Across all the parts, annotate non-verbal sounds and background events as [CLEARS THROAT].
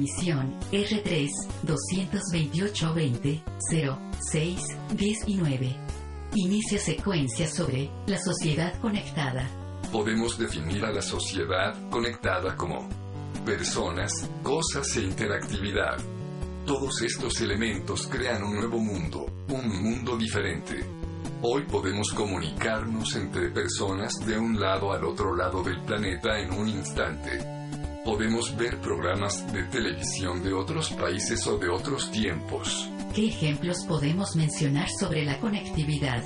Emisión R3 228 20 06 10 y 9. Inicia secuencia sobre la sociedad conectada. Podemos definir a la sociedad conectada como personas, cosas e interactividad. Todos estos elementos crean un nuevo mundo, un mundo diferente. Hoy podemos comunicarnos entre personas de un lado al otro lado del planeta en un instante. Podemos ver programas de televisión de otros países o de otros tiempos. ¿Qué ejemplos podemos mencionar sobre la conectividad?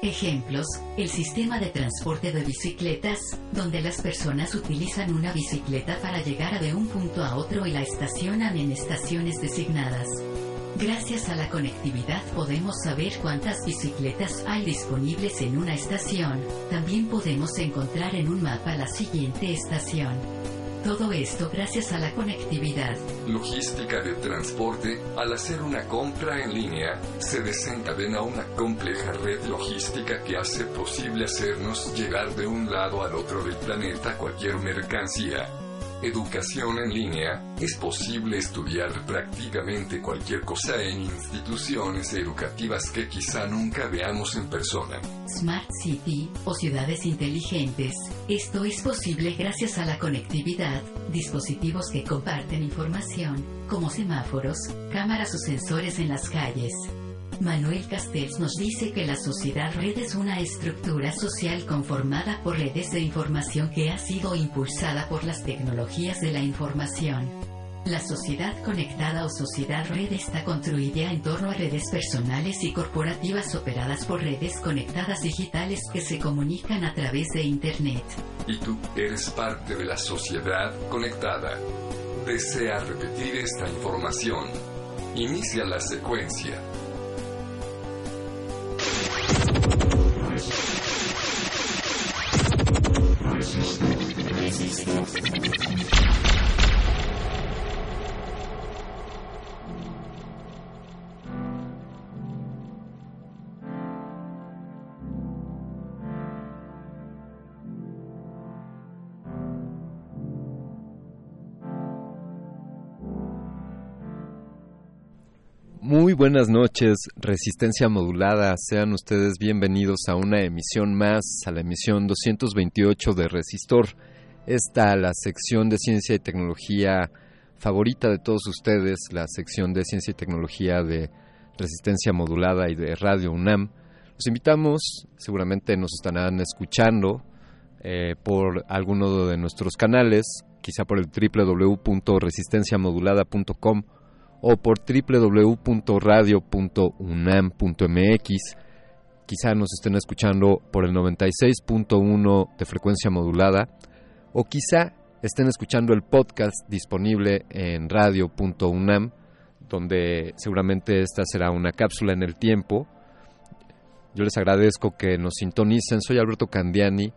Ejemplos, el sistema de transporte de bicicletas, donde las personas utilizan una bicicleta para llegar de un punto a otro y la estacionan en estaciones designadas. Gracias a la conectividad podemos saber cuántas bicicletas hay disponibles en una estación. También podemos encontrar en un mapa la siguiente estación. Todo esto gracias a la conectividad. Logística de transporte. Al hacer una compra en línea, se desencadena una compleja red logística que hace posible hacernos llegar de un lado al otro del planeta cualquier mercancía. Educación en línea. Es posible estudiar prácticamente cualquier cosa en instituciones educativas que quizá nunca veamos en persona. Smart City o ciudades inteligentes. Esto es posible gracias a la conectividad, dispositivos que comparten información, como semáforos, cámaras o sensores en las calles. Manuel Castells nos dice que la sociedad red es una estructura social conformada por redes de información que ha sido impulsada por las tecnologías de la información. La sociedad conectada o sociedad red está construida en torno a redes personales y corporativas operadas por redes conectadas digitales que se comunican a través de Internet. Y tú eres parte de la sociedad conectada. Desea repetir esta información. Inicia la secuencia. Resistance. Resistance. Resistance. Muy buenas noches, Resistencia Modulada. Sean ustedes bienvenidos a una emisión más, a la emisión 228 de Resistor. Esta, la sección de ciencia y tecnología favorita de todos ustedes, la sección de ciencia y tecnología de Resistencia Modulada y de Radio UNAM. Los invitamos, seguramente nos estarán escuchando eh, por alguno de nuestros canales, quizá por el www.resistenciamodulada.com o por www.radio.unam.mx. Quizá nos estén escuchando por el 96.1 de frecuencia modulada o quizá estén escuchando el podcast disponible en radio.unam, donde seguramente esta será una cápsula en el tiempo. Yo les agradezco que nos sintonicen. Soy Alberto Candiani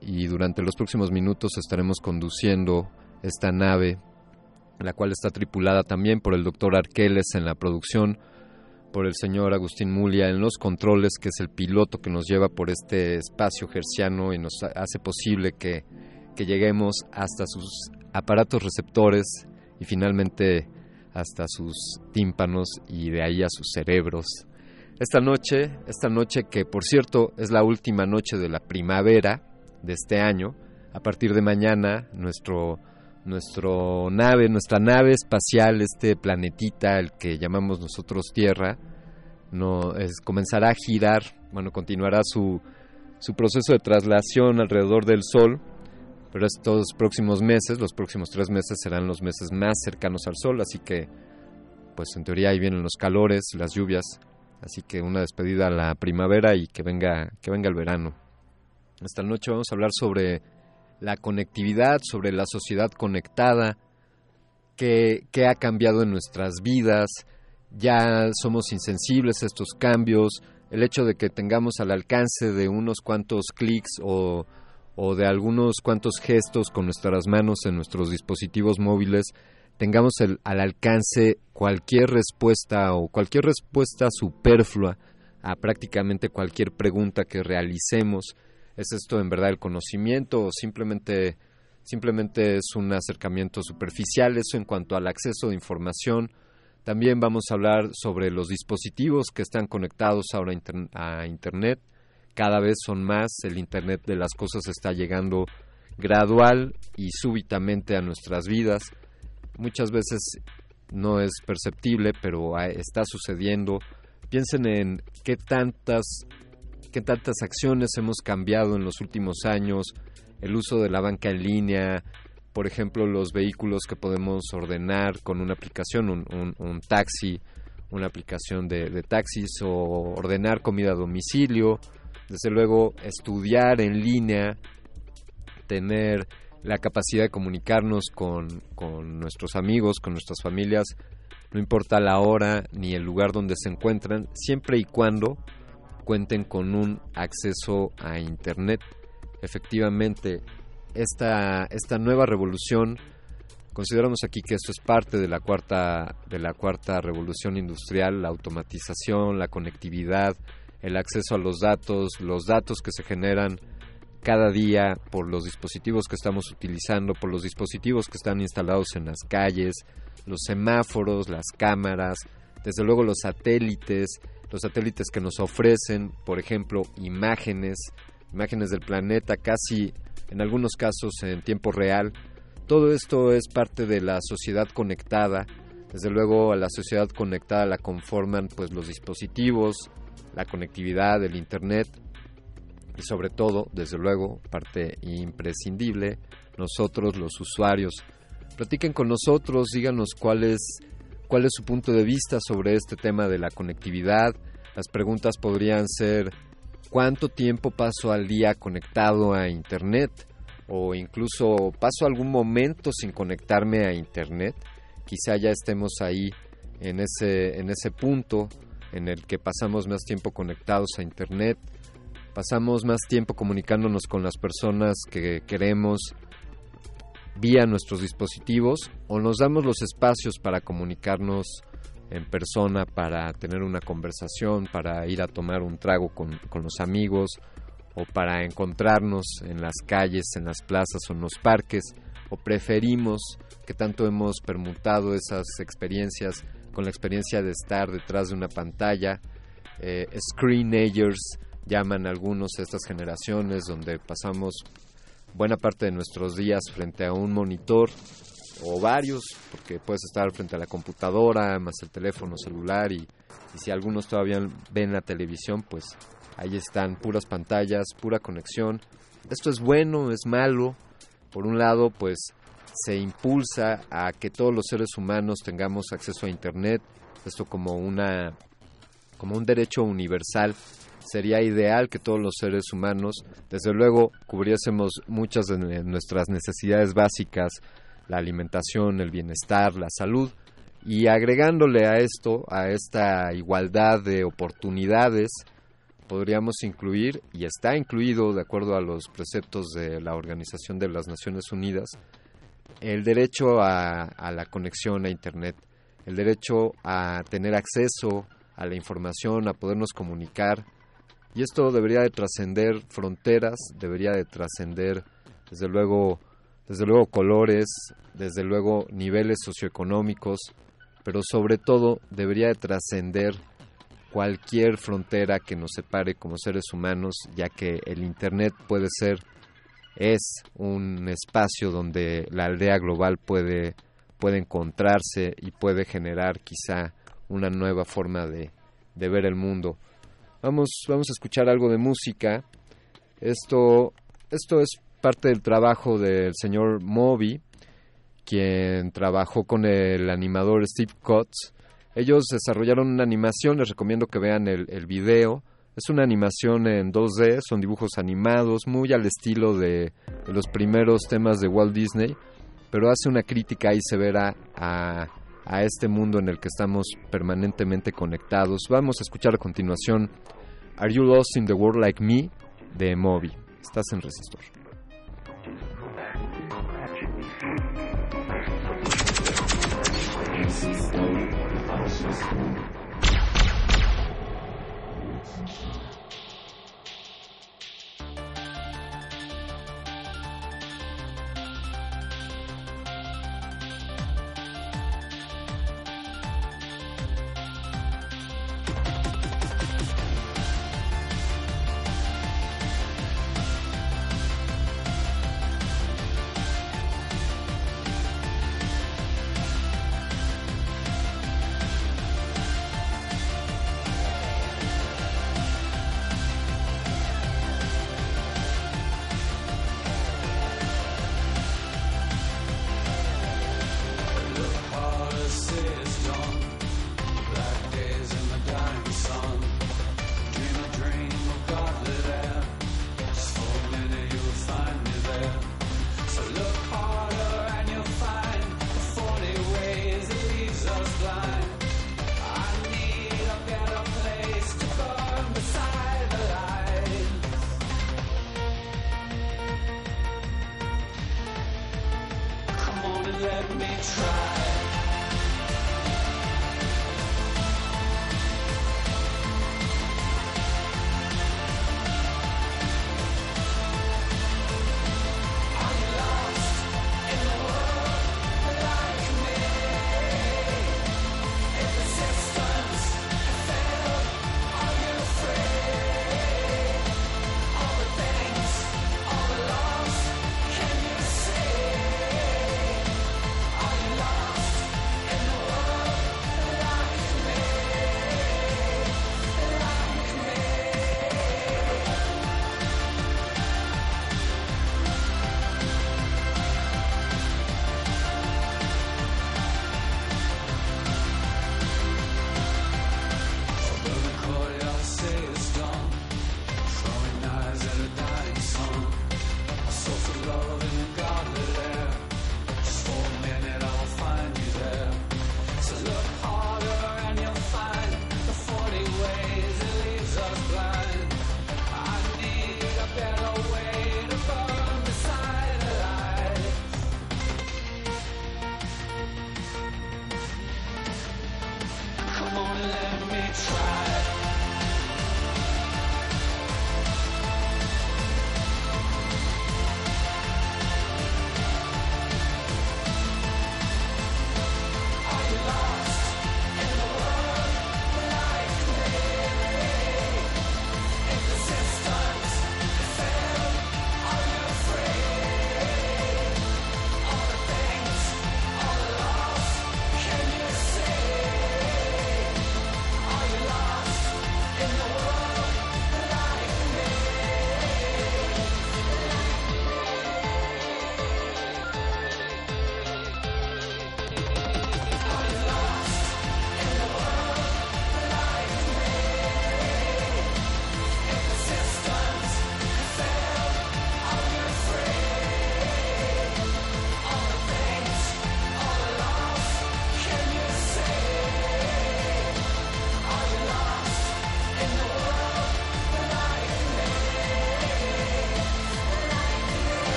y durante los próximos minutos estaremos conduciendo esta nave la cual está tripulada también por el doctor Arqueles en la producción, por el señor Agustín Mulia en los controles, que es el piloto que nos lleva por este espacio gerciano y nos hace posible que, que lleguemos hasta sus aparatos receptores y finalmente hasta sus tímpanos y de ahí a sus cerebros. Esta noche, esta noche que por cierto es la última noche de la primavera de este año, a partir de mañana nuestro nuestro nave, nuestra nave espacial, este planetita, el que llamamos nosotros Tierra, no es, comenzará a girar, bueno, continuará su, su proceso de traslación alrededor del Sol, pero estos próximos meses, los próximos tres meses serán los meses más cercanos al Sol, así que, pues en teoría ahí vienen los calores, las lluvias, así que una despedida a la primavera y que venga, que venga el verano. Esta noche vamos a hablar sobre la conectividad, sobre la sociedad conectada, qué, ha cambiado en nuestras vidas, ya somos insensibles a estos cambios, el hecho de que tengamos al alcance de unos cuantos clics o, o de algunos cuantos gestos con nuestras manos en nuestros dispositivos móviles, tengamos el, al alcance cualquier respuesta o cualquier respuesta superflua a prácticamente cualquier pregunta que realicemos. ¿Es esto en verdad el conocimiento o simplemente, simplemente es un acercamiento superficial? Eso en cuanto al acceso de información. También vamos a hablar sobre los dispositivos que están conectados ahora a Internet. Cada vez son más, el Internet de las cosas está llegando gradual y súbitamente a nuestras vidas. Muchas veces no es perceptible, pero está sucediendo Piensen en qué tantas, qué tantas acciones hemos cambiado en los últimos años, el uso de la banca en línea, por ejemplo, los vehículos que podemos ordenar con una aplicación, un, taxi, una aplicación de, de, taxis o ordenar comida a domicilio, desde luego estudiar en línea, tener la capacidad de comunicarnos con, con nuestros amigos, con nuestras familias no importa la hora ni el lugar donde se encuentran, siempre y cuando cuenten con un acceso a Internet. Efectivamente, esta, esta nueva revolución, consideramos aquí que esto es parte de la cuarta, de la cuarta revolución industrial, la automatización, la conectividad, el acceso a los datos, los datos que se generan cada día por los dispositivos que estamos utilizando, por los dispositivos que están instalados en las calles, los semáforos, las cámaras, desde luego los satélites, los satélites que nos ofrecen, por ejemplo, imágenes, imágenes del planeta casi en algunos casos en tiempo real. Todo esto es parte de la sociedad conectada. Desde luego a la sociedad conectada la conforman pues los dispositivos, la conectividad, el internet y sobre todo, desde luego, parte imprescindible, nosotros los usuarios platiquen con nosotros, díganos cuál es, cuál es su punto de vista sobre este tema de la conectividad. Las preguntas podrían ser cuánto tiempo paso al día conectado a Internet o incluso paso algún momento sin conectarme a Internet. Quizá ya estemos ahí en ese, en ese punto en el que pasamos más tiempo conectados a Internet, pasamos más tiempo comunicándonos con las personas que queremos vía nuestros dispositivos o nos damos los espacios para comunicarnos en persona, para tener una conversación, para ir a tomar un trago con, los amigos o para encontrarnos en las calles, en las plazas o en los parques o preferimos que tanto hemos permutado esas experiencias con la experiencia de estar detrás de una pantalla, eh, screenagers llaman algunos estas generaciones donde pasamos buena parte de nuestros días frente a un monitor o varios, porque puedes estar frente a la computadora, más el teléfono celular y, si algunos todavía ven la televisión, pues ahí están puras pantallas, pura conexión. Esto es bueno, es malo. Por un lado, pues se impulsa a que todos los seres humanos tengamos acceso a internet, esto como una como un derecho universal sería ideal que todos los seres humanos, desde luego, cubriésemos muchas de nuestras necesidades básicas, la alimentación, el bienestar, la salud, y agregándole a esto, a esta igualdad de oportunidades, podríamos incluir, y está incluido de acuerdo a los preceptos de la Organización de las Naciones Unidas, el derecho a, la conexión a Internet, el derecho a tener acceso a la información, a podernos comunicar, y esto debería de trascender fronteras, debería de trascender desde luego, desde luego colores, desde luego niveles socioeconómicos, pero sobre todo debería de trascender cualquier frontera que nos separe como seres humanos, ya que el Internet puede ser, es un espacio donde la aldea global puede, puede encontrarse y puede generar quizá una nueva forma de, de ver el mundo. Vamos, vamos a escuchar algo de música. Esto, esto es parte del trabajo del señor Moby, quien trabajó con el animador Steve Cutts. Ellos desarrollaron una animación, les recomiendo que vean el, video. Es una animación en 2D, son dibujos animados, muy al estilo de, de los primeros temas de Walt Disney, pero hace una crítica ahí severa a, a este mundo en el que estamos permanentemente conectados. Vamos a escuchar a continuación Are You Lost in the World Like Me de Moby. Estás en Resistor. Resistor.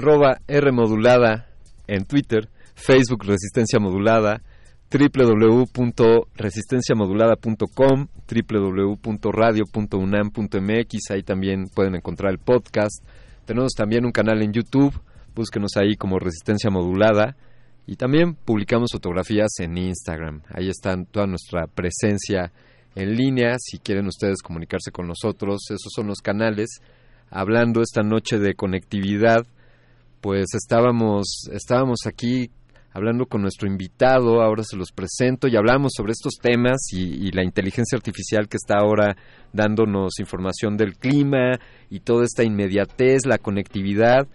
Arroba R modulada en Twitter, Facebook Resistencia Modulada, www.resistenciamodulada.com, www.radio.unam.mx, ahí también pueden encontrar el podcast. Tenemos también un canal en YouTube, búsquenos ahí como Resistencia Modulada. Y también publicamos fotografías en Instagram. Ahí está toda nuestra presencia en línea. Si quieren ustedes comunicarse con nosotros, esos son los canales. Hablando esta noche de conectividad, pues estábamos, estábamos aquí hablando con nuestro invitado, ahora se los presento y hablamos sobre estos temas y, y, la inteligencia artificial que está ahora dándonos información del clima y toda esta inmediatez, la conectividad.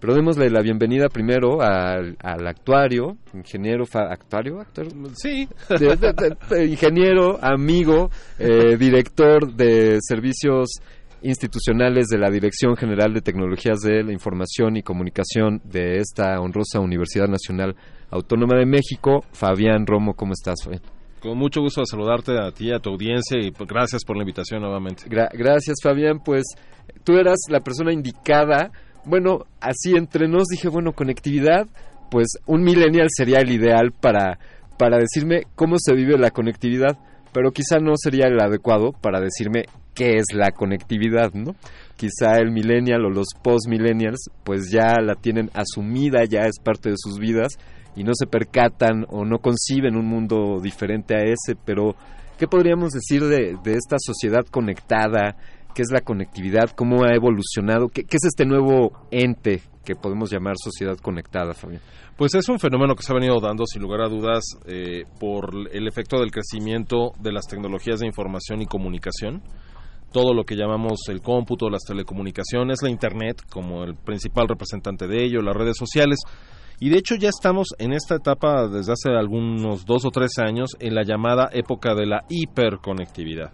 Pero démosle la bienvenida primero al, al actuario, ingeniero, ¿actuario? ¿Actuario? Sí. De, de, de, ingeniero, amigo, eh, director de servicios institucionales de la Dirección General de Tecnologías de la Información y Comunicación de esta honrosa Universidad Nacional Autónoma de México. Fabián Romo, ¿cómo estás, Fabián? Con mucho gusto de saludarte a ti, a tu audiencia y gracias por la invitación nuevamente. Gra gracias, Fabián. Pues tú eras la persona indicada bueno, así entre nos dije, bueno, conectividad, pues un millennial sería el ideal para, para decirme cómo se vive la conectividad, pero quizá no sería el adecuado para decirme qué es la conectividad, ¿no? Quizá el millennial o los post-millennials pues ya la tienen asumida, ya es parte de sus vidas y no se percatan o no conciben un mundo diferente a ese, pero ¿qué podríamos decir de, de esta sociedad conectada, qué es la conectividad, cómo ha evolucionado, qué, qué, es este nuevo ente que podemos llamar sociedad conectada, Fabián. Pues es un fenómeno que se ha venido dando, sin lugar a dudas, eh, por el efecto del crecimiento de las tecnologías de información y comunicación. Todo lo que llamamos el cómputo, las telecomunicaciones, la Internet como el principal representante de ello, las redes sociales. Y de hecho ya estamos en esta etapa desde hace algunos dos o tres años en la llamada época de la hiperconectividad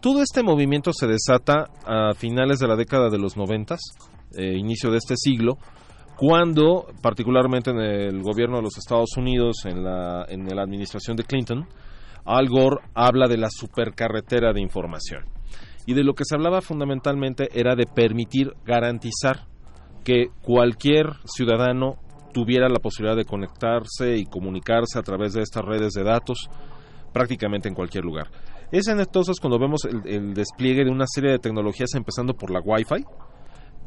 todo este movimiento se desata a finales de la década de los noventas, eh, inicio de este siglo, cuando, particularmente en el gobierno de los Estados Unidos, en la, en la administración de Clinton, Al Gore habla de la supercarretera de información. Y de lo que se hablaba fundamentalmente era de permitir garantizar que cualquier ciudadano tuviera la posibilidad de conectarse y comunicarse a través de estas redes de datos prácticamente en cualquier lugar. Es entonces cuando vemos el, el, despliegue de una serie de tecnologías empezando por la Wi-Fi.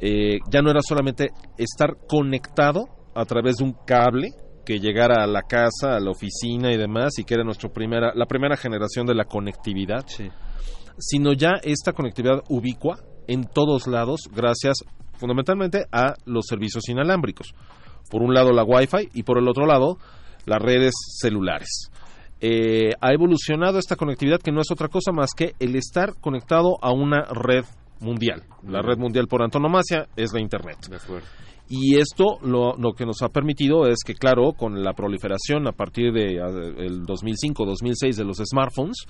Eh, ya no era solamente estar conectado a través de un cable que llegara a la casa, a la oficina y demás, y que era nuestra primera, la primera generación de la conectividad, sí. Sino ya esta conectividad ubicua en todos lados, gracias fundamentalmente a los servicios inalámbricos. Por un lado la Wi-Fi y por el otro lado las redes celulares eh, ha evolucionado esta conectividad que no es otra cosa más que el estar conectado a una red mundial. La red mundial por antonomasia es la Internet. De acuerdo. Y esto lo, lo, que nos ha permitido es que, claro, con la proliferación a partir de el 2005-2006 de los smartphones,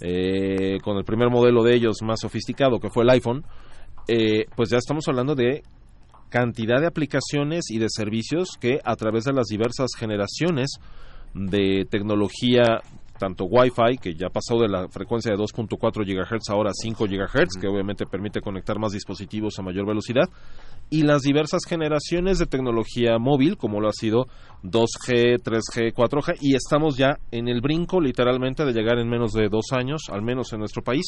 eh, con el primer modelo de ellos más sofisticado que fue el iPhone, eh, pues ya estamos hablando de cantidad de aplicaciones y de servicios que a través de las diversas generaciones de tecnología tanto Wi-Fi, que ya pasó de la frecuencia de 2.4 GHz ahora a 5 GHz, que obviamente permite conectar más dispositivos a mayor velocidad, y las diversas generaciones de tecnología móvil, como lo ha sido 2G, 3G, 4G, y estamos ya en el brinco literalmente de llegar en menos de dos años, al menos en nuestro país,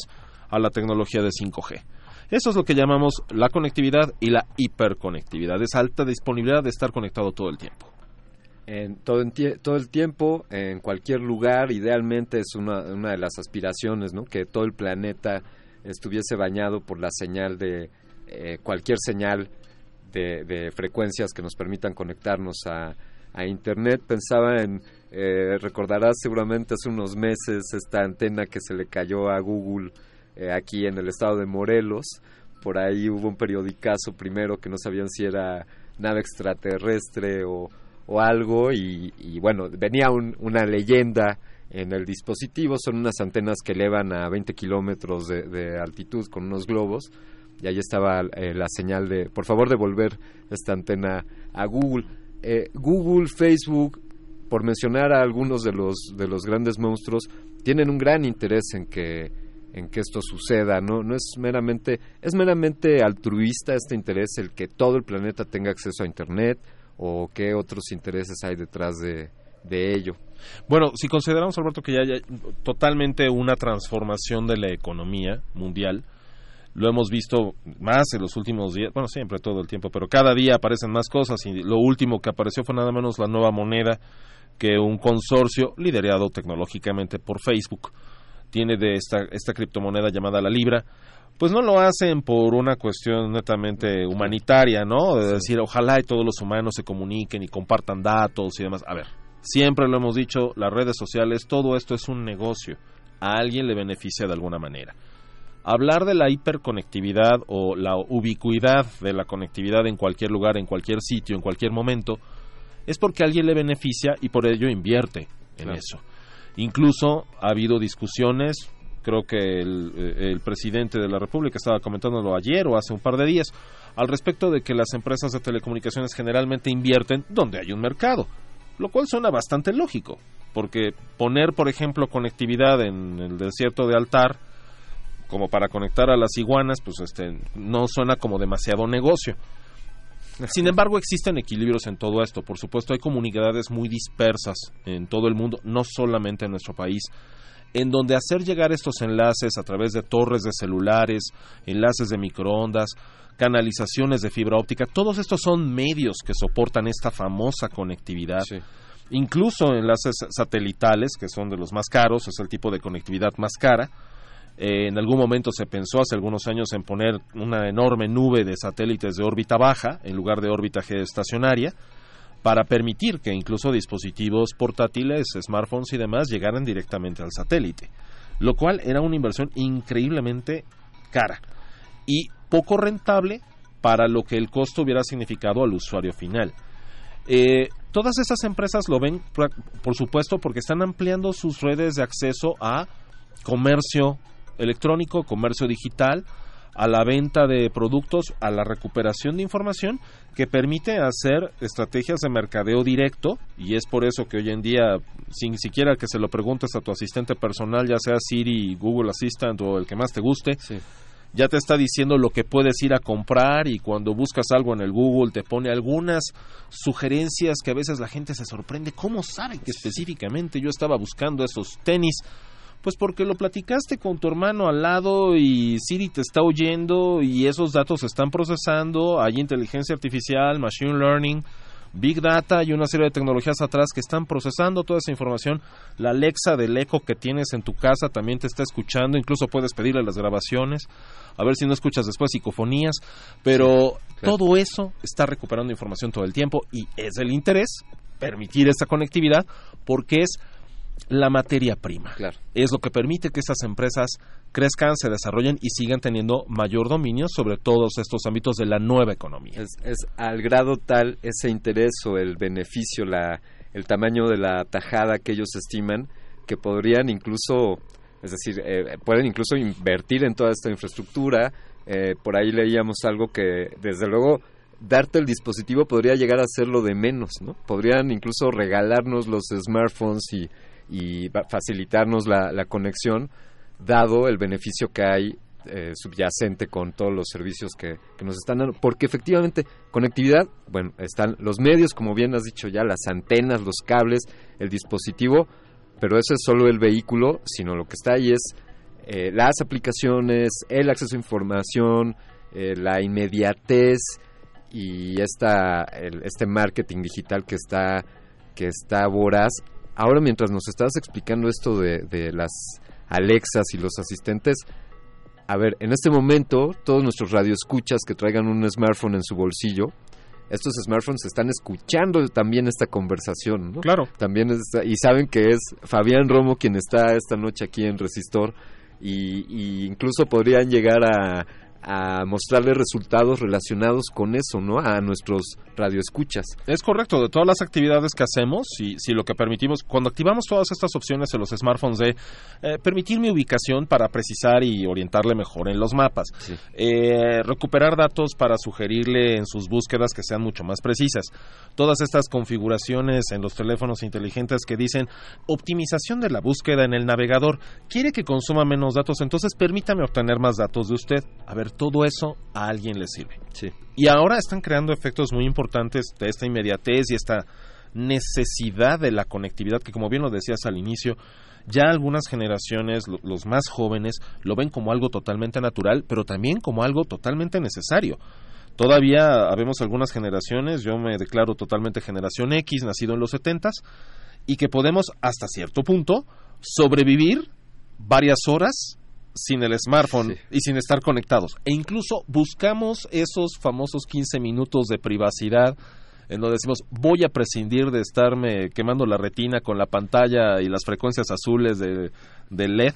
a la tecnología de 5G. Eso es lo que llamamos la conectividad y la hiperconectividad, es alta disponibilidad de estar conectado todo el tiempo en todo, en todo, el tiempo, en cualquier lugar, idealmente es una, una, de las aspiraciones, ¿no? Que todo el planeta estuviese bañado por la señal de eh, cualquier señal de, de, frecuencias que nos permitan conectarnos a, a Internet. Pensaba en, eh, recordarás seguramente hace unos meses esta antena que se le cayó a Google eh, aquí en el estado de Morelos. Por ahí hubo un periodicazo primero que no sabían si era nave extraterrestre o o algo y, bueno, venía un, una leyenda en el dispositivo, son unas antenas que elevan a 20 kilómetros de, de, altitud con unos globos y ahí estaba eh, la señal de, por favor, devolver esta antena a Google. Eh, Google, Facebook, por mencionar a algunos de los, de los grandes monstruos, tienen un gran interés en que en que esto suceda, no, no es meramente, es meramente altruista este interés el que todo el planeta tenga acceso a internet o qué otros intereses hay detrás de, de ello. Bueno, si consideramos, Alberto, que ya hay totalmente una transformación de la economía mundial, lo hemos visto más en los últimos días, bueno, siempre todo el tiempo, pero cada día aparecen más cosas y lo último que apareció fue nada menos la nueva moneda que un consorcio liderado tecnológicamente por Facebook tiene de esta, esta criptomoneda llamada la Libra, pues no lo hacen por una cuestión netamente humanitaria, ¿no? De decir, ojalá y todos los humanos se comuniquen y compartan datos y demás. A ver, siempre lo hemos dicho, las redes sociales, todo esto es un negocio. A alguien le beneficia de alguna manera. Hablar de la hiperconectividad o la ubicuidad de la conectividad en cualquier lugar, en cualquier sitio, en cualquier momento, es porque a alguien le beneficia y por ello invierte en eso. Incluso ha habido discusiones, creo que el, el, presidente de la República estaba comentándolo ayer o hace un par de días, al respecto de que las empresas de telecomunicaciones generalmente invierten donde hay un mercado, lo cual suena bastante lógico, porque poner, por ejemplo, conectividad en el desierto de Altar, como para conectar a las iguanas, pues este no suena como demasiado negocio. Sin embargo, existen equilibrios en todo esto. Por supuesto, hay comunidades muy dispersas en todo el mundo, no solamente en nuestro país, en donde hacer llegar estos enlaces a través de torres de celulares, enlaces de microondas, canalizaciones de fibra óptica, todos estos son medios que soportan esta famosa conectividad. Sí. Incluso enlaces satelitales, que son de los más caros, es el tipo de conectividad más cara, eh, en algún momento se pensó hace algunos años en poner una enorme nube de satélites de órbita baja en lugar de órbita geoestacionaria para permitir que incluso dispositivos portátiles, smartphones y demás llegaran directamente al satélite, lo cual era una inversión increíblemente cara y poco rentable para lo que el costo hubiera significado al usuario final. Eh, todas esas empresas lo ven, por supuesto, porque están ampliando sus redes de acceso a comercio electrónico, comercio digital, a la venta de productos, a la recuperación de información que permite hacer estrategias de mercadeo directo y es por eso que hoy en día, sin siquiera que se lo preguntes a tu asistente personal, ya sea Siri, Google Assistant o el que más te guste, ya te está diciendo lo que puedes ir a comprar y cuando buscas algo en el Google te pone algunas sugerencias que a veces la gente se sorprende. ¿Cómo sabe que específicamente yo estaba buscando esos tenis? Pues porque lo platicaste con tu hermano al lado y Siri te está oyendo y esos datos se están procesando, hay inteligencia artificial, machine learning, big data y una serie de tecnologías atrás que están procesando toda esa información. La Alexa del eco que tienes en tu casa también te está escuchando, incluso puedes pedirle las grabaciones, a ver si no escuchas después psicofonías, pero todo eso está recuperando información todo el tiempo y es el interés permitir esa conectividad porque es la materia prima. Es lo que permite que estas empresas crezcan, se desarrollen y sigan teniendo mayor dominio sobre todos estos ámbitos de la nueva economía. Es, al grado tal ese interés o el beneficio, la, el tamaño de la tajada que ellos estiman que podrían incluso, es decir, eh, pueden incluso invertir en toda esta infraestructura. Eh, por ahí leíamos algo que, desde luego, darte el dispositivo podría llegar a ser lo de menos, ¿no? Podrían incluso regalarnos los smartphones y y facilitarnos la, la conexión, dado el beneficio que hay eh, subyacente con todos los servicios que, que, nos están dando, porque efectivamente conectividad, bueno, están los medios, como bien has dicho ya, las antenas, los cables, el dispositivo, pero eso es solo el vehículo, sino lo que está ahí es eh, las aplicaciones, el acceso a información, eh, la inmediatez y esta, el, este marketing digital que está que está voraz Ahora, mientras nos estabas explicando esto de, las Alexas y los asistentes, a ver, en este momento, todos nuestros radioescuchas que traigan un smartphone en su bolsillo, estos smartphones están escuchando también esta conversación, ¿no? Claro. También y saben que es Fabián Romo quien está esta noche aquí en Resistor y, y incluso podrían llegar a, a mostrarle resultados relacionados con eso, ¿no? A nuestros radioescuchas. Es correcto, de todas las actividades que hacemos, si, si lo que permitimos, cuando activamos todas estas opciones en los smartphones de eh, permitir mi ubicación para precisar y orientarle mejor en los mapas, eh, recuperar datos para sugerirle en sus búsquedas que sean mucho más precisas, todas estas configuraciones en los teléfonos inteligentes que dicen optimización de la búsqueda en el navegador, quiere que consuma menos datos, entonces permítame obtener más datos de usted. A ver, todo eso a alguien le sirve. Sí. Y ahora están creando efectos muy importantes de esta inmediatez y esta necesidad de la conectividad que como bien lo decías al inicio, ya algunas generaciones, lo- los más jóvenes, lo ven como algo totalmente natural, pero también como algo totalmente necesario. Todavía habemos algunas generaciones, yo me declaro totalmente generación X, nacido en los 70 y que podemos hasta cierto punto sobrevivir varias horas sin el smartphone y sin estar conectados. E incluso buscamos esos famosos 15 minutos de privacidad en donde decimos voy a prescindir de estarme quemando la retina con la pantalla y las frecuencias azules de, de LED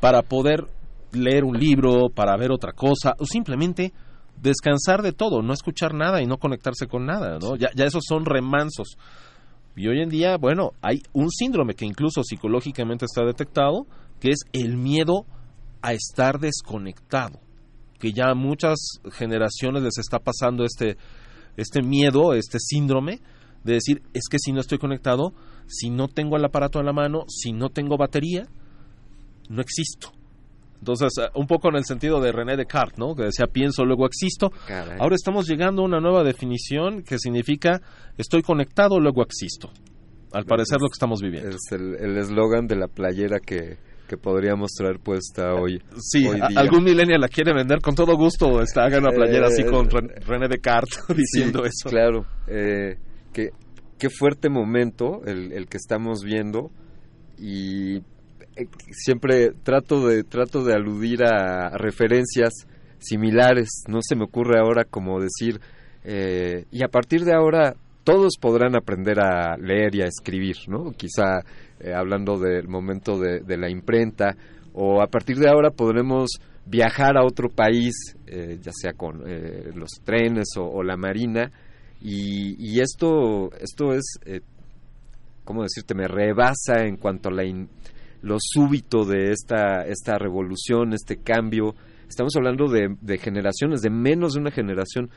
para poder leer un libro, para ver otra cosa, o simplemente descansar de todo, no escuchar nada y no conectarse con nada, ¿no? Ya, ya esos son remansos. Y hoy en día, bueno, hay un síndrome que incluso psicológicamente está detectado, que es el miedo a estar desconectado. Que ya a muchas generaciones les está pasando este, este miedo, este síndrome de decir, es que si no estoy conectado, si no tengo el aparato en la mano, si no tengo batería, no existo. Entonces, eh, un poco en el sentido de René Descartes, ¿no? Que decía, pienso, luego existo. Caray. Ahora estamos llegando a una nueva definición que significa, estoy conectado, luego existo. Al parecer lo que estamos viviendo. Es el el eslogan de la playera que, que podríamos traer puesta hoy. Sí, hoy a- día. algún millennial la quiere vender con todo gusto. Está, haga una playera así Eh, con Ren- René Descartes [LAUGHS] diciendo Sí, eso. Claro, eh, qué, qué fuerte momento el, el que estamos viendo y eh, siempre trato de trato de aludir a referencias similares. No se me ocurre ahora como decir eh, y a partir de ahora todos podrán aprender a leer y a escribir, ¿no? Quizá eh, hablando del momento de, la imprenta o a partir de ahora podremos viajar a otro país, eh, ya sea con eh, los trenes o, la marina, y, esto, esto es, ¿cómo decirte? Me rebasa en cuanto a la in- lo súbito de esta, esta revolución, este cambio. Estamos hablando de generaciones, de menos de una generación.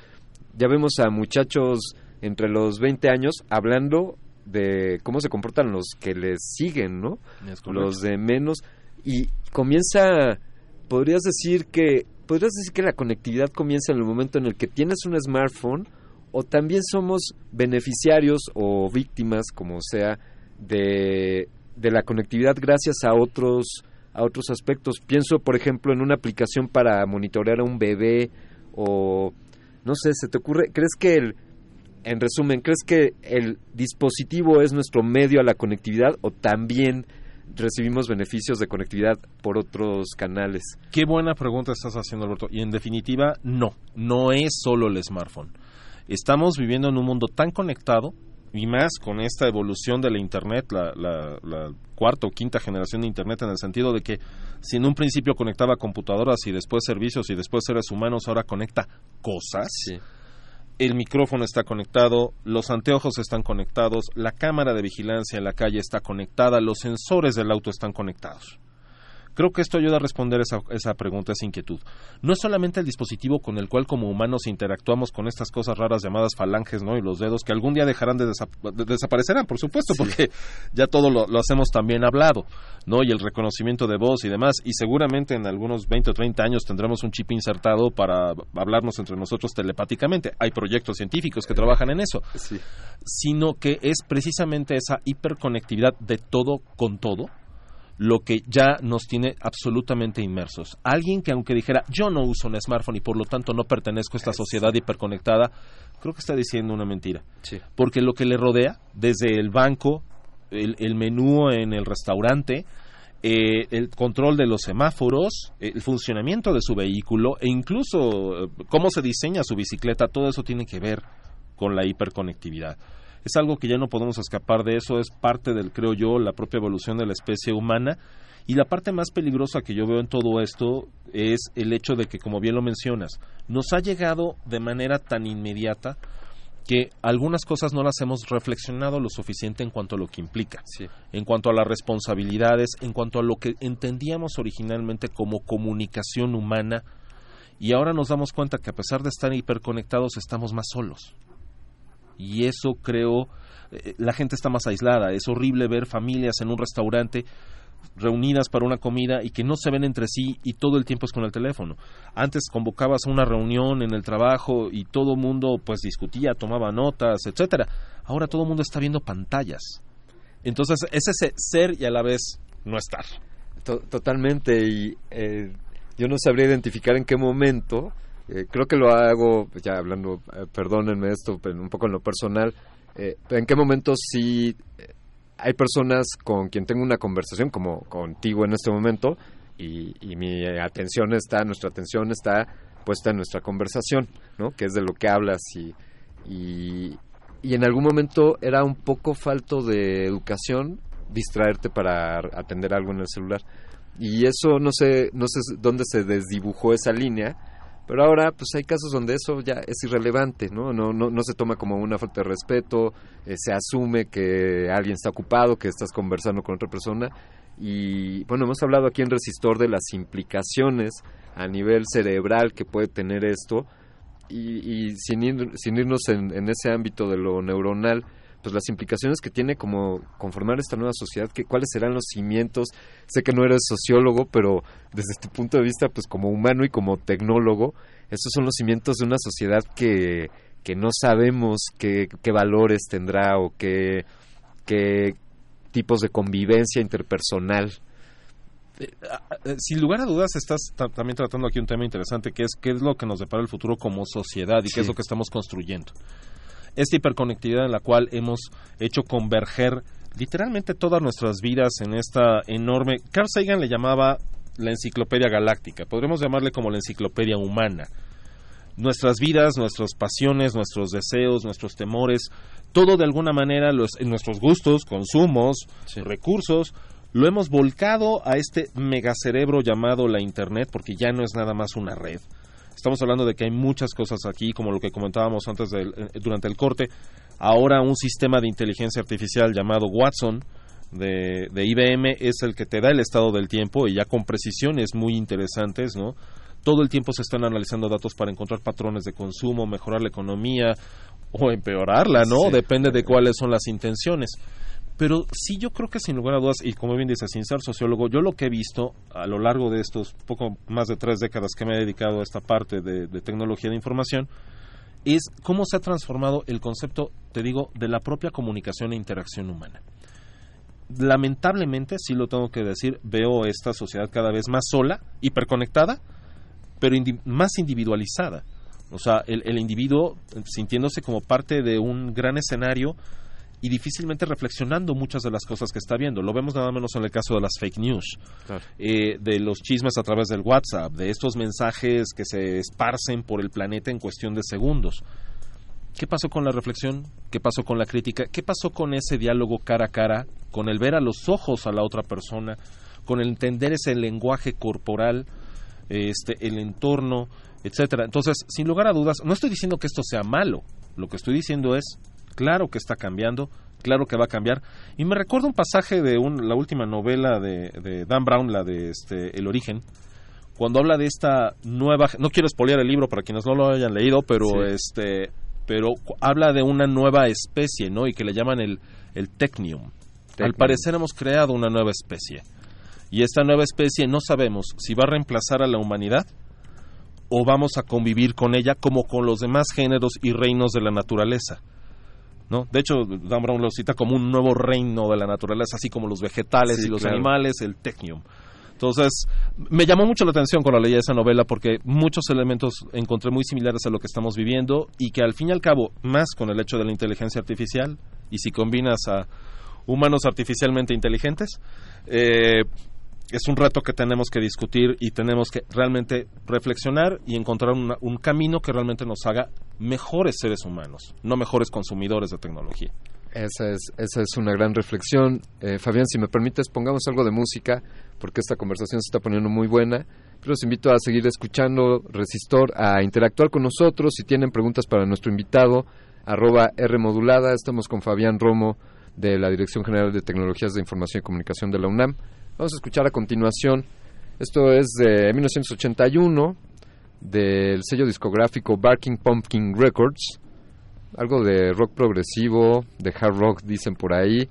Ya vemos a muchachos entre los 20 años hablando de cómo se comportan los que les siguen, ¿no? Los de menos. Y comienza podrías decir que podrías decir que la conectividad comienza en el momento en el que tienes un smartphone o también somos beneficiarios o víctimas como sea de, de la conectividad gracias a otros a otros aspectos. Pienso por ejemplo en una aplicación para monitorear a un bebé o no sé se te ocurre crees que el en resumen, ¿crees que el dispositivo es nuestro medio a la conectividad o también recibimos beneficios de conectividad por otros canales? Qué buena pregunta estás haciendo, Alberto. Y en definitiva, no, no es solo el smartphone. Estamos viviendo en un mundo tan conectado y más con esta evolución de la Internet, la, la- la cuarta o quinta generación de Internet, en el sentido de que si en un principio conectaba computadoras y después servicios y después seres humanos, ahora conecta cosas. El micrófono está conectado, los anteojos están conectados, la cámara de vigilancia en la calle está conectada, los sensores del auto están conectados. Creo que esto ayuda a responder esa, esa pregunta, esa inquietud. No es solamente el dispositivo con el cual como humanos interactuamos con estas cosas raras llamadas falanges ¿no? y los dedos, que algún día dejarán de, desa- de- desaparecerán, por supuesto, porque ya todo lo, lo hacemos también hablado, ¿no? y el reconocimiento de voz y demás, y seguramente en algunos 20 o 30 años tendremos un chip insertado para hablarnos entre nosotros telepáticamente. Hay proyectos científicos que trabajan en eso, sino que es precisamente esa hiperconectividad de todo con todo lo que ya nos tiene absolutamente inmersos. Alguien que aunque dijera yo no uso un smartphone y por lo tanto no pertenezco a esta sociedad hiperconectada, creo que está diciendo una mentira. Porque lo que le rodea, desde el banco, el, el menú en el restaurante, eh, el control de los semáforos, el funcionamiento de su vehículo e incluso eh, cómo se diseña su bicicleta, todo eso tiene que ver con la hiperconectividad. Es algo que ya no podemos escapar de eso, es parte del, creo yo, la propia evolución de la especie humana. Y la parte más peligrosa que yo veo en todo esto es el hecho de que, como bien lo mencionas, nos ha llegado de manera tan inmediata que algunas cosas no las hemos reflexionado lo suficiente en cuanto a lo que implica, en cuanto a las responsabilidades, en cuanto a lo que entendíamos originalmente como comunicación humana, y ahora nos damos cuenta que a pesar de estar hiperconectados estamos más solos. Y eso creo, eh, la gente está más aislada, es horrible ver familias en un restaurante reunidas para una comida y que no se ven entre sí y todo el tiempo es con el teléfono. Antes convocabas una reunión en el trabajo y todo el mundo pues discutía, tomaba notas, etcétera. Ahora todo el mundo está viendo pantallas. Entonces es ese ser y a la vez no estar. totalmente y eh, yo no sabría identificar en qué momento, eh, creo que lo hago, ya hablando, eh, perdónenme esto, pero un poco en lo personal, en qué momento sí hay personas con quien tengo una conversación, como contigo en este momento, y, mi atención está, nuestra atención está puesta en nuestra conversación, ¿no? Que es de lo que hablas y, y, en algún momento era un poco falto de educación distraerte para atender algo en el celular. Y eso no sé, no sé dónde se desdibujó esa línea, pero ahora, pues hay casos donde eso ya es irrelevante, ¿no? No, no, no se toma como una falta de respeto, eh, se asume que alguien está ocupado, que estás conversando con otra persona. Y bueno, hemos hablado aquí en Resistor de las implicaciones a nivel cerebral que puede tener esto. Y, sin, sin irnos en, en ese ámbito de lo neuronal, pues las implicaciones que tiene como conformar esta nueva sociedad, que cuáles serán los cimientos. Sé que no eres sociólogo, pero desde tu punto de vista, pues como humano y como tecnólogo, estos son los cimientos de una sociedad que, que no sabemos qué, qué valores tendrá o qué, qué tipos de convivencia interpersonal. Eh, sin lugar a dudas estás también tratando aquí un tema interesante que es qué es lo que nos depara el futuro como sociedad y qué es lo que estamos construyendo esta hiperconectividad en la cual hemos hecho converger literalmente todas nuestras vidas en esta enorme... Carl Sagan le llamaba la enciclopedia galáctica, podríamos llamarle como la enciclopedia humana. Nuestras vidas, nuestras pasiones, nuestros deseos, nuestros temores, todo de alguna manera, los, nuestros gustos, consumos, recursos, lo hemos volcado a este megacerebro llamado la Internet, porque ya no es nada más una red Estamos hablando de que hay muchas cosas aquí, como lo que comentábamos antes eh, durante el corte. Ahora un sistema de inteligencia artificial llamado Watson de, de IBM es el que te da el estado del tiempo y ya con precisiones muy interesantes, ¿no? Todo el tiempo se están analizando datos para encontrar patrones de consumo, mejorar la economía o empeorarla, ¿no? Depende de cuáles son las intenciones. Pero sí, yo creo que sin lugar a dudas, y como bien dice, sin ser sociólogo, yo lo que he visto a lo largo de estos poco más de tres décadas que me he dedicado a esta parte de, tecnología de información, es cómo se ha transformado el concepto, te digo, de la propia comunicación e interacción humana. Lamentablemente, sí lo tengo que decir, veo esta sociedad cada vez más sola, hiperconectada, pero más individualizada. O sea, el individuo sintiéndose como parte de un gran escenario y difícilmente reflexionando muchas de las cosas que está viendo. Lo vemos nada menos en el caso de las fake news, eh, de los chismes a través del WhatsApp, de estos mensajes que se esparcen por el planeta en cuestión de segundos. ¿Qué pasó con la reflexión? ¿Qué pasó con la crítica? ¿Qué pasó con ese diálogo cara a cara, con el ver a los ojos a la otra persona, con el entender ese lenguaje corporal, este, el entorno, etcétera? Entonces, sin lugar a dudas, no estoy diciendo que esto sea malo. Lo que estoy diciendo es claro que está cambiando, claro que va a cambiar. Y me recuerda un pasaje de la última novela de, Dan Brown, la de este, El origen, cuando habla de esta nueva, no quiero espolear el libro para quienes no lo hayan leído, pero este, pero habla de una nueva especie, ¿no? Y que le llaman el, el Technium. Al parecer hemos creado una nueva especie. Y esta nueva especie no sabemos si va a reemplazar a la humanidad o vamos a convivir con ella como con los demás géneros y reinos de la naturaleza. ¿No? De hecho, Dan Brown lo cita como un nuevo reino de la naturaleza, así como los vegetales y los animales, el technium. Entonces, me llamó mucho la atención cuando leí esa novela porque muchos elementos encontré muy similares a lo que estamos viviendo y que al fin y al cabo, más con el hecho de la inteligencia artificial, y si combinas a humanos artificialmente inteligentes, eh, es un reto que tenemos que discutir y tenemos que realmente reflexionar y encontrar una- un camino que realmente nos haga mejores seres humanos, no mejores consumidores de tecnología. Esa es, esa es una gran reflexión. Eh, Fabián, si me permites, pongamos algo de música, porque esta conversación se está poniendo muy buena. Pero los invito a seguir escuchando Resistor, a interactuar con nosotros. Si tienen preguntas para nuestro invitado, arroba R modulada. Estamos con Fabián Romo, de la Dirección General de Tecnologías de Información y Comunicación de la UNAM. Vamos a escuchar a continuación. Esto es de 1981, del sello discográfico Barking Pumpkin Records algo de rock progresivo, de hard rock dicen por ahí,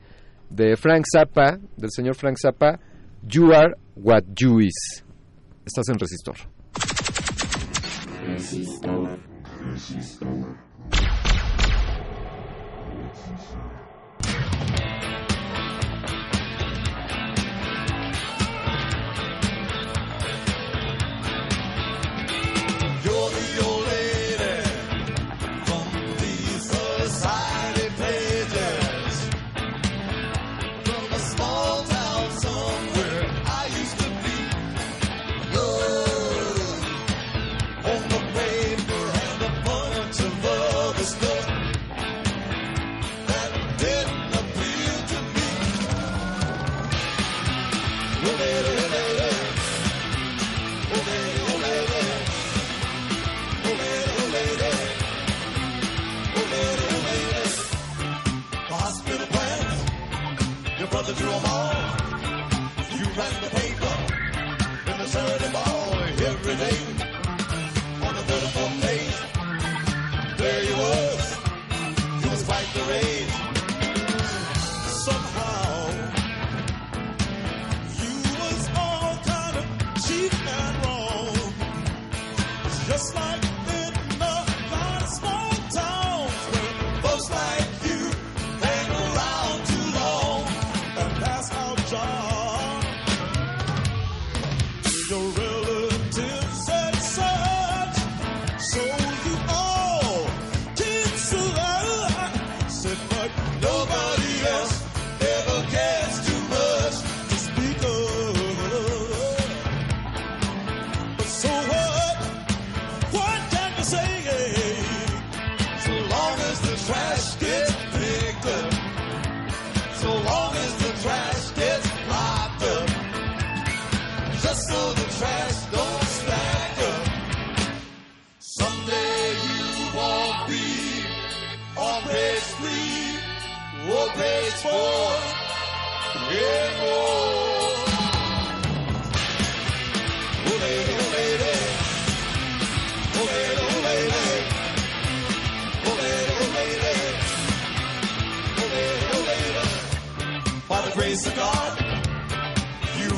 de Frank Zappa, del señor Frank Zappa, You Are What You Is. Estás en Resistor. You're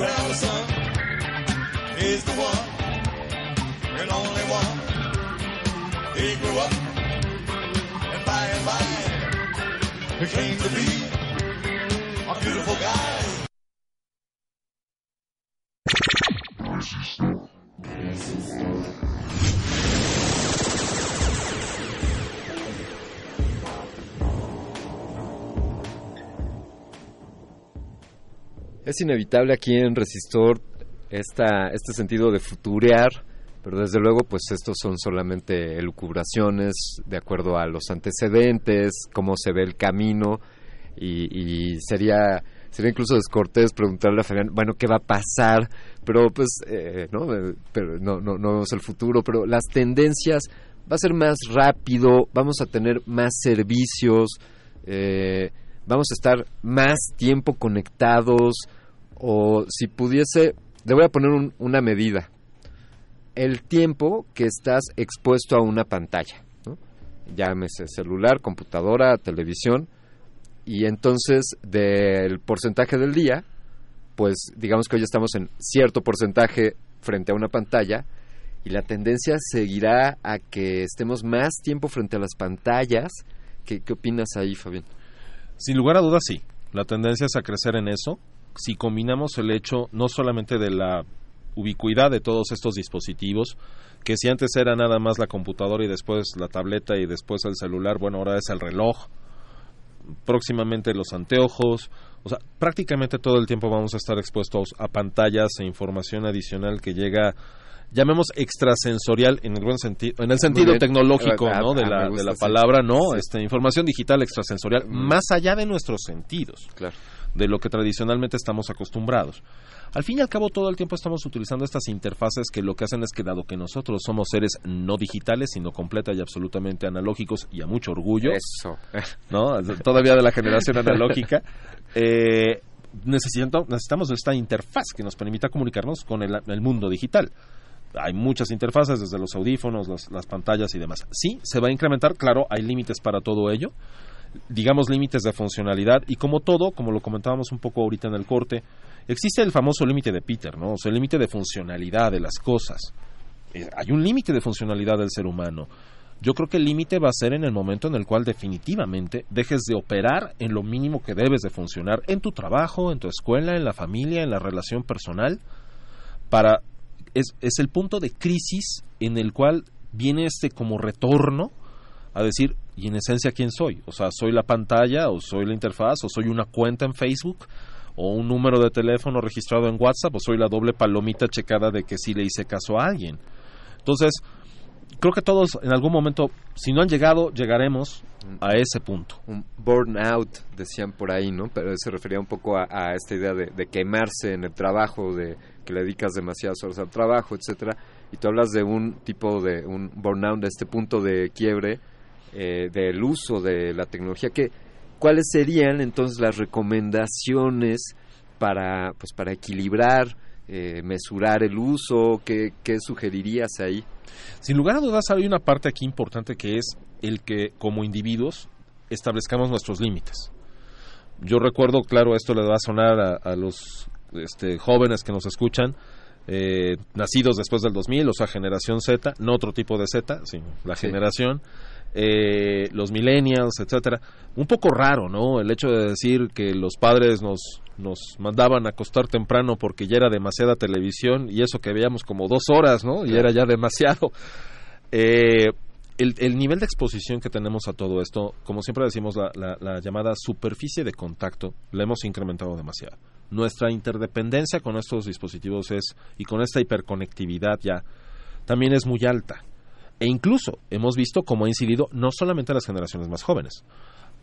have a son. He's the one and only one. He grew up and by and by he came to be a beautiful guy. Inevitable aquí en Resistor esta, este sentido de futurear, pero desde luego pues estos son solamente elucubraciones de acuerdo a los antecedentes, cómo se ve el camino y, y sería sería incluso descortés preguntarle a Fabián, bueno, ¿qué va a pasar? Pero pues, eh, ¿no? Eh, pero no, no, no vemos el futuro, pero las tendencias va a ser más rápido, vamos a tener más servicios, eh, vamos a estar más tiempo conectados o si pudiese, le voy a poner un- una medida, el tiempo que estás expuesto a una pantalla, ¿no? llámese celular, computadora, televisión, y entonces del porcentaje del día, pues digamos que hoy estamos en cierto porcentaje frente a una pantalla y la tendencia seguirá a que estemos más tiempo frente a las pantallas. ¿Qué, qué opinas ahí, Fabián? Sin lugar a dudas, sí. La tendencia es a crecer en eso. Si combinamos el hecho no solamente de la ubicuidad de todos estos dispositivos, que si antes era nada más la computadora y después la tableta y después el celular, bueno, ahora es el reloj. próximamente los anteojos, o sea, prácticamente todo el tiempo vamos a estar expuestos a pantallas e información adicional que llega llamemos extrasensorial en el buen sentido en el sentido tecnológico Ah, no de ah, la, gusta, de la sí. palabra no Sí. este información digital extrasensorial Mm. más allá de nuestros sentidos Claro. De lo que tradicionalmente estamos acostumbrados. Al fin y al cabo, todo el tiempo estamos utilizando estas interfaces que lo que hacen es que, dado que nosotros somos seres no digitales, sino completa y absolutamente analógicos y a mucho orgullo, Eso. [LAUGHS] ¿no? Todavía de la generación analógica, eh, necesitamos esta interfaz que nos permita comunicarnos con el, el mundo digital. Hay muchas interfaces, desde los audífonos, las, las pantallas y demás. Sí, se va a incrementar, claro, hay límites para todo ello, digamos límites de funcionalidad y como todo, como lo comentábamos un poco ahorita en el corte, existe el famoso límite de Peter, ¿no? O sea, el límite de funcionalidad de las cosas. Eh, hay un límite de funcionalidad del ser humano. Yo creo que el límite va a ser en el momento en el cual definitivamente dejes de operar en lo mínimo que debes de funcionar en tu trabajo, en tu escuela, en la familia, en la relación personal, para es, es el punto de crisis en el cual viene este como retorno a decir, y en esencia, ¿quién soy? O sea, ¿soy la pantalla o soy la interfaz o soy una cuenta en Facebook o un número de teléfono registrado en WhatsApp o soy la doble palomita checada de que sí le hice caso a alguien? Entonces, creo que todos en algún momento, si no han llegado, llegaremos a ese punto. un burnout, decían por ahí, ¿no? Pero se refería un poco a, esta idea de, de quemarse en el trabajo, de que le dedicas demasiadas horas al trabajo, etcétera. Y tú hablas de un tipo de un burnout, de este punto de quiebre eh, del uso de la tecnología. que ¿Cuáles serían entonces las recomendaciones para, pues, para equilibrar, eh, mesurar el uso? ¿Qué, ¿Qué sugerirías ahí? Sin lugar a dudas, hay una parte aquí importante que es el que como individuos establezcamos nuestros límites. Yo recuerdo, claro, esto le va a sonar a, a los este, jóvenes que nos escuchan, eh, nacidos después del 2000, o sea, generación Z, no otro tipo de Z, sino la Sí. generación, eh, los millennials, etcétera. Un poco raro, ¿no? El hecho de decir que los padres nos, nos mandaban a acostar temprano porque ya era demasiada televisión y eso que veíamos como dos horas, ¿no? Y era ya demasiado. Eh, el, el nivel de exposición que tenemos a todo esto, como siempre decimos, la, la- la llamada superficie de contacto, la hemos incrementado demasiado. Nuestra interdependencia con estos dispositivos es, y con esta hiperconectividad ya, también es muy alta. E incluso hemos visto cómo ha incidido no solamente a las generaciones más jóvenes.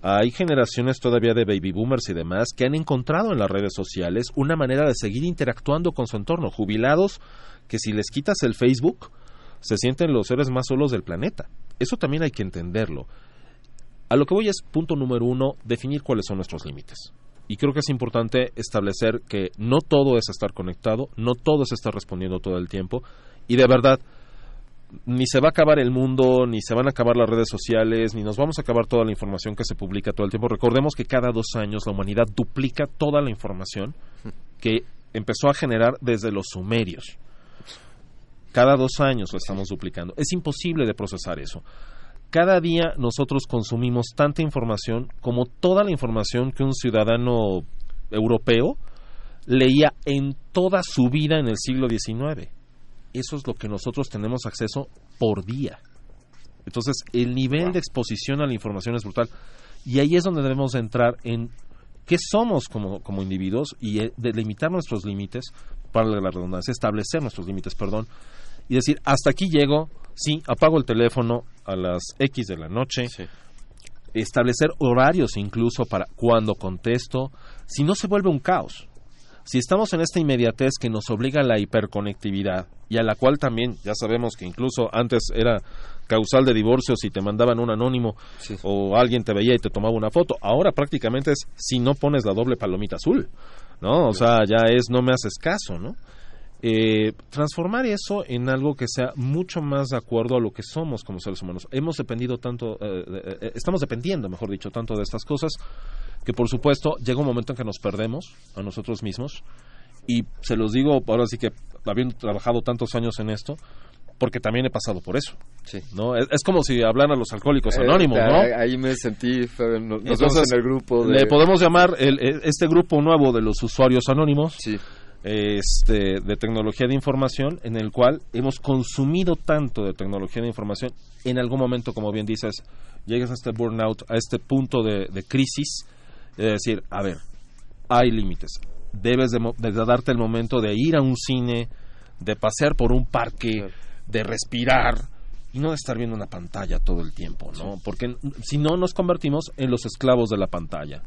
Hay generaciones todavía de baby boomers y demás que han encontrado en las redes sociales una manera de seguir interactuando con su entorno. Jubilados que si les quitas el Facebook se sienten los seres más solos del planeta. Eso también hay que entenderlo. A lo que voy es, punto número uno, definir cuáles son nuestros límites. Y creo que es importante establecer que no todo es estar conectado, no todo es estar respondiendo todo el tiempo. Y de verdad, ni se va a acabar el mundo, ni se van a acabar las redes sociales, ni nos vamos a acabar toda la información que se publica todo el tiempo. Recordemos que cada dos años la humanidad duplica toda la información que empezó a generar desde los sumerios. Cada dos años lo estamos duplicando. Es imposible de procesar eso. Cada día nosotros consumimos tanta información como toda la información que un ciudadano europeo leía en toda su vida en el siglo XIX. Eso es lo que nosotros tenemos acceso por día. Entonces, el nivel de exposición a la información es brutal. Y ahí es donde debemos de entrar en qué somos como, como individuos y eh, delimitar nuestros límites, para la redundancia, establecer nuestros límites, perdón, y decir, hasta aquí llego, sí, apago el teléfono a las X de la noche, establecer horarios incluso para cuando contesto, si no se vuelve un caos. Si estamos en esta inmediatez que nos obliga a la hiperconectividad y a la cual también ya sabemos que incluso antes era causal de divorcio si te mandaban un anónimo o alguien te veía y te tomaba una foto, ahora prácticamente es si no pones la doble palomita azul, ¿no? O sea, ya es no me haces caso, ¿no? Eh, transformar eso en algo que sea mucho más de acuerdo a lo que somos como seres humanos. Hemos dependido tanto, eh, eh, eh, estamos dependiendo, mejor dicho, tanto de estas cosas que por supuesto llega un momento en que nos perdemos a nosotros mismos. Y se los digo ahora sí que habiendo trabajado tantos años en esto porque también he pasado por eso no es, es como si hablaran a los alcohólicos Eh, anónimos no ahí- me sentí, nos vemos Entonces, en el grupo de... le podemos llamar el- el- este grupo nuevo de los usuarios anónimos este, de tecnología de información en el cual hemos consumido tanto de tecnología de información, en algún momento, como bien dices, llegas a este burnout, a este punto de, de crisis, es decir, a ver, hay límites. Debes de, darte el momento de ir a un cine, de pasear por un parque, de respirar y no de estar viendo una pantalla todo el tiempo, ¿no? Porque si no nos convertimos en los esclavos de la pantalla.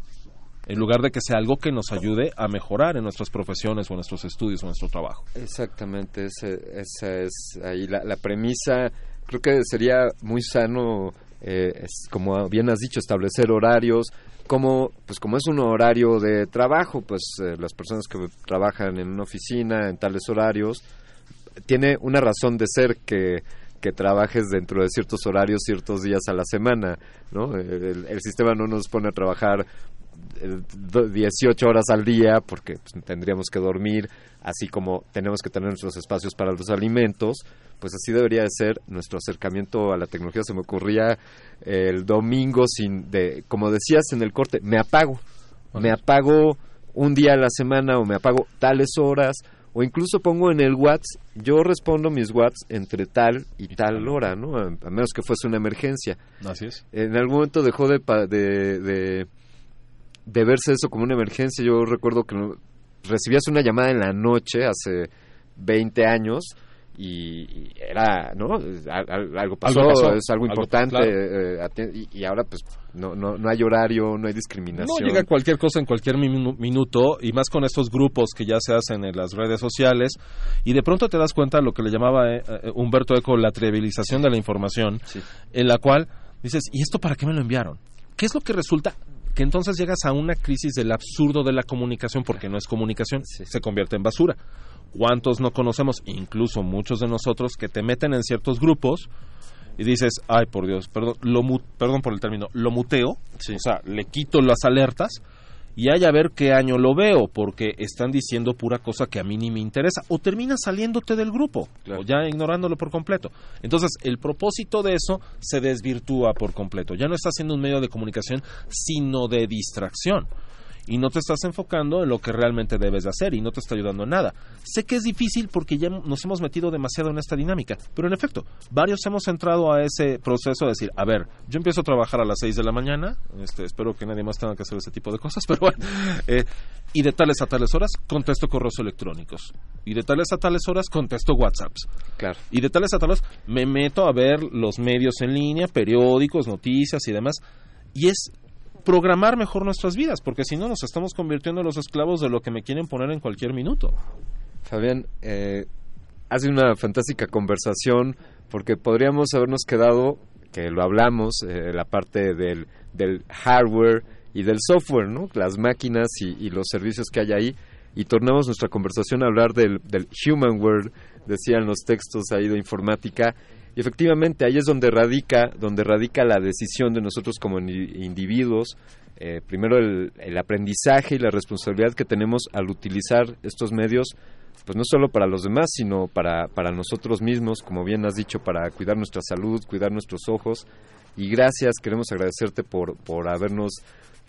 En lugar de que sea algo que nos ayude a mejorar en nuestras profesiones o en nuestros estudios o en nuestro trabajo. Exactamente, ese- esa es ahí la, la premisa. Creo que sería muy sano, eh, es, como bien has dicho, establecer horarios. Como, pues como es un horario de trabajo, pues eh, las personas que trabajan en una oficina en tales horarios, tiene una razón de ser que, que trabajes dentro de ciertos horarios ciertos días a la semana, ¿no? El, sistema no nos pone a trabajar 18 horas al día porque pues, tendríamos que dormir, así como tenemos que tener nuestros espacios para los alimentos, pues así debería de ser nuestro acercamiento a la tecnología. Se me ocurría el domingo sin de, como decías en el corte, me apago, me apago un día a la semana o me apago tales horas o incluso pongo en el WhatsApp, yo respondo mis WhatsApp entre tal y tal hora, ¿no? A, a menos que fuese una emergencia. Así es. En algún momento dejó de, de, de verse eso como una emergencia. Yo recuerdo que recibías una llamada en la noche hace 20 años y, era, ¿no? Al- al- Algo pasó, Algo pasó, es algo algo- importante claro. eh, y, y ahora pues no, no, no hay horario, no hay discriminación. No llega cualquier cosa en cualquier minu- minuto y más con estos grupos que ya se hacen en las redes sociales y de pronto te das cuenta de lo que le llamaba eh, eh, Humberto Eco la trivialización de la información en la cual dices, ¿y esto para qué me lo enviaron? ¿Qué es lo que resulta? Que entonces llegas a una crisis del absurdo de la comunicación porque no es comunicación, se convierte en basura. ¿Cuántos no conocemos, incluso muchos de nosotros, que te meten en ciertos grupos y dices, ay por Dios, perdón, lo mu- perdón por el término, lo muteo, o sea, le quito las alertas y hay a ver qué año lo veo, porque están diciendo pura cosa que a mí ni me interesa, o terminas saliéndote del grupo, o ya ignorándolo por completo. Entonces, el propósito de eso se desvirtúa por completo. Ya no está siendo un medio de comunicación, sino de distracción. Y no te estás enfocando en lo que realmente debes de hacer y no te está ayudando en nada. Sé que es difícil porque ya nos hemos metido demasiado en esta dinámica, pero en efecto, varios hemos entrado a ese proceso de decir, a ver, yo empiezo a trabajar a las 6 de la mañana, este, espero que nadie más tenga que hacer ese tipo de cosas, [LAUGHS] pero bueno, eh, y de tales a tales horas contesto correos electrónicos, y de tales a tales horas contesto WhatsApps. Claro. Y de tales a tales me meto a ver los medios en línea, periódicos, noticias y demás, y es programar mejor nuestras vidas, porque si no nos estamos convirtiendo en los esclavos de lo que me quieren poner en cualquier minuto. Fabián, eh, hace una fantástica conversación porque podríamos habernos quedado, que lo hablamos, eh, la parte del, del hardware y del software, ¿no? Las máquinas y, y los servicios que hay ahí. Y tornamos nuestra conversación a hablar del, del humanware, decían los textos ahí de informática. Y efectivamente ahí es donde radica, donde radica la decisión de nosotros como individuos, eh, primero el, el aprendizaje y la responsabilidad que tenemos al utilizar estos medios, pues no solo para los demás, sino para, para nosotros mismos, como bien has dicho, para cuidar nuestra salud, cuidar nuestros ojos. Y gracias, queremos agradecerte por, por habernos,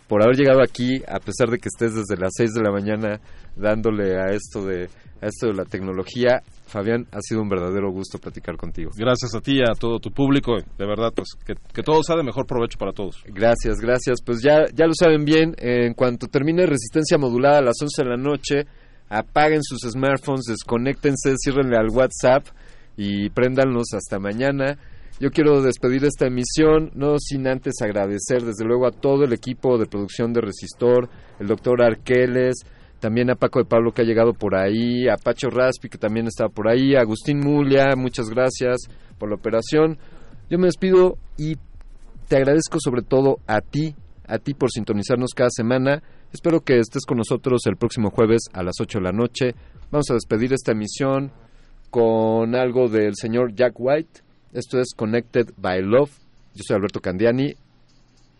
por haber llegado aquí, a pesar de que estés desde las 6 de la mañana dándole a esto de, a esto de la tecnología. Fabián, ha sido un verdadero gusto platicar contigo. Gracias a ti y a todo tu público, de verdad, pues que, que todo sea de mejor provecho para todos. Gracias, gracias. Pues ya, ya lo saben bien, en cuanto termine resistencia modulada a las 11 de la noche, apaguen sus smartphones, desconéctense, ciérrenle al WhatsApp y préndanlos hasta mañana. Yo quiero despedir esta emisión, no sin antes agradecer desde luego a todo el equipo de producción de Resistor, el doctor Arqueles, también a Paco de Pablo que ha llegado por ahí, a Pacho Raspi que también está por ahí, a Agustín Mulia, muchas gracias por la operación. Yo me despido y te agradezco sobre todo a ti, a ti por sintonizarnos cada semana. Espero que estés con nosotros el próximo jueves a las 8 de la noche. Vamos a despedir esta emisión con algo del señor Jack White. Esto es Connected by Love. Yo soy Alberto Candiani.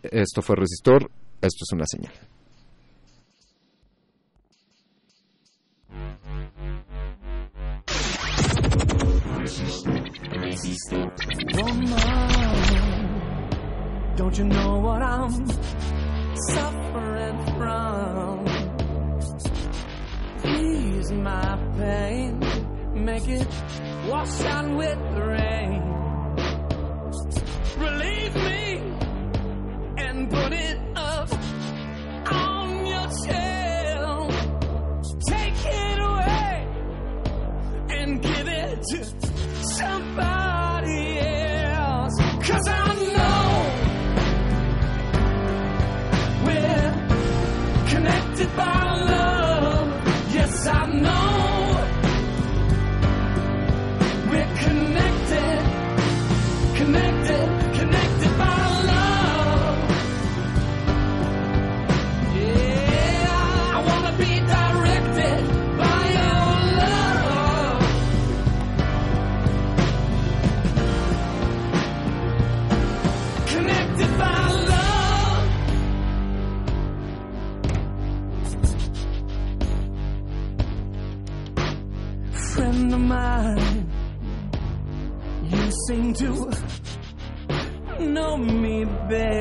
Esto fue Resistor. Esto es una señal. Woman, don't you know what I'm suffering from? ease my pain, make it wash out with the rain. Relieve me and put it up on your shelf. Take it away and give it to somebody to know me best.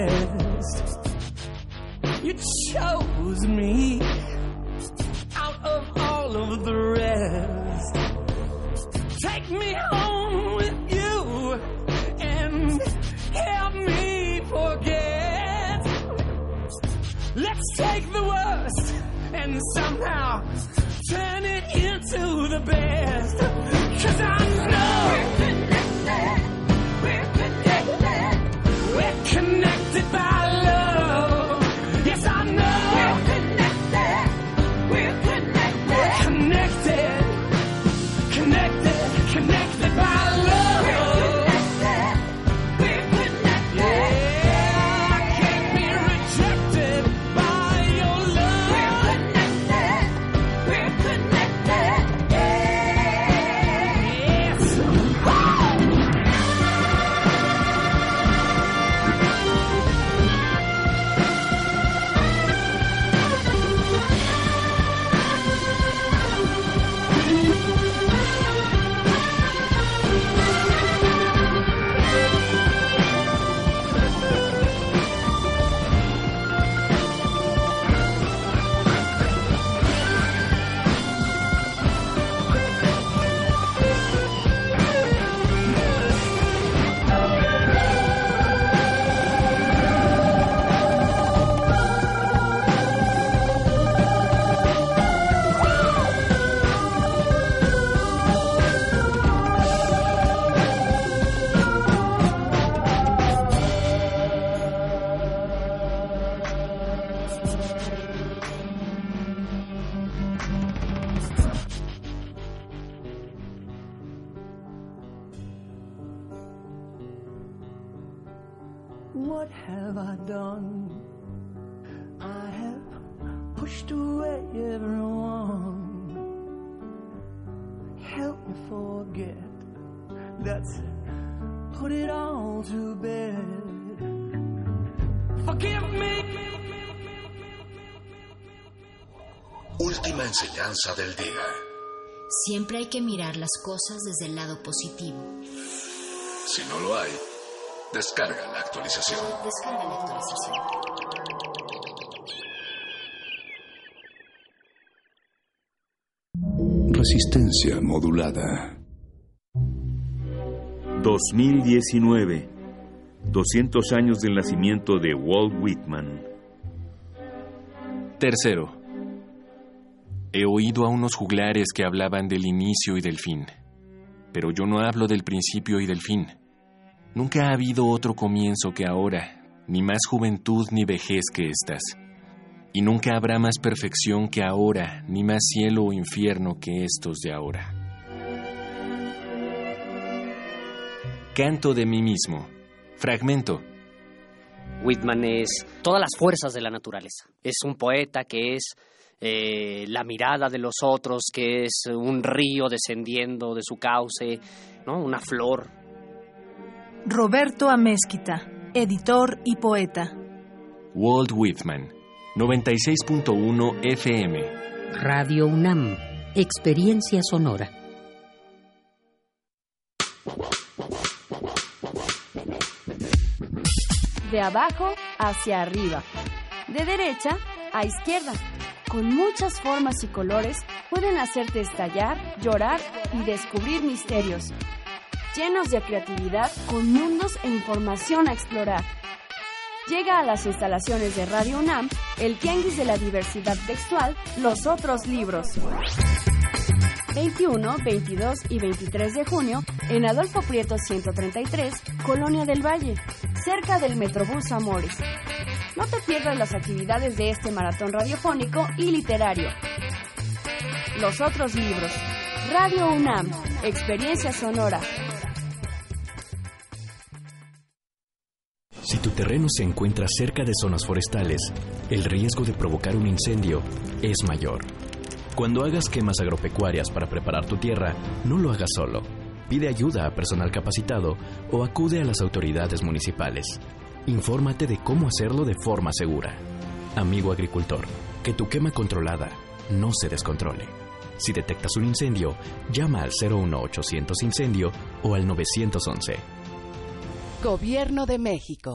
Enseñanza del día. Siempre hay que mirar las cosas desde el lado positivo. Si no lo hay, descarga la actualización. Descarga la actualización. Resistencia modulada. 2019. 200 años del nacimiento de Walt Whitman. Tercero. He oído a unos juglares que hablaban del inicio y del fin, pero yo no hablo del principio y del fin. Nunca ha habido otro comienzo que ahora, ni más juventud ni vejez que estas. Y nunca habrá más perfección que ahora, ni más cielo o infierno que estos de ahora. Canto de mí mismo. Fragmento. Whitman es todas las fuerzas de la naturaleza. Es un poeta que es eh, la mirada de los otros, que es un río descendiendo de su cauce, ¿no? Una flor. Roberto Amezquita, editor y poeta. Walt Whitman. 96.1 FM. Radio UNAM. Experiencia sonora. De abajo hacia arriba. De derecha a izquierda. Con muchas formas y colores pueden hacerte estallar, llorar y descubrir misterios. Llenos de creatividad con mundos e información a explorar. Llega a las instalaciones de Radio UNAM el Tianguis de la Diversidad Textual, Los Otros Libros. 21, 22 y 23 de junio en Adolfo Prieto 133, Colonia del Valle, cerca del Metrobús Amores. No te pierdas las actividades de este maratón radiofónico y literario. Los otros libros. Radio UNAM, Experiencia Sonora. Si tu terreno se encuentra cerca de zonas forestales, el riesgo de provocar un incendio es mayor. Cuando hagas quemas agropecuarias para preparar tu tierra, no lo hagas solo. Pide ayuda a personal capacitado o acude a las autoridades municipales. Infórmate de cómo hacerlo de forma segura. Amigo agricultor, que tu quema controlada no se descontrole. Si detectas un incendio, llama al 01800 incendio o al 911. Gobierno de México.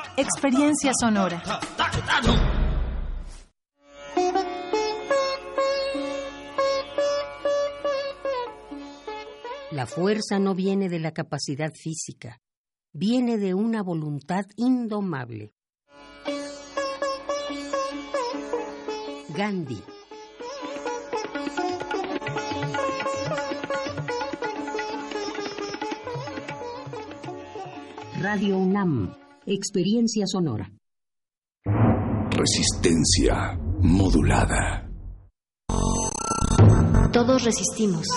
Experiencia sonora. La fuerza no viene de la capacidad física, viene de una voluntad indomable. Gandhi. Radio UNAM, experiencia sonora. Resistencia modulada. Todos resistimos.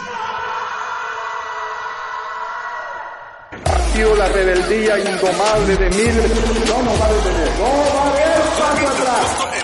sido la rebeldía indomable de miles. No nos va a detener. No va a haber paso atrás.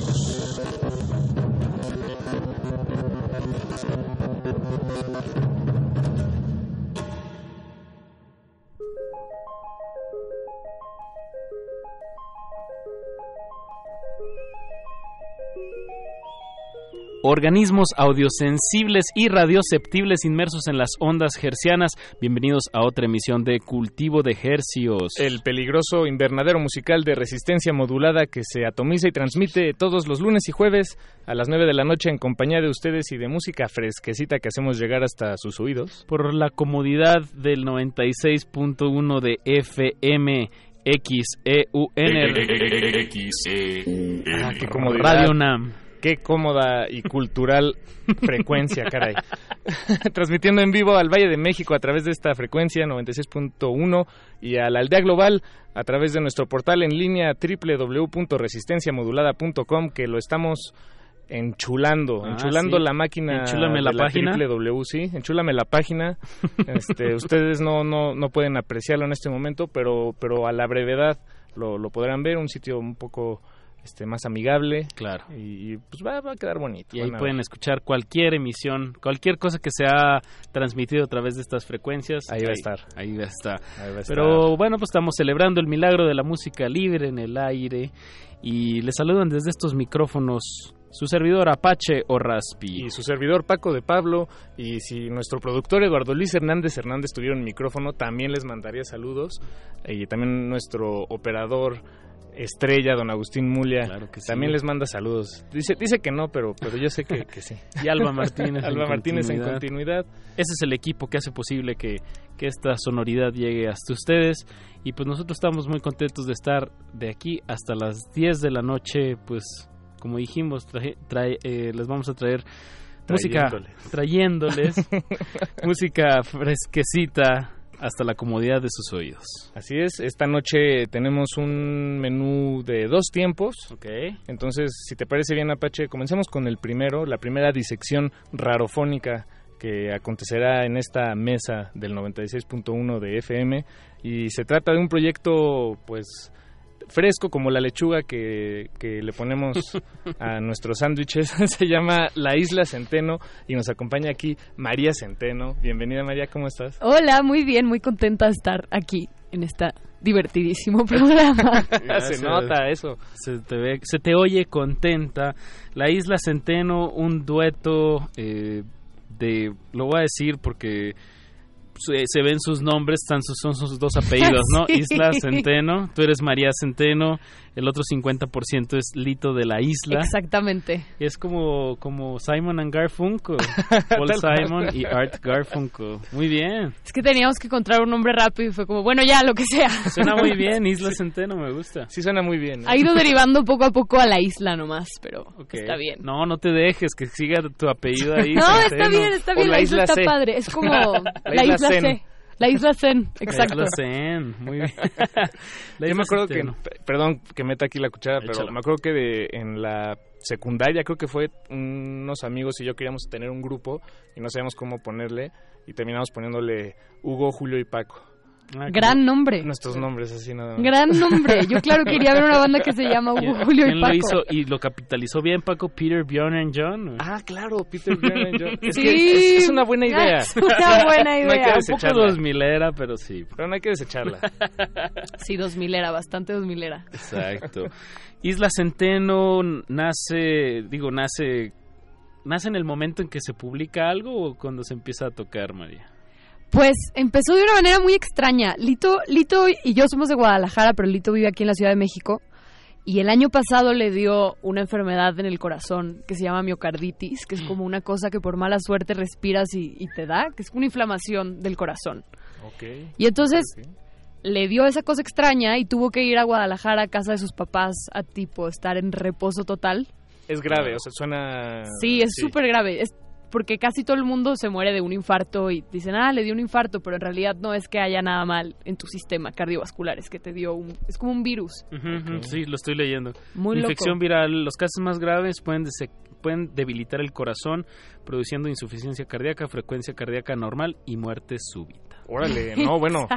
Organismos audiosensibles y radioceptibles inmersos en las ondas hercianas. Bienvenidos a otra emisión de Cultivo de Hercios. El peligroso invernadero musical de resistencia modulada que se atomiza y transmite todos los lunes y jueves a las 9 de la noche en compañía de ustedes y de música fresquecita que hacemos llegar hasta sus oídos. Por la comodidad del 96.1 de FM. XEUN Ah, qué comodidad. Radio NAM. Qué cómoda y cultural frecuencia, caray. [LAUGHS] Transmitiendo en vivo al Valle de México a través de esta frecuencia 96.1 y a la aldea global a través de nuestro portal en línea www.resistenciamodulada.com que lo estamos enchulando, Ah, enchulando sí. la máquina Enchúlame de la página. www, sí, enchúlame la página. [LAUGHS] Este, ustedes no, no, no pueden apreciarlo en este momento, pero, pero a la brevedad lo, lo podrán ver, un sitio un poco este, más amigable. Claro. Y, y, pues va, va a quedar bonito. Y ahí pueden escuchar cualquier emisión, cualquier cosa que se ha transmitido a través de estas frecuencias. Ahí va a estar. Ahí va a estar. Ahí va a Pero estar. bueno, pues estamos celebrando el milagro de la música libre en el aire. Y les saludan desde estos micrófonos su servidor Apache o Raspi. y su servidor Paco de Pablo y si nuestro productor Eduardo Luis Hernández Hernández tuviera un micrófono también les mandaría saludos y también nuestro operador estrella, don Agustín Mulia. También les manda saludos. Dice, dice que no, pero, pero yo sé que, que sí. Y Alba Martínez. [LAUGHS] Alba en Martínez en continuidad. continuidad. Ese es el equipo que hace posible que, que esta sonoridad llegue hasta ustedes. Y pues nosotros estamos muy contentos de estar de aquí hasta las 10 de la noche. Pues como dijimos, traje- trae- eh, les vamos a traer música trayéndoles [LAUGHS] música fresquecita hasta la comodidad de sus oídos. Así es, esta noche tenemos un menú de dos tiempos. Entonces, si te parece bien, Apache, comencemos con el primero, la primera disección rarofónica que acontecerá en esta mesa del 96.1 de FM. Y se trata de un proyecto, pues, fresco como la lechuga que, que le ponemos [LAUGHS] a nuestros sándwiches. [LAUGHS] se llama La Isla Centeno y nos acompaña aquí María Centeno. Bienvenida, María, ¿cómo estás? Hola, muy bien, muy contenta de estar aquí en este divertidísimo [LAUGHS] programa. se nota eso. Se te, ve- se te oye contenta. La Isla Centeno, un dueto eh, de, lo voy a decir porque se, se ven sus nombres, están sus, son sus dos apellidos, ¿no? [LAUGHS] Sí. Isla Centeno, tú eres María Centeno, el otro 50% es Lito de la Isla. Exactamente. Es como, como Simon and Garfunkel, [LAUGHS] Paul. Simon y Art Garfunkel. Muy bien. Es que teníamos que encontrar un nombre rápido y fue como, bueno, ya, lo que sea. Suena muy bien, Isla Centeno, me gusta. Sí, suena muy bien. Ha ido derivando poco a poco a la isla nomás, pero está bien. No, no te dejes, que siga tu apellido ahí. [LAUGHS] No, está bien, está bien, la, isla, está C. padre. Es como [LAUGHS] la, isla, C. La isla Zen, exacto. La isla Zen, muy bien. [LAUGHS] La Yo isla me acuerdo que, perdón que meta aquí la cuchara, pero me acuerdo que de- en la secundaria creo que fue unos amigos y yo queríamos tener un grupo y no sabíamos cómo ponerle y terminamos poniéndole Hugo, Julio y Paco. Gran nombre. Nuestros nombres así nada más. Gran nombre. Yo claro quería ver una banda que se [LAUGHS] llama Hugo, ¿Quién- Julio quién y lo Paco. hizo y lo capitalizó bien, Paco? Peter, Bjorn and John. Ah, claro, Peter, Bjorn and John. Es Sí. que es, es una buena idea. Es una buena [LAUGHS] [LAUGHS] No hay idea. que Un poco desecharla. dos milera, pero sí. Pero no hay que desecharla. Sí, dos milera, bastante dos milera. Exacto. Isla Centeno nace, digo, nace, nace en el momento en que se publica algo o cuando se empieza a tocar, María. Pues empezó de una manera muy extraña. Lito, Lito y yo somos de Guadalajara, pero Lito vive aquí en la Ciudad de México. Y el año pasado le dio una enfermedad en el corazón que se llama miocarditis, que es como una cosa que por mala suerte respiras y, y te da, que es una inflamación del corazón. Y entonces le dio esa cosa extraña y tuvo que ir a Guadalajara a casa de sus papás a tipo estar en reposo total. Es grave, o sea, suena... Sí, es súper grave. Es porque casi todo el mundo se muere de un infarto y dicen, ah, le dio un infarto, pero en realidad no es que haya nada mal en tu sistema cardiovascular, es que te dio un... es como un virus. Sí, lo estoy leyendo. Muy loco. Infección viral. Los casos más graves pueden, dese- pueden debilitar el corazón, produciendo insuficiencia cardíaca, frecuencia cardíaca normal y muerte súbita. Órale, [LAUGHS] no, bueno.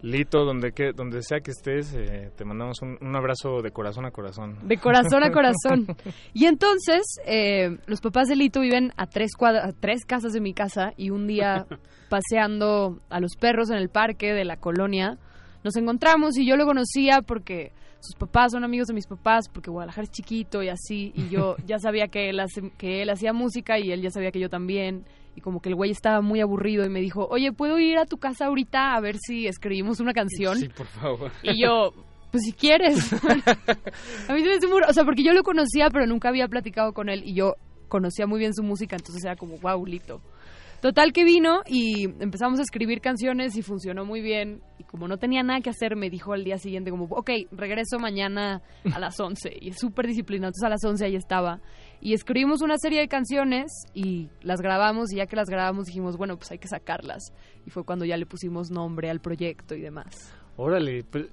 Lito, donde, que, donde sea que estés, eh, te mandamos un, un abrazo de corazón a corazón. De corazón a [LAUGHS] corazón. Y entonces, eh, los papás de Lito viven a tres, cuadra- a tres casas de mi casa y un día [LAUGHS] paseando a los perros en el parque de la colonia, nos encontramos y yo lo conocía porque sus papás son amigos de mis papás, porque Guadalajara es chiquito y así, y yo ya sabía que él, hace- que él hacía música y él ya sabía que yo también, y como que el güey estaba muy aburrido y me dijo, oye, ¿puedo ir a tu casa ahorita a ver si escribimos una canción? Sí, por favor. Y yo, pues si quieres. [LAUGHS] a mí se me hace muy- O sea, porque yo lo conocía, pero nunca había platicado con él y yo conocía muy bien su música, entonces era como, wow, Lito. Total que vino y empezamos a escribir canciones y funcionó muy bien. Y como no tenía nada que hacer, me dijo al día siguiente como, ok, regreso mañana a las 11. Y es súper disciplinado, entonces a las 11 ahí estaba. Y escribimos una serie de canciones y las grabamos y ya que las grabamos dijimos, bueno, pues hay que sacarlas. Y fue cuando ya le pusimos nombre al proyecto y demás. Órale, pues,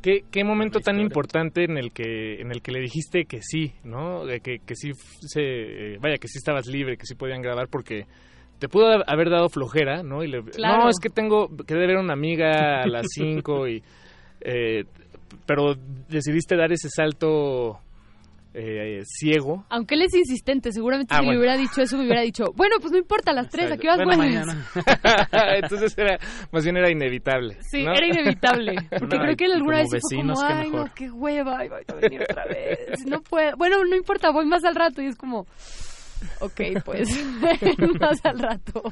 ¿qué, qué momento tan importante en el que en el que le dijiste que sí, ¿no? De Que, que sí se, vaya, que sí estabas libre, que sí podían grabar porque te pudo ha- haber dado flojera, ¿no? Y le, Claro. no, es que tengo que ver a una amiga a las [LAUGHS] 5 y eh, pero decidiste dar ese salto eh, ciego. Aunque él es insistente, seguramente Ah, si bueno. le hubiera dicho eso me hubiera dicho, bueno, pues no importa, las 3, ¿a qué horas Bueno, vuelves? [LAUGHS] Entonces era más bien era inevitable. Sí, ¿no? era inevitable. [LAUGHS] Porque No, creo que él alguna vez sí fue como, vecinos, ay, no, mejor". qué hueva, ay, voy a venir otra vez. No puedo. Bueno, no importa, voy más al rato. Y es como, ok, pues, [LAUGHS] más al rato.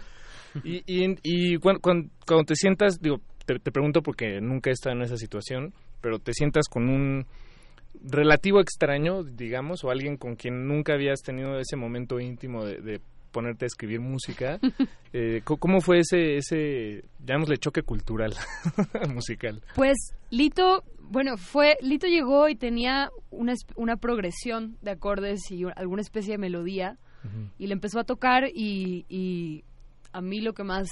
Y, y, y cuan- cuan- cuando, te sientas, digo, te, te pregunto porque nunca he estado en esa situación, pero te sientas con un relativo extraño, digamos, o alguien con quien nunca habías tenido ese momento íntimo de, de ponerte a escribir música. [LAUGHS] Eh, ¿Cómo fue ese, ese, llamémosle, choque cultural [LAUGHS] musical? Pues Lito, bueno, fue Lito llegó y tenía una, una progresión de acordes y alguna especie de melodía y le empezó a tocar y, y a mí lo que más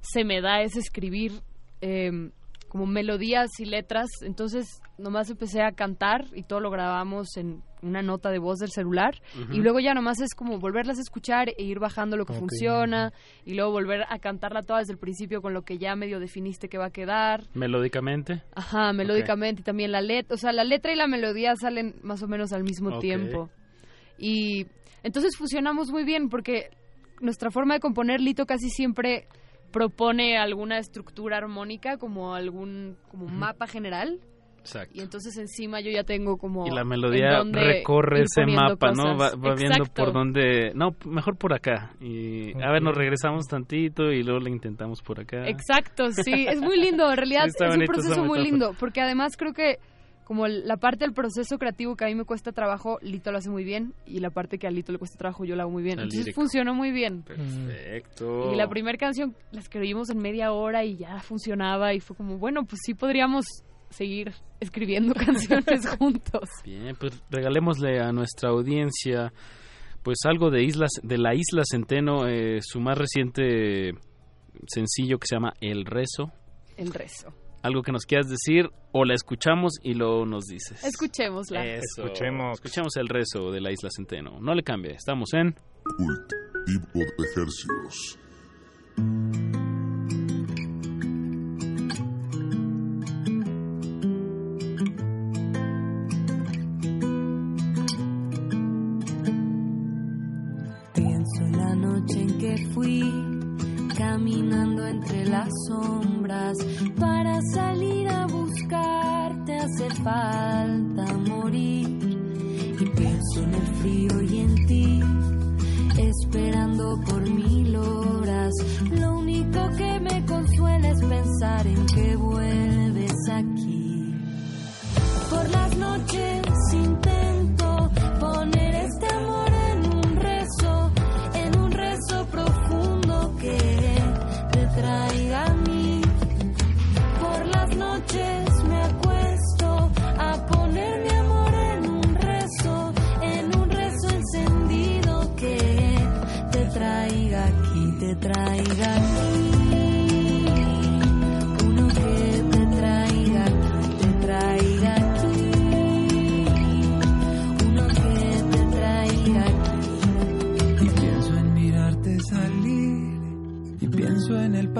se me da es escribir em, como melodías y letras, entonces nomás empecé a cantar y todo lo grabamos en una nota de voz del celular. Y luego ya nomás es como volverlas a escuchar e ir bajando lo que funciona y luego volver a cantarla toda desde el principio con lo que ya medio definiste que va a quedar. Melódicamente. Ajá, melódicamente y también la letra, o sea, la letra y la melodía salen más o menos al mismo tiempo. Y entonces fusionamos muy bien porque nuestra forma de componer Lito casi siempre propone alguna estructura armónica como algún como mapa general Exacto. y entonces encima yo ya tengo como Y la melodía recorre ese mapa, ¿no? Va, viendo por dónde... No, mejor por acá. Y a ver, nos regresamos tantito y luego le intentamos por acá. Exacto, sí, es muy [LAUGHS] lindo, en realidad Sí, es bonito un proceso muy lindo, porque además creo que como la parte del proceso creativo que a mí me cuesta trabajo, Lito lo hace muy bien, y la parte que a Lito le cuesta trabajo, yo la hago muy bien. Entonces funcionó muy bien. Perfecto. Y la primera canción la escribimos en media hora y ya funcionaba, y fue como, bueno, pues sí podríamos seguir escribiendo [LAUGHS] canciones juntos. Bien, pues regalémosle a nuestra audiencia pues algo de islas de la isla Centeno, eh, su más reciente sencillo que se llama El Rezo. El rezo. Algo que nos quieras decir o la escuchamos y luego nos dices. Escuchémosla. Eso. Escuchemos. Escuchamos el rezo de la isla Centeno. No le cambie, estamos en de ejercicios. Pienso en la noche en que fui caminando entre las sombras para salir a buscarte hace falta morir. Y pienso en el frío y en ti esperando por mil horas. Lo único que me consuela es pensar en que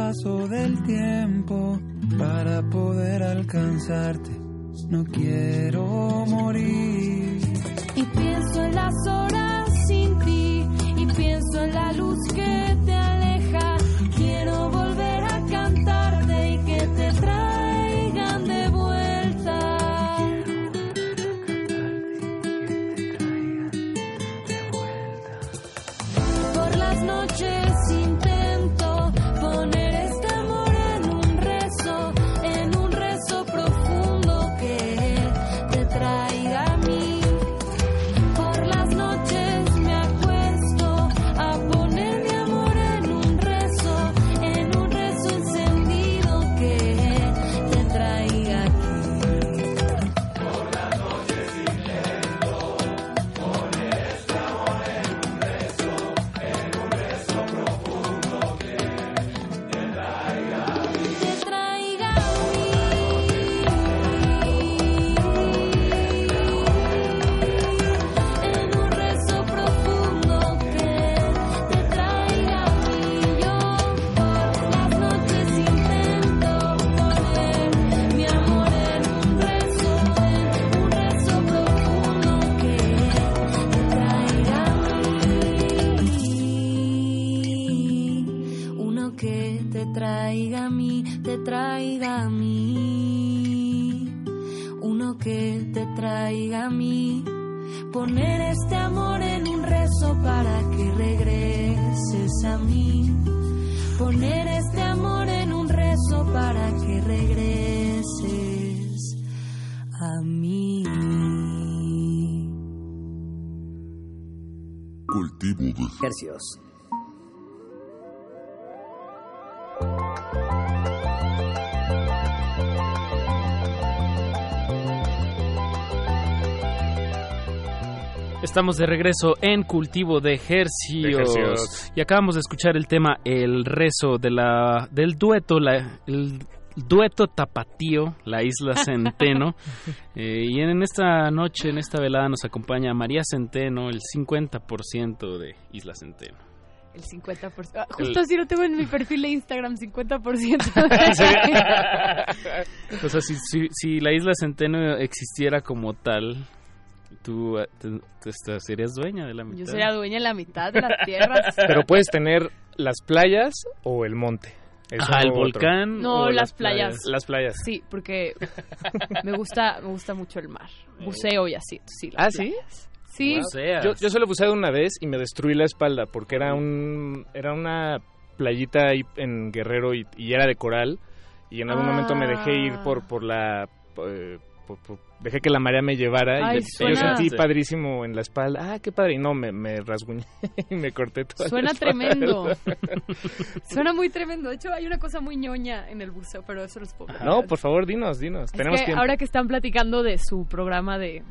paso del tiempo para poder alcanzarte. No quiero morir. Y pienso en las horas sin ti y pienso en la luz que te Estamos de regreso en Cultivo de Ejercios. Ejercicios. Y acabamos de escuchar el tema El rezo de la, del dueto, la- el dueto tapatío, la isla [LAUGHS] Centeno. Eh, y en esta noche, en esta velada, nos acompaña María Centeno, el 50% de Isla Centeno. El 50%. Ah, justo así lo tengo en mi perfil de Instagram, 50%. [LAUGHS] O sea, si, si, si la isla Centeno existiera como tal, tú, eh, te- te- te serías dueña de la mitad. Yo sería dueña de la mitad de las [LAUGHS] tierras. Pero puedes tener las playas o el monte. Ajá, el otro. volcán No, o las playas. Las playas. Sí, porque [LAUGHS] me gusta, me gusta mucho el mar. Buceo y así. Sí, ¿Ah, sí? Sí. Yo, yo solo buceado una vez y me destruí la espalda porque era un era una playita ahí en Guerrero y, y era de coral y en algún momento me dejé ir Ah. por por la eh, por- por- dejé que la marea me llevara Ay, y yo suena- sentí padrísimo en la espalda. Ah, qué padre. Y no, me, me rasguñé [LAUGHS] y me corté toda la Suena espalda. tremendo. [LAUGHS] Suena muy tremendo. De hecho, hay una cosa muy ñoña en el buceo, pero eso los puedo No, por favor, dinos, dinos. Es Tenemos que tiempo. ahora que están platicando de su programa de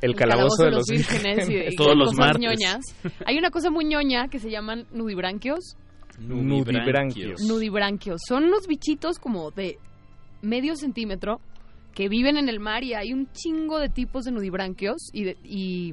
El calabozo de los vírgenes y, [LAUGHS] y Todos los cosas martes. ñoñas, hay una cosa muy ñoña que se llaman nudibranquios. Nudibranquios. Nudibranquios. Son unos bichitos como de medio centímetro que viven en el mar y hay un chingo de tipos de nudibranquios y, de- y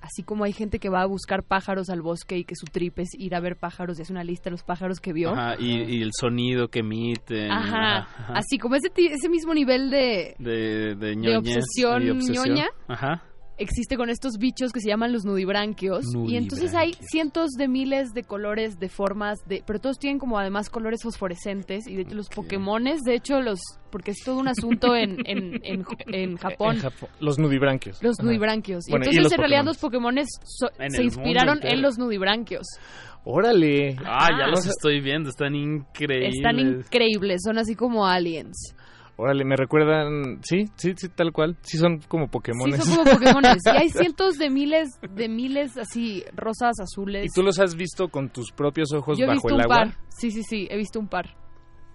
así como hay gente que va a buscar pájaros al bosque y que su trip es ir a ver pájaros y hace una lista de los pájaros que vio. Ajá, y, y el sonido que emiten. Ajá. ajá. Así como ese, ese mismo nivel de, De, de, ñoñez, obsesión y obsesión. ñoña. Ajá. Existe con estos bichos que se llaman los nudibranquios. Y entonces hay cientos de miles de colores, de formas, de pero todos tienen como además colores fosforescentes. Y de hecho los Pokémones, de hecho los... Porque es todo un asunto en, [LAUGHS] en, en, en Japón. Los nudibranquios. Los Ajá. nudibranquios. Y Bueno, entonces en realidad los Pokémones so- En se inspiraron en los nudibranquios. Órale. Ah, ya Ah. los estoy viendo, están increíbles. Están increíbles, son así como aliens. Órale, me recuerdan. Sí, sí, sí, tal cual. Sí, son como Pokémon. Sí, son como [LAUGHS] Pokémones. Y hay cientos de miles, de miles así, rosas, azules. ¿Y tú los has visto con tus propios ojos Yo he bajo visto el un agua? par. Sí, sí, sí, he visto un par.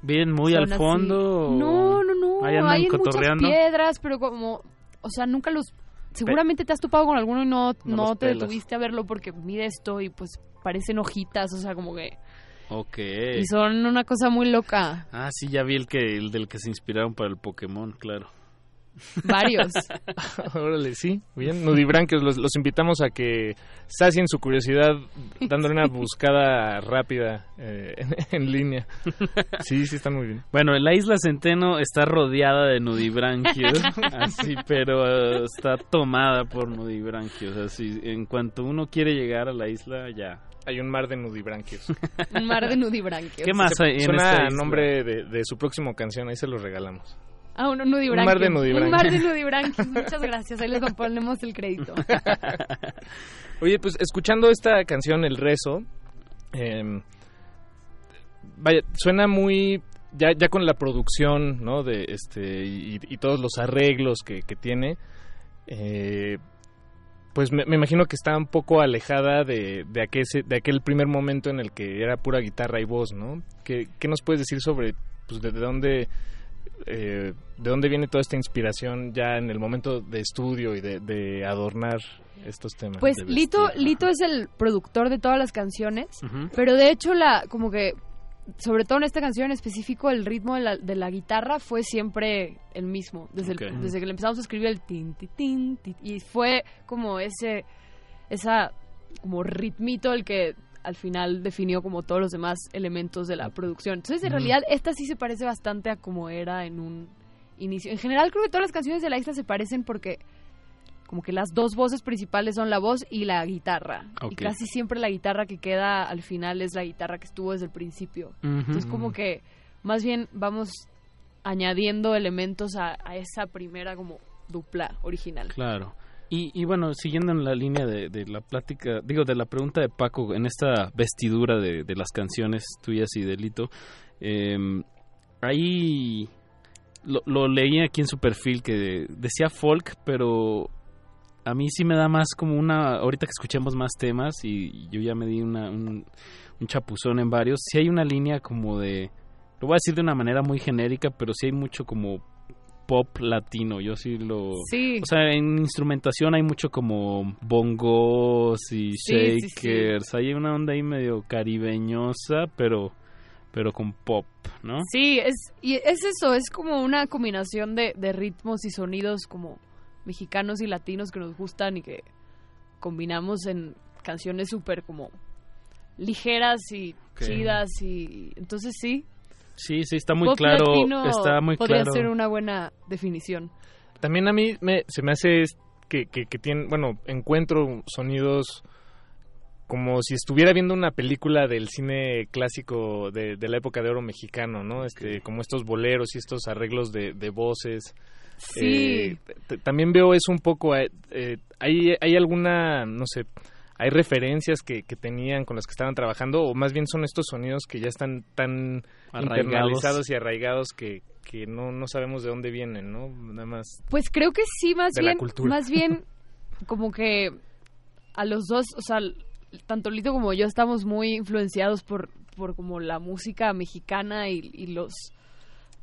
Bien, muy Son al así. fondo. No, no, no. Ahí andan Hay en muchas cotorreando. piedras, pero como, o sea, nunca los. Seguramente te has topado con alguno y no, No te detuviste a verlo porque mide esto y pues parecen hojitas, o sea, como que. Ok. Y son una cosa muy loca. Ah, sí, ya vi el que el del que se inspiraron para el Pokémon, claro. Varios. [LAUGHS] Órale, sí, bien. Nudibranquios, los, los invitamos a que sacien su curiosidad dándole una [LAUGHS] buscada rápida eh, en, en línea. Sí, sí, están muy bien. Bueno, la isla Centeno está rodeada de nudibranquios, [LAUGHS] así, pero está tomada por nudibranquios. Así, en cuanto uno quiere llegar a la isla, ya. Hay un mar de nudibranquios. [LAUGHS] Un mar de nudibranquios. ¿Qué más hay en Suena a nombre de, de su próxima canción, ahí se los regalamos. Ah, un nudibranquio. Un mar de nudibranquios. Un mar de nudibranquios. Muchas gracias. Ahí les ponemos el crédito. [LAUGHS] Oye, pues escuchando esta canción, El Rezo, eh, vaya, suena muy, ya, ya con la producción, ¿no? De este, y, y todos los arreglos que, que tiene, eh, pues me, me imagino que está un poco alejada de, de, aquel, de aquel primer momento en el que era pura guitarra y voz, ¿no? ¿Qué, qué nos puedes decir sobre, pues, de, de dónde... eh, ¿De dónde viene toda esta inspiración ya en el momento de estudio y de, de adornar estos temas? Pues Lito. Lito es el productor de todas las canciones, pero de hecho la, como que, sobre todo en esta canción en específico, el ritmo de la, de la guitarra fue siempre el mismo, desde, el- desde que le empezamos a escribir el tin, tin, tin, tin, y fue como ese, esa, como ritmito el que al final definió como todos los demás elementos de la producción. Entonces, en realidad, esta sí se parece bastante a como era en un inicio. En general, creo que todas las canciones de la isla se parecen porque como que las dos voces principales son la voz y la guitarra. Y casi siempre la guitarra que queda al final es la guitarra que estuvo desde el principio. Entonces como que más bien vamos añadiendo elementos a, a esa primera como dupla original. Claro. Y, y bueno, siguiendo en la línea de, de la plática, digo, de la pregunta de Paco, en esta vestidura de, de las canciones tuyas y de Lito, eh, ahí lo, lo leí aquí en su perfil que decía folk, pero a mí sí me da más como una, ahorita que escuchemos más temas y yo ya me di una, un, un chapuzón en varios, sí hay una línea como de, lo voy a decir de una manera muy genérica, pero sí hay mucho como pop latino, yo sí lo... Sí. O sea, en instrumentación hay mucho como bongos y Sí, sí, sí. shakers, hay una onda ahí medio caribeñosa, pero pero con pop, ¿no? Sí, es, y es eso, es como una combinación de, de ritmos y sonidos como mexicanos y latinos que nos gustan y que combinamos en canciones súper como ligeras y chidas y entonces sí. Sí, sí, está muy pop claro, está muy podría claro. ser una buena definición. También a mí me, se me hace es que, que, que tienen, bueno, encuentro sonidos como si estuviera viendo una película del cine clásico de, de la época de oro mexicano, ¿no? Este, como estos boleros y estos arreglos de, de voces. Sí. Eh, también veo eso un poco, eh, eh, hay, hay alguna, no sé, hay referencias que, que tenían con las que estaban trabajando o más bien son estos sonidos que ya están tan Arraigados. internalizados y arraigados que, que no, no sabemos de dónde vienen, ¿no? Nada más. Pues creo que sí, más De la bien, cultura. más bien como que a los dos, o sea, tanto Lito como yo estamos muy influenciados por, por como la música mexicana y, y los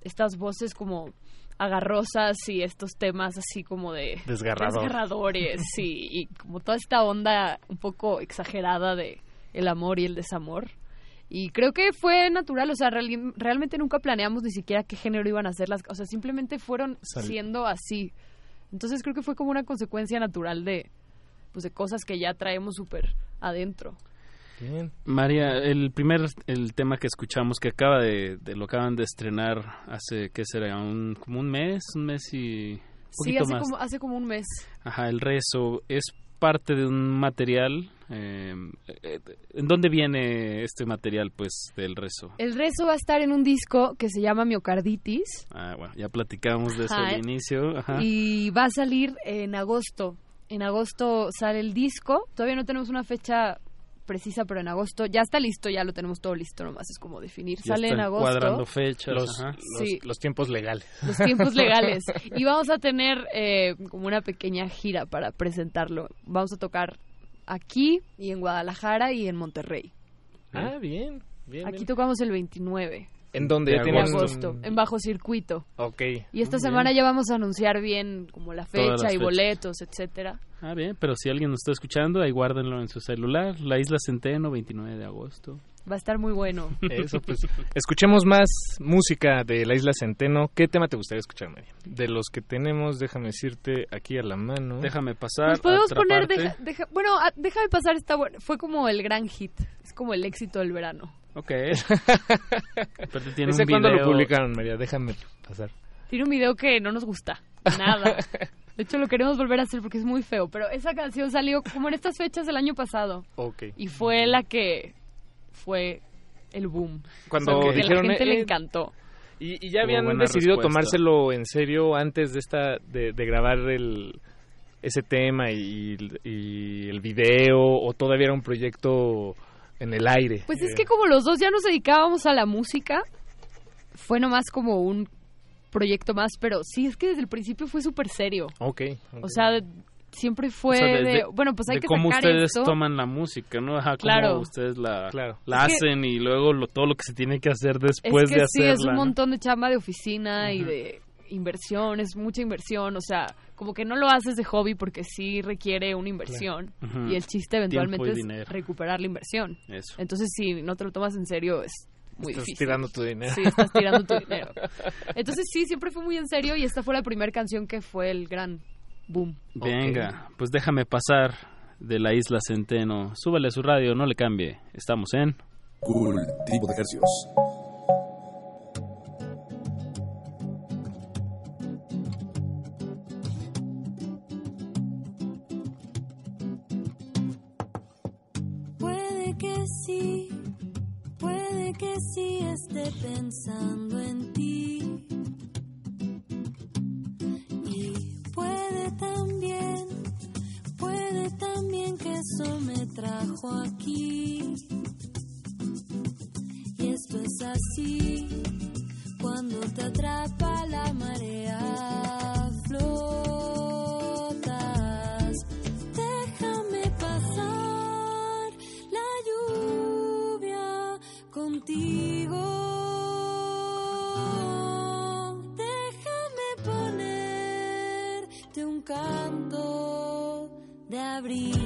estas voces como agarrosas y estos temas así como de Desgarrador. desgarradores [LAUGHS] y, y como toda esta onda un poco exagerada de el amor y el desamor. Y creo que fue natural, o sea, realmente nunca planeamos ni siquiera qué género iban a ser las, o sea, simplemente fueron Sal- siendo así. Entonces creo que fue como una consecuencia natural de, pues, de cosas que ya traemos súper adentro. Bien. María, el primer el tema que escuchamos que acaba de, de- lo acaban de estrenar hace qué será un como un mes, un mes y un Sí, poquito hace más. como, hace como un mes. Ajá, el rezo es parte de un material. eh, eh, ¿En dónde viene este material, pues, del rezo? El rezo va a estar en un disco que se llama Miocarditis Ah, bueno, ya platicamos de eso Ajá. al inicio. Ajá. y va a salir en agosto. En agosto sale el disco. Todavía no tenemos una fecha precisa, pero en agosto ya está listo, ya lo tenemos todo listo, nomás es como definir. Ya sale en agosto. cuadrando fechas. Los, ajá. los, Sí. los tiempos legales. los tiempos [LAUGHS] legales. Y vamos a tener eh, como una pequeña gira para presentarlo. Vamos a tocar aquí y en Guadalajara y en Monterrey. Ah, bien. bien Aquí bien. tocamos el 29 ¿En dónde? de ¿Ya tienen- agosto, en Bajo Circuito. Ok. Y esta semana bien. ya vamos a anunciar bien como la fecha y fechas. boletos, etcétera. Ah, bien, pero si alguien nos está escuchando, ahí guárdenlo en su celular. La Isla Centeno, 29 de agosto. Va a estar muy bueno. [LAUGHS] Eso, pues. Escuchemos más música de la Isla Centeno. ¿Qué tema te gustaría escuchar, María? De los que tenemos, déjame decirte aquí a la mano. Déjame pasar. Nos podemos otra poner, deja- deja- bueno, ah, déjame pasar, está bueno. Fue como el gran hit, es como el éxito del verano. Ok. [LAUGHS] Aparte tiene ¿Ese un cuándo lo video- publicaron, María? Déjame pasar. Tiene un video que no nos gusta, nada. De hecho, lo queremos volver a hacer porque es muy feo, pero esa canción salió como en estas fechas del año pasado Ok. y fue la que fue el boom. Cuando O sea, que dijeron, a la gente le eh, encantó. Y, y ya habían decidido respuesta. tomárselo en serio antes de esta de, de grabar el ese tema y, y el video o todavía era un proyecto en el aire. Pues es Eh, que como los dos ya nos dedicábamos a la música, fue nomás como un proyecto más, pero sí es que desde el principio fue súper serio. Ok. O sea, siempre fue O sea, de- de, de- bueno, pues hay de que cómo sacar ustedes esto. toman la música, ¿no? Ajá, Claro. cómo ustedes la, Claro. la Es que- hacen y luego lo- todo lo que se tiene que hacer Es después que de sí, hacerla. es un ¿no? montón de chamba de oficina y de inversión, es mucha inversión, o sea, como que no lo haces de hobby porque sí requiere una inversión y el chiste eventualmente es dinero. recuperar la inversión. Eso. Entonces, si no te lo tomas en serio, es muy Estás difícil. tirando tu dinero. Sí, estás tirando tu [LAUGHS] dinero. Entonces, sí, siempre fue muy en serio y esta fue la primera canción que fue el gran boom. Venga, pues déjame pasar de la isla Centeno. Súbale a su radio, no le cambie. Estamos en... Cultivo de ejercicios. pensando en ti. Y puede también, puede también que eso me trajo aquí. Y esto es así, cuando te atrapa la marea, flotas. Déjame pasar la lluvia contigo. De abrigo.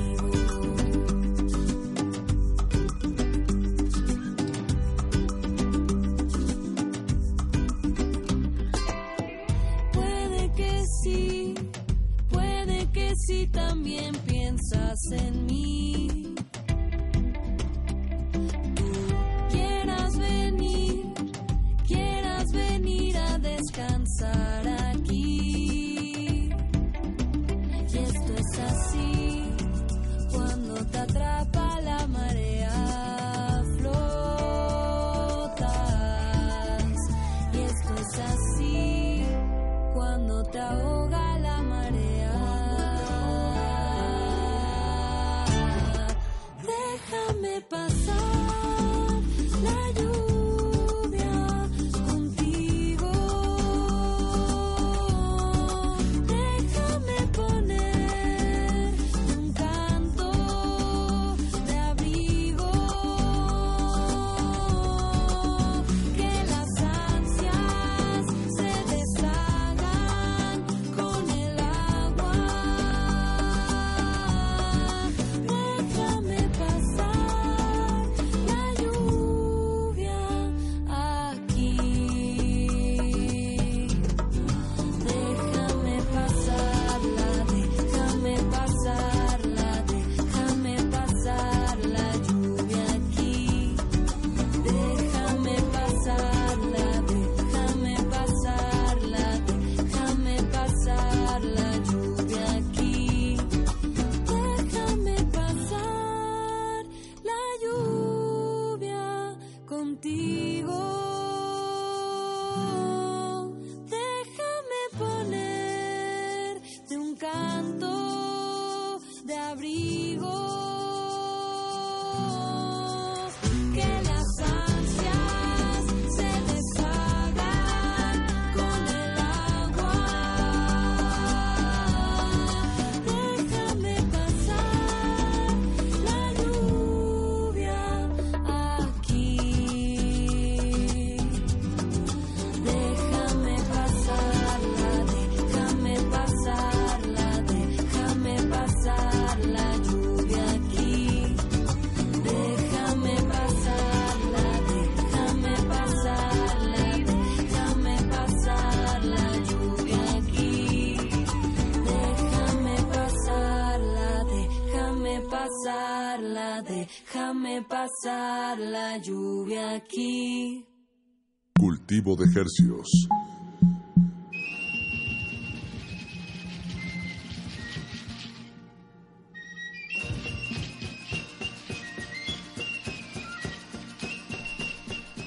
De hercios.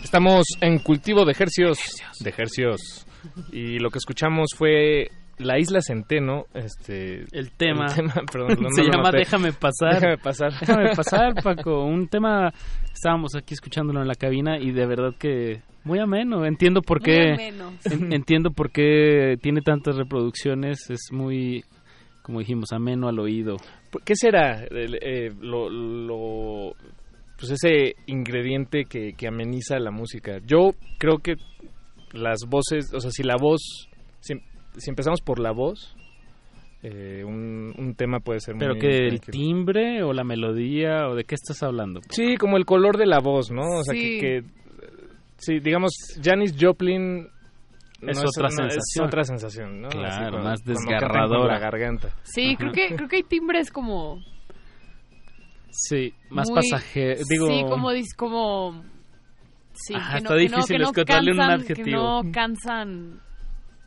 Estamos en cultivo de ejercios, de ejercios. Y lo que escuchamos fue la isla Centeno, este El tema, [LAUGHS] perdón, no- se llama noté. Déjame pasar. Déjame pasar. [LAUGHS] Déjame pasar, Paco. Un tema, estábamos aquí escuchándolo en la cabina y de verdad que muy ameno. Entiendo por Muy qué. ameno. en- entiendo por qué tiene tantas reproducciones. Es muy, como dijimos, ameno al oído. ¿Qué será el, eh, lo, lo- pues ese ingrediente que, que ameniza la música? Yo creo que las voces, o sea, si la voz, si, empezamos por la voz, eh, un, un tema puede ser Pero muy que el timbre o la melodía o de qué estás hablando. Sí, como el color de la voz, ¿no? O sea, Sí. que, que, sí, digamos, Janis Joplin no Es otra no, sensación. Es otra sensación, ¿no? Claro, Así más desgarradora. la garganta. Sí, creo que, creo que hay timbres como... Sí, más muy- pasajero. Digo, Sí, como... como sí, Ajá, que no, está que difícil no, que no escogerle un cansan, adjetivo. Que no cansan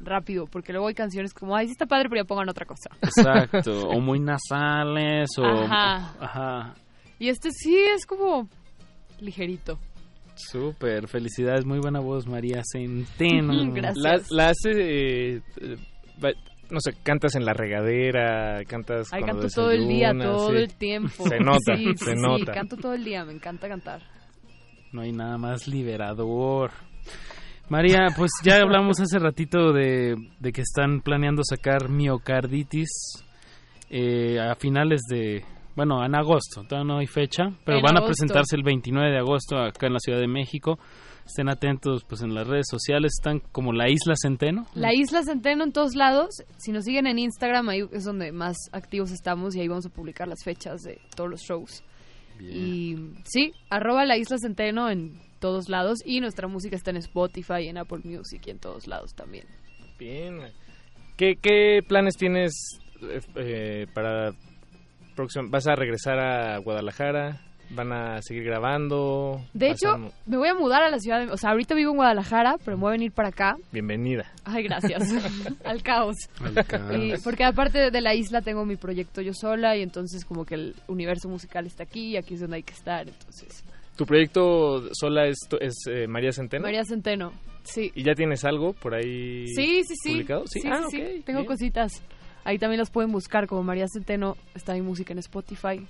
rápido, porque luego hay canciones como, ay, sí está padre, pero ya pongan otra cosa. Exacto, o muy nasales o Ajá. ajá. Y este sí es como ligerito. Súper, felicidades, muy buena voz María Centeno. [LAUGHS] Gracias. La, la hace, eh, eh, no sé, cantas en la regadera, cantas Ay, canto todo el día, todo sí. el tiempo. Se nota, Sí, se sí, nota. canto todo el día, me encanta cantar. No hay nada más liberador. María, pues ya hablamos hace ratito de, de que están planeando sacar miocarditis eh, a finales de, bueno, en agosto, todavía no hay fecha, pero En van a presentarse el 29 de agosto acá en la Ciudad de México. estén atentos pues en las redes sociales, están como la Isla Centeno. La Isla Centeno en todos lados. Si nos siguen en Instagram, ahí es donde más activos estamos y ahí vamos a publicar las fechas de todos los shows. Y sí, arroba la Isla Centeno en todos lados y nuestra música está en Spotify, en Apple Music y en todos lados también. Bien. ¿Qué, qué planes tienes eh, eh, para próximo? ¿Vas a regresar a Guadalajara? ¿Van a seguir grabando? De ¿Vas hecho, a- me voy a mudar a la ciudad, de- o sea, ahorita vivo en Guadalajara, pero me voy a venir para acá. Bienvenida. Ay, gracias. [LAUGHS] [LAUGHS] Al caos. Al caos. Y porque aparte de la isla tengo mi proyecto yo sola y entonces como que el universo musical está aquí y aquí es donde hay que estar. Entonces, ¿Tu proyecto sola es, es eh, María Centeno? María Centeno, sí. ¿Y ya tienes algo por ahí Sí, sí, sí. publicado? Sí, sí, Ah, sí. ok, Tengo bien. cositas. Ahí también los pueden buscar como María Centeno. Está mi música en Spotify.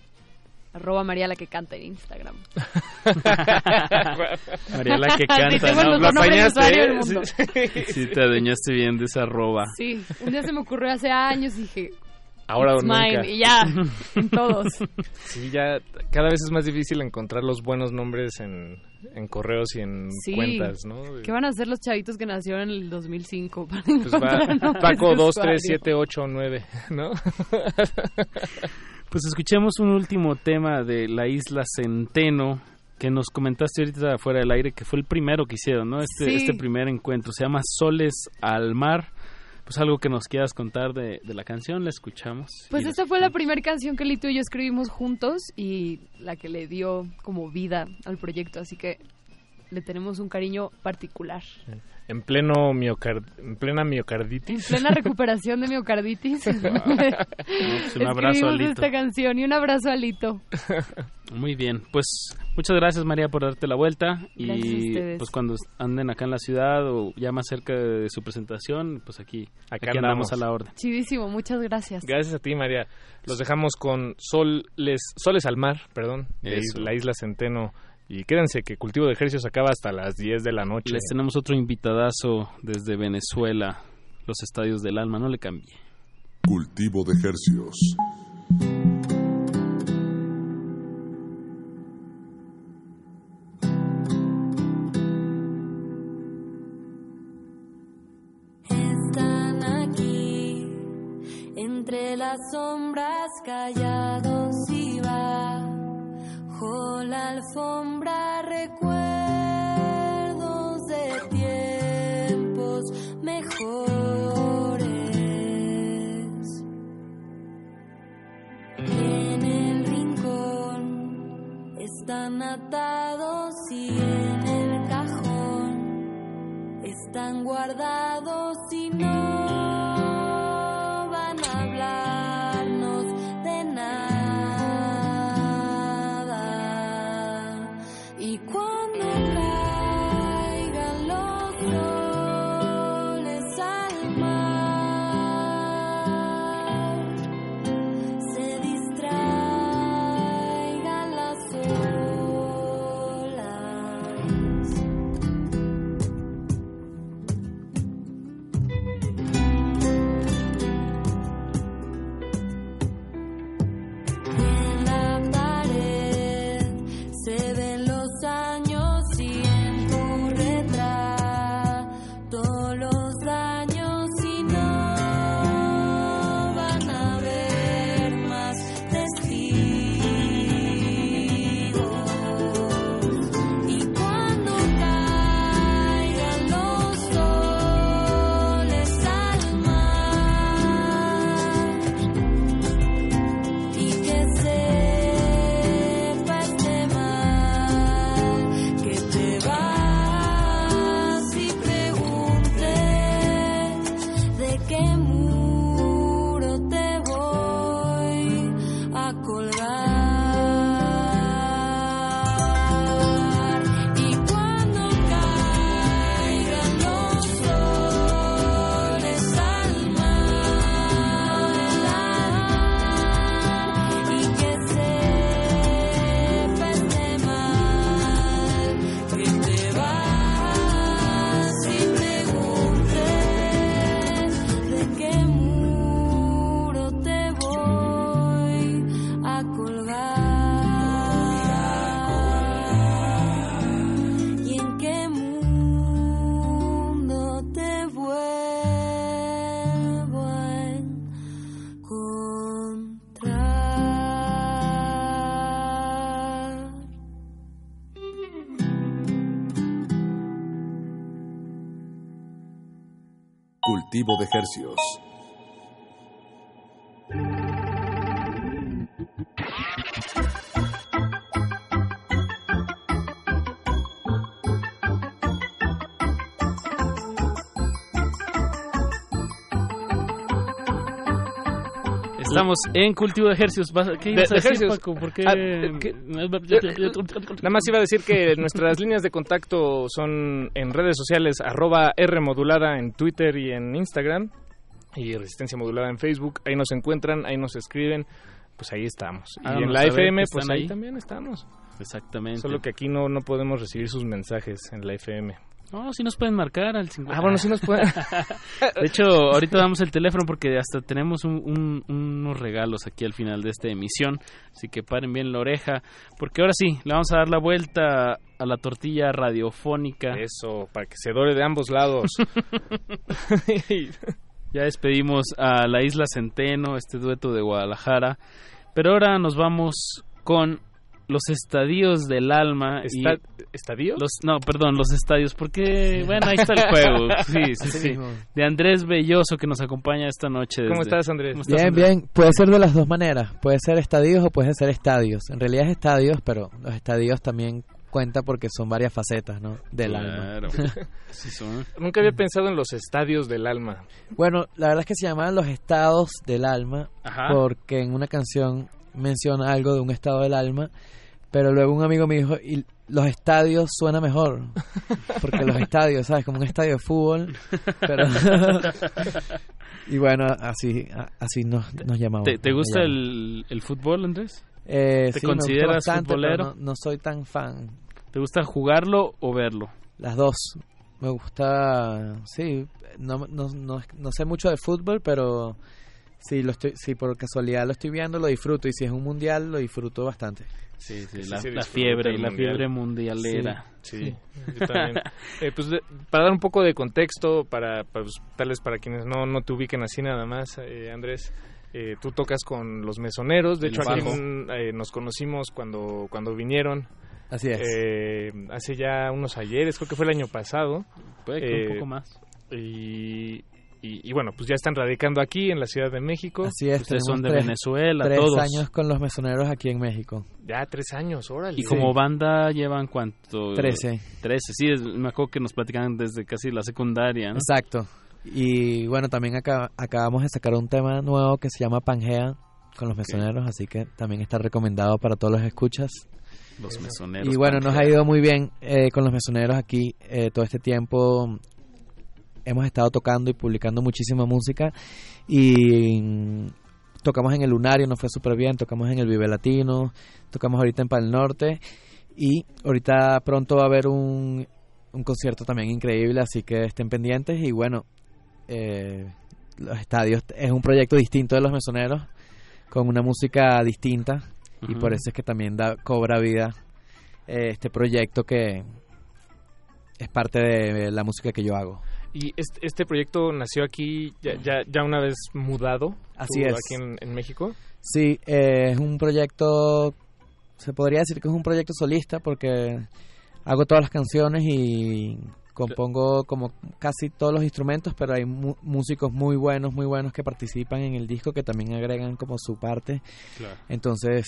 Arroba María la que canta en Instagram. [LAUGHS] [LAUGHS] María la que Sí, canta, ¿no? de usuario del mundo. [LAUGHS] Sí, te adueñaste bien de esa arroba. Sí, un día se me ocurrió hace años y dije, Ahora o It's nunca. mine, y ya, [LAUGHS] en todos. Sí, ya cada vez es más difícil encontrar los buenos nombres en, en correos y en Sí. cuentas, ¿no? ¿Qué van a hacer los chavitos que nacieron en el 2005? Para Pues va Paco de 2, usuario? 3, 7, 8, 9, ¿no? Pues escuchemos un último tema de la isla Centeno que nos comentaste ahorita fuera del aire que fue el primero que hicieron, ¿no? Este, Sí. este primer encuentro se llama Soles al Mar. Pues algo que nos quieras contar de, de la canción, la escuchamos. Pues esta fue la primera canción que Lito y yo escribimos juntos y la que le dio como vida al proyecto, así que le tenemos un cariño particular. En pleno miocard- en plena miocarditis. Plena recuperación de miocarditis. pues [LAUGHS] [LAUGHS] un abrazo a Escribimos Lito. esta canción y un abrazo a Lito. [LAUGHS] Muy bien, pues muchas gracias María por darte la vuelta y ustedes. pues cuando anden acá en la ciudad o ya más cerca de su presentación, pues aquí, Acá aquí andamos andamos. a la orden. Chidísimo, muchas gracias. Gracias a ti, María. Los dejamos con Soles, Soles al Mar, perdón, de Eso. la isla Centeno. Y quédense que Cultivo de Ejercicios acaba hasta las 10 de la noche. Les tenemos otro invitadazo desde Venezuela, los estadios del alma, no le cambie. Cultivo de hercios. Están aquí, entre las sombras callados y la alfombra recuerdos de tiempos mejores. En el rincón están atados y en el cajón están guardados De Hercios. Estamos en cultivo de ejercicios. ¿Vas- ¿Qué ibas a De- de decir. Paco? ¿Por qué? Ah, Nada más iba a decir que [LAUGHS] nuestras líneas de contacto son en redes sociales arroba R modulada en Twitter y en Instagram y Resistencia Modulada en Facebook. Ahí nos encuentran, ahí nos escriben, pues ahí estamos. Y Háganos en la FM, pues ahí. ahí. también estamos. Exactamente. Solo que aquí no, no podemos recibir sus mensajes en la FM. No, sí nos pueden marcar al 50. Ah, bueno, sí nos pueden. [LAUGHS] De hecho, ahorita damos el teléfono porque hasta tenemos un- un- unos regalos aquí al final de esta emisión. Así que paren bien la oreja. Porque ahora sí, le vamos a dar la vuelta a la tortilla radiofónica. Eso, para que se dore de ambos lados. [LAUGHS] ya despedimos a la Isla Centeno, este dueto de Guadalajara. Pero ahora nos vamos con los estadios del alma. y- Esta- ¿Estadios? Los, no, perdón, los estadios, porque, bueno, ahí está el juego. [LAUGHS] Sí, sí, sí. mismo. De Andrés Belloso, que nos acompaña esta noche. ¿Cómo estás, Andrés? ¿Cómo estás, Bien, Andrés? bien. Puede ser de las dos maneras. Puede ser estadios o puede ser estadios. En realidad es estadios, pero los estadios también cuenta porque son varias facetas, ¿no? Del Claro. [LAUGHS] alma. Así son. Nunca había pensado en los estadios del alma. Bueno, la verdad es que se llamaban los estados del alma Ajá. porque en una canción menciona algo de un estado del alma, pero luego un amigo me dijo, y los estadios suena mejor, [LAUGHS] porque los estadios, ¿sabes? Como un estadio de fútbol, pero... [LAUGHS] y bueno, así así nos, nos llamamos. ¿Te, te me gusta el, el fútbol, Andrés? Eh, ¿Te sí, me gusta consideras bastante, pero no soy tan fan. ¿Te gusta jugarlo o verlo? Las dos. Me gusta, sí, no, no, no, no sé mucho de fútbol, pero si, lo estoy, si por casualidad lo estoy viendo, lo disfruto. Y si es un mundial, lo disfruto bastante. Sí, sí, Sí, la, sí, fiebre, la mundial. fiebre mundialera. Sí, yo también. [LAUGHS] Eh, pues de- para dar un poco de contexto, para, para, pues, tal vez para quienes no, no te ubiquen así nada más, eh, Andrés, eh, tú tocas con los mesoneros. De El hecho, aquí en- eh, nos conocimos cuando, cuando vinieron. Así es. Eh, hace ya unos ayeres, creo que fue el año pasado. Puede que un poco más. Y, y, y bueno, pues ya están radicando aquí en la Ciudad de México. Así es. Ustedes son de tres- Venezuela, tres todos. años con los mesoneros aquí en México. Ya tres años, órale. Y como banda llevan cuánto? Trece. Trece, sí, es- me acuerdo que nos platican desde casi la secundaria, ¿no? Exacto. Y bueno, también acá, acabamos de sacar un tema nuevo que se llama Pangea con los mesoneros, así que también está recomendado para todos los escuchas. Los mesoneros. Y bueno, nos ha ido muy bien eh, con los mesoneros aquí eh, todo este tiempo. Hemos estado tocando y publicando muchísima música y tocamos en el Lunario, nos fue súper bien, tocamos en el Vive Latino, tocamos ahorita en Pal Norte y ahorita pronto va a haber un, un concierto también increíble, así que estén pendientes y bueno, eh, los estadios es un proyecto distinto de los mesoneros con una música distinta y por eso es que también da, cobra vida eh, este proyecto que es parte de la música que yo hago. Y este, este proyecto nació aquí ya, ya, ya una vez mudado. Así tú es. Aquí en, en México. Sí, eh, es un proyecto, se podría decir que es un proyecto solista porque hago todas las canciones y compongo como casi todos los instrumentos, pero hay mu- músicos muy buenos, muy buenos que participan en el disco que también agregan como su parte. Claro. Entonces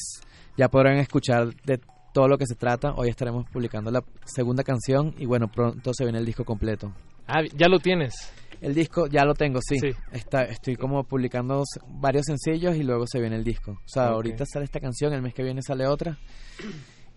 ya podrán escuchar de todo lo que se trata. Hoy estaremos publicando la segunda canción y bueno, pronto se viene el disco completo. Ah, ya lo tienes. El disco ya lo tengo, sí. Sí. Está, estoy como publicando varios sencillos y luego se viene el disco. O sea, Ok. ahorita sale esta canción, el mes que viene sale otra.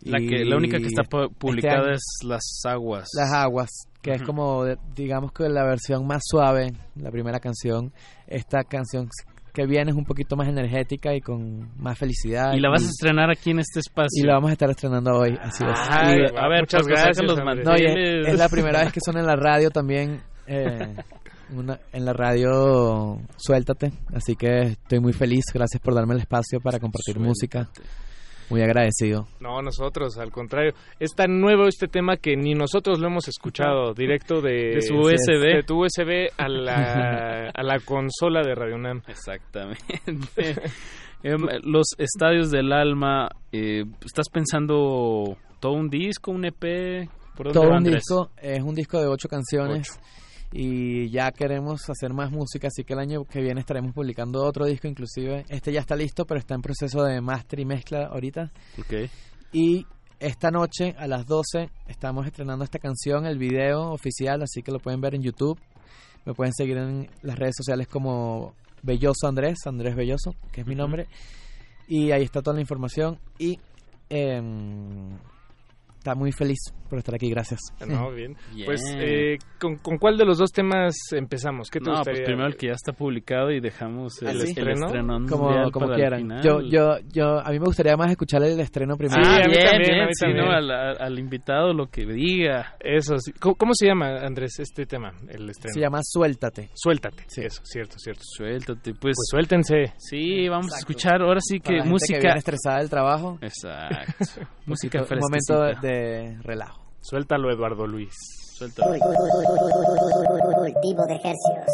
La, que, la única que está este publicada año- es Las Aguas. Las Aguas, que es Ujú. como, de- digamos que la versión más suave, la primera canción. Esta canción que viene es un poquito más energética y con más felicidad. Y la vas a estrenar aquí en este espacio. Y la vamos a estar estrenando hoy, así es. Ay, Y- a ver, muchas gracias, los no, y es, manteles. es la primera vez que suena en la radio también. eh, una- en la radio Suéltate. Así que estoy muy feliz. Gracias por darme el espacio para compartir música. Muy agradecido. No, nosotros, al contrario. Es tan nuevo este tema que ni nosotros lo hemos escuchado [LAUGHS] directo de, De su USB. De tu USB a la, [LAUGHS] a la consola de Radio UNAM. Exactamente. [LAUGHS] Em, los estadios del alma, eh, ¿estás pensando todo un disco, un EP? ¿Por dónde Todo va, un disco. Es un disco de ocho canciones. Y ya queremos hacer más música, así que el año que viene estaremos publicando otro disco, inclusive este ya está listo, pero está en proceso de master y mezcla ahorita. Ok. Y esta noche a las 12 estamos estrenando esta canción, el video oficial, así que lo pueden ver en YouTube. Me pueden seguir en las redes sociales como Belloso Andrés, Andrés Belloso, que es mi nombre. Y ahí está toda la información. Y em, está muy feliz por estar aquí, gracias. No, [LAUGHS] bien. Pues, eh, ¿con, con cuál de los dos temas empezamos? ¿Qué te No, pues gustaría? primero el que ya está publicado y dejamos el, ¿Ah, sí? el estreno como, como quieran. Yo, yo, yo, a mí me gustaría más escuchar el estreno primero. Ah, a mí bien, también, a bien, mí sí, también. no, al, invitado lo que diga. Eso sí. ¿Cómo, cómo se llama, Andrés, este tema, el estreno? Se llama Suéltate. Suéltate. Eso, cierto, cierto. Suéltate, pues. Pues suéltense. Sí, vamos a escuchar ahora sí que Para la gente música. que viene estresada del trabajo. Exacto. [LAUGHS] música Un fresquecita. momento de, de relajo. Suéltalo, Eduardo Luis. Suéltalo. Cultivo de ejercicios.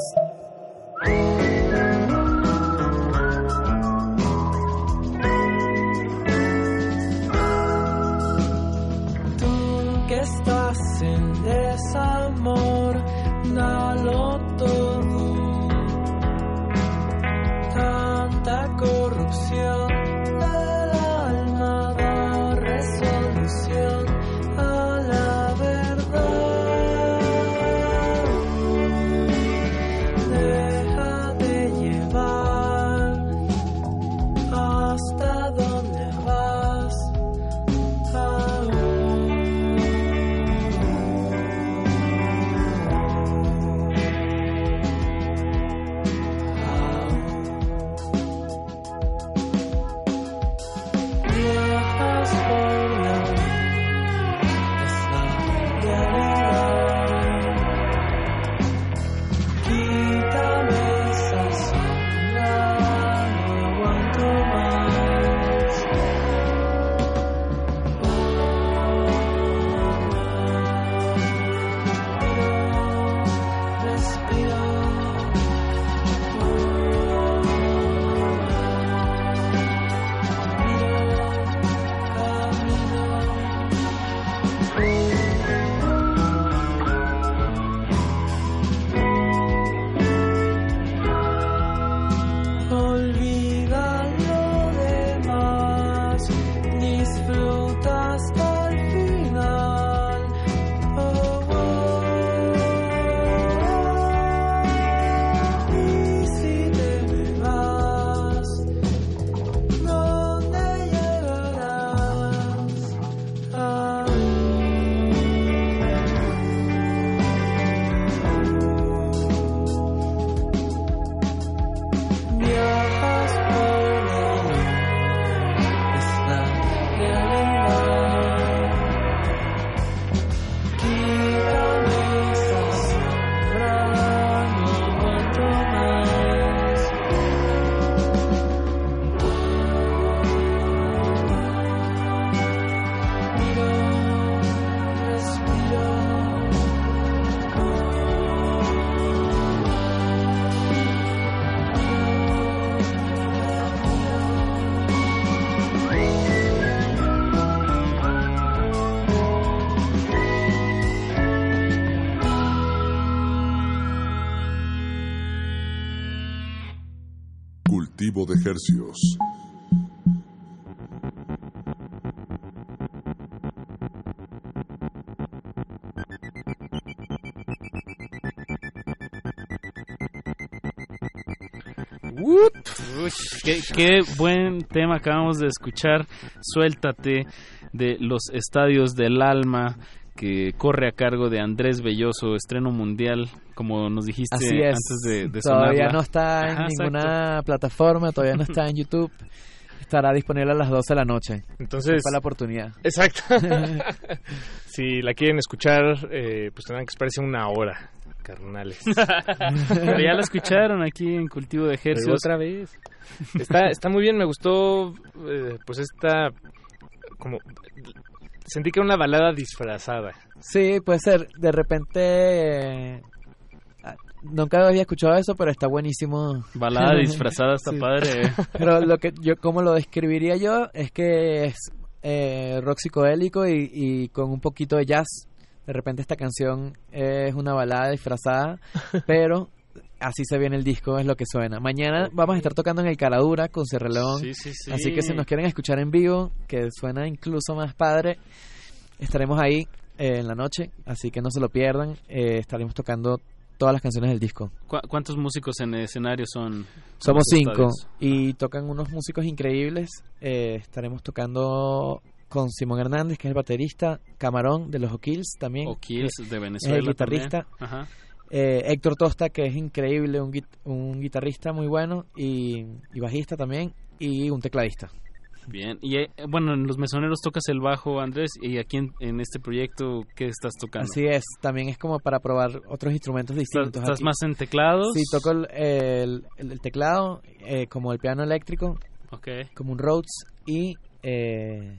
Qué, qué buen tema acabamos de escuchar. Suéltate de los estadios del alma que corre a cargo de Andrés Belloso, estreno mundial, como nos dijiste Así es. antes de, de todavía sonarla. no está en Ajá, ninguna plataforma, todavía no está en [LAUGHS] YouTube. Estará disponible a las 12 de la noche. Entonces- Fue la oportunidad. Exacto. [LAUGHS] si la quieren escuchar, eh, pues tendrán que esperarse una hora, carnales. [LAUGHS] Pero ya la escucharon aquí en Cultivo de Pero Ejercicios. otra vez. Está, está muy bien, me gustó, eh, pues esta, como, sentí que era una balada disfrazada. Sí, puede ser. De repente. eh, Nunca había escuchado eso, pero está buenísimo. Balada [LAUGHS] disfrazada está padre. [LAUGHS] Pero lo que yo, como lo describiría yo, es que es eh, rock psicodélico y, y con un poquito de jazz de repente esta canción es una balada disfrazada, [LAUGHS] pero así se viene el disco, es lo que suena. Mañana vamos a estar tocando en el Caradura con Sierra León, Sí, sí, sí. así que si nos quieren escuchar en vivo, que suena incluso más padre, estaremos ahí eh, en la noche, así que no se lo pierdan, eh, estaremos tocando todas las canciones del disco. ¿Cu- ¿Cuántos músicos en el escenario son? Somos cinco y tocan unos músicos increíbles. Eh, estaremos tocando con Simón Hernández, que es el baterista, Camarón de los O'Kills también. O'Kills de es Venezuela el guitarrista. Ajá. Eh, Héctor Tosta, que es increíble, un, un guitarrista muy bueno y, y bajista también, y un tecladista. Bien. Y eh, bueno, en Los Mesoneros tocas el bajo, Andrés, y aquí en, en este proyecto, ¿qué estás tocando? Así es, también es como para probar otros instrumentos distintos. ¿Estás aquí. más en teclados? Sí, toco el, el- teclado, eh, como el piano eléctrico, Ok. como un Rhodes, y eh,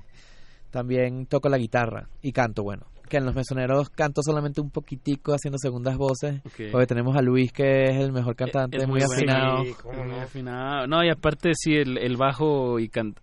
también toco la guitarra y canto, bueno. Que en los mesoneros canto solamente un poquitico haciendo segundas voces, Ok. porque tenemos a Luis que es el mejor cantante, Es muy, afinado. Sí. Muy afinado. No, y aparte sí, el, el bajo y can-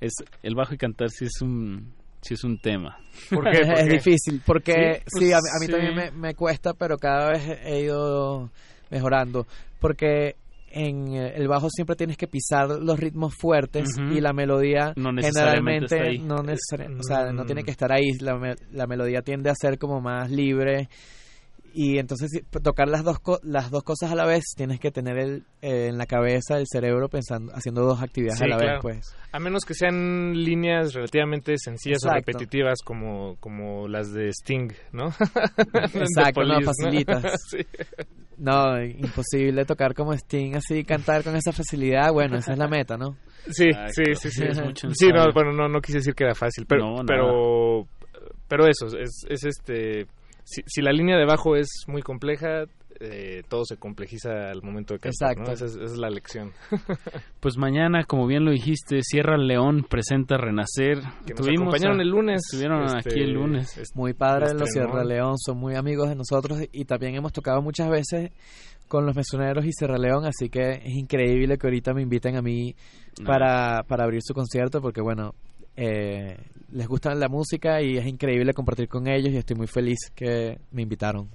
es el bajo y cantar sí es un sí es un tema. [LAUGHS] es difícil, porque Sí, sí, a, pues, a mí sí. también me, me cuesta, pero cada vez he ido mejorando, porque en eh, el bajo siempre tienes que pisar los ritmos fuertes y la melodía No necesariamente generalmente no necesari- o sea, no Mm. tiene que estar ahí, la, me- la melodía tiende a ser como más libre y entonces tocar las dos co- las dos cosas a la vez tienes que tener el, eh, en la cabeza el cerebro pensando haciendo dos actividades Sí, a la claro. vez pues A menos que sean líneas relativamente sencillas o repetitivas como, como las de Sting, ¿no? [LAUGHS] Exacto, De no, Police, facilitas. [LAUGHS] Sí. No, imposible tocar como Sting así, cantar con esa facilidad. Bueno, esa es la meta, ¿no? Sí, sí, sí, sí. Sí, no, bueno, no, no quise decir que era fácil, pero, No, pero, pero eso, es, es este, si, si la línea de bajo es muy compleja, eh, todo se complejiza al momento de cantar, ¿no? Exacto. Esa es, esa es la lección. [LAUGHS] Pues mañana, como bien lo dijiste, Sierra León presenta Renacer. Que nos acompañaron el lunes, Estuvieron este, aquí el lunes. Muy padre de los. Sierra León, son muy amigos de nosotros y también hemos tocado muchas veces con los mesoneros y Sierra León, así que es increíble que ahorita me inviten a mí para, para abrir su concierto porque bueno, eh, les gusta la música y es increíble compartir con ellos y estoy muy feliz que me invitaron.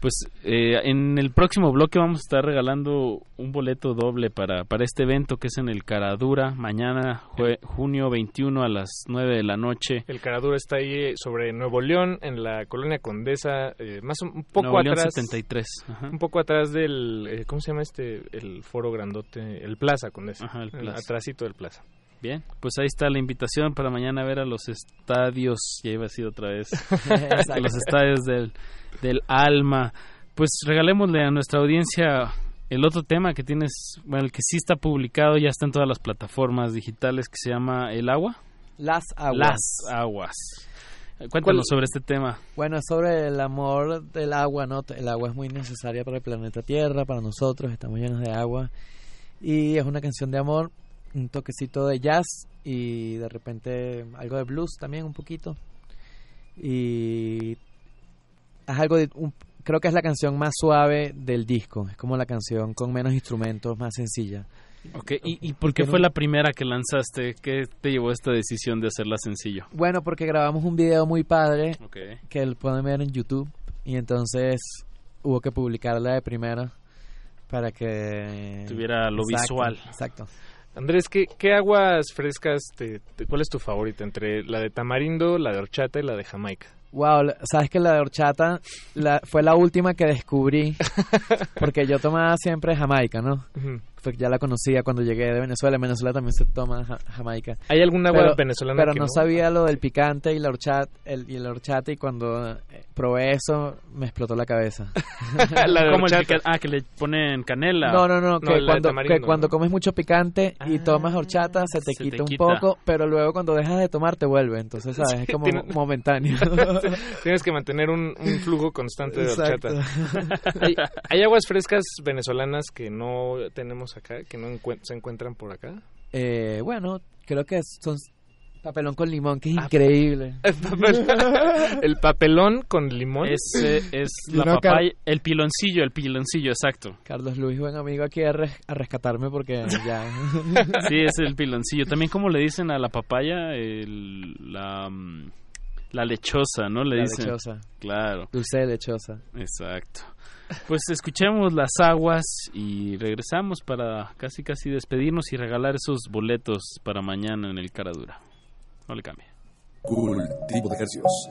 Pues eh, en el próximo bloque vamos a estar regalando un boleto doble para, para este evento que es en el Caradura, mañana, jue- junio 21 a las 9 de la noche. El Caradura está ahí sobre Nuevo León, en la colonia Condesa, eh, más un, un poco Nuevo León atrás. 73. ajá. Un poco atrás del, eh, ¿cómo se llama este? El foro grandote, el Plaza Condesa. Ajá, el Eh, Plaza. Atrásito del Plaza. Bien, pues ahí está la invitación para mañana ver a los estadios, ya iba a decir otra vez, [LAUGHS] a los estadios del, del alma. Pues regalémosle a nuestra audiencia el otro tema que tienes, bueno, el que sí está publicado, ya está en todas las plataformas digitales, que se llama El Agua. Las aguas. Las Aguas. Cuéntanos sobre este tema. Bueno, es sobre el amor del agua, ¿no? El agua es muy necesaria para el planeta Tierra, para nosotros, estamos llenos de agua. Y es una canción de amor, un toquecito de jazz y de repente algo de blues también, un poquito. Y es algo de, un- creo que es la canción más suave del disco, es como la canción con menos instrumentos, más sencilla. Ok, ¿y, y por qué fue la primera que lanzaste? ¿Qué te llevó a esta decisión de hacerla sencillo? Bueno, porque grabamos un video muy padre que lo pueden ver en YouTube y entonces hubo que publicarla de primera para que Tuviera lo Exacto, visual. Exacto. Andrés, ¿qué, qué aguas frescas, te, te- cuál es tu favorita entre la de tamarindo, la de horchata y la de jamaica? Wow, sabes que la de horchata la, fue la última que descubrí [LAUGHS] porque yo tomaba siempre jamaica, ¿no? Que ya la conocía cuando llegué de Venezuela. En Venezuela también se toma ja- jamaica. ¿Hay algún agua Pero- venezolana Pero que no, no? sabía lo del picante y la horchata, el, y la horchata y cuando eh, probé eso me explotó la cabeza. [LAUGHS] La ¿Cómo el Ah, que le ponen canela. No, no, no, que, cuando, que ¿no? cuando comes mucho picante y tomas horchata se te se te quita un quita. poco, pero luego cuando dejas de tomar te vuelve, entonces sabes, es como tiene- momentáneo. [LAUGHS] Tienes que mantener un, un flujo constante de Exacto. horchata. [LAUGHS] ¿Hay, hay aguas frescas venezolanas que no tenemos acá, que no encuent- se encuentran por acá? Eh, bueno, creo que son papelón con limón, que es Ah, increíble. [LAUGHS] El, papel- [LAUGHS] el papelón con limón. Ese es [LAUGHS] la no, papaya, el piloncillo, el piloncillo, exacto. Carlos Luis, buen amigo aquí a, res- a rescatarme porque ya... Sí, es el piloncillo. También como le dicen a la papaya, el, la, mm, La lechosa, ¿no? Le La dicen. lechosa. Claro. Dulce de lechosa. Exacto. Pues escuchemos las aguas y regresamos para casi casi despedirnos y regalar esos boletos para mañana en el Caradura. No le cambie. Cultivo de ejercicios.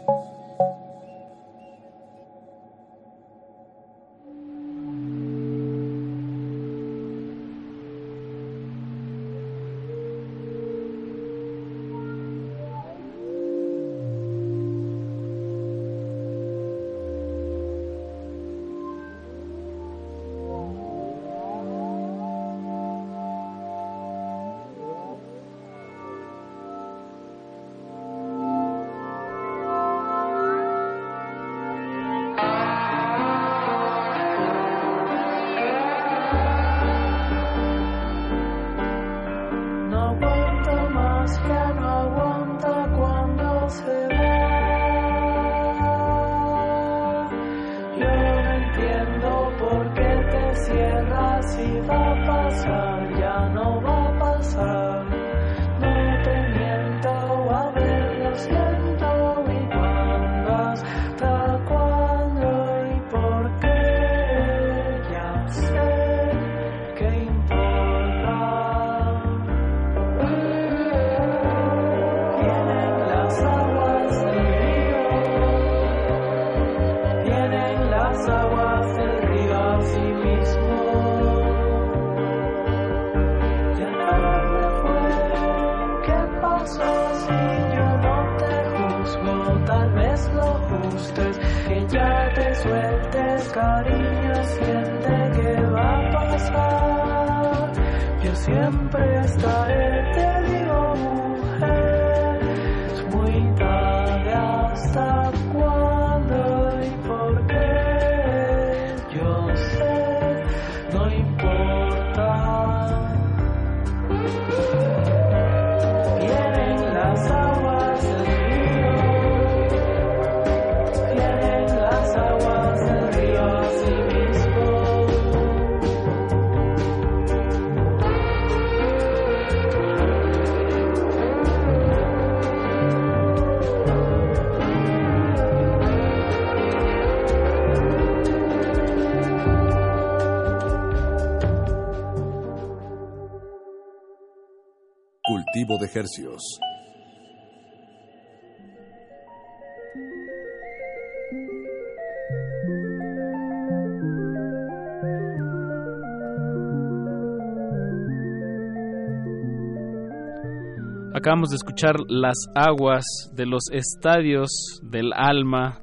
Acabamos de escuchar Las aguas de los estadios del alma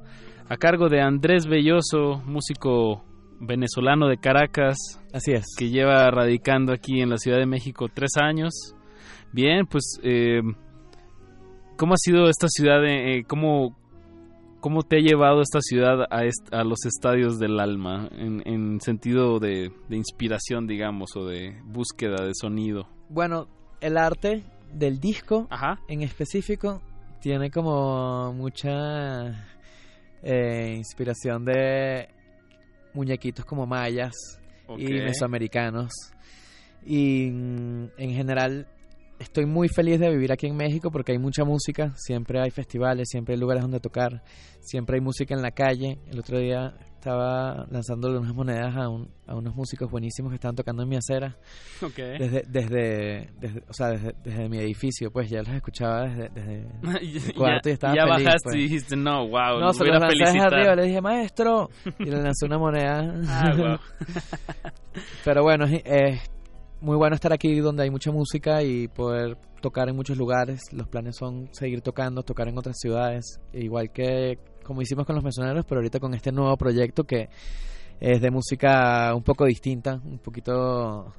a cargo de Andrés Belloso, músico venezolano de Caracas. Así es. Que lleva radicando aquí en la Ciudad de México tres años. Bien, pues, eh, ¿cómo ha sido esta ciudad? eh, ¿cómo, ¿Cómo te ha llevado esta ciudad a, est- a los estadios del alma? En, en sentido de, de inspiración, digamos, o de búsqueda de sonido. Bueno, el arte del disco en específico tiene como mucha eh, inspiración de muñequitos como mayas y mesoamericanos. Y mm, en general estoy muy feliz de vivir aquí en México porque hay mucha música, siempre hay festivales, siempre hay lugares donde tocar, siempre hay música en la calle. El otro día estaba lanzándole unas monedas a, un- a unos músicos buenísimos que estaban tocando en mi acera. Ok. Desde, desde, desde- o sea, desde, desde mi edificio, pues ya los escuchaba desde, desde [LAUGHS] el Ya- cuarto y estaba ya feliz, bajaste pues. y dijiste, no, wow, No, se los lancé desde arriba, le dije, maestro, y le lancé una moneda. [LAUGHS] Ah, guau. [LAUGHS] Pero bueno, es muy bueno estar aquí donde hay mucha música y poder tocar en muchos lugares. Los planes son seguir tocando, tocar en otras ciudades, igual que como hicimos con los mesoneros, pero ahorita con este nuevo proyecto que es de música un poco distinta, un poquito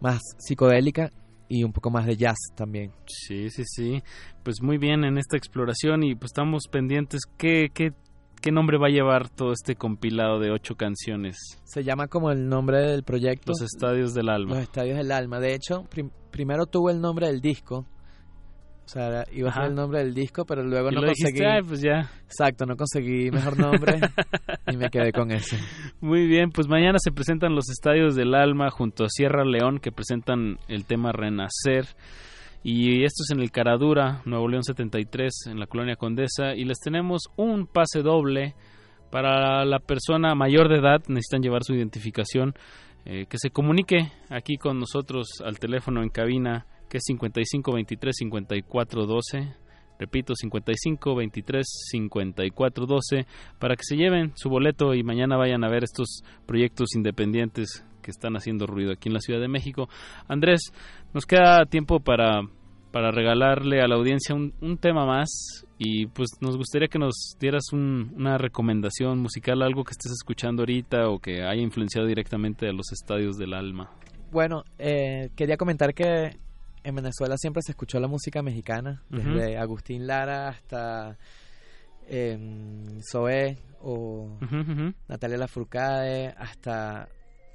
más psicodélica y un poco más de jazz también. Sí, sí, sí. Pues muy bien en esta exploración y pues estamos pendientes. ¿Qué, qué, qué nombre va a llevar todo este compilado de ocho canciones? Se llama como el nombre del proyecto. Los Estadios del Alma. Los Estadios del Alma. De hecho, prim- primero tuvo el nombre del disco. O sea, iba a ser el nombre del disco, pero luego Y no lo dijiste, conseguí. "Ay, pues ya". Exacto, no conseguí mejor nombre y me quedé con ese. [LAUGHS] Muy bien, pues mañana se presentan los Estadios del Alma junto a Sierra León que presentan el tema Renacer. Y esto es en el Caradura, Nuevo León 73, en la colonia Condesa. Y les tenemos un pase doble para la persona mayor de edad, necesitan llevar su identificación, eh, que se comunique aquí con nosotros al teléfono en cabina, que es 5523 5412. Repito, 55 23 54 12 para que se lleven su boleto y mañana vayan a ver estos proyectos independientes que están haciendo ruido aquí en la Ciudad de México. Andrés, nos queda tiempo para, para regalarle a la audiencia un, un tema más y pues nos gustaría que nos dieras un- una recomendación musical, algo que estés escuchando ahorita o que haya influenciado directamente a los estadios del alma. Bueno, eh, quería comentar que en Venezuela siempre se escuchó la música mexicana, desde Agustín Lara hasta em, Zoé o Ujú, ujú. Natalia Lafourcade, hasta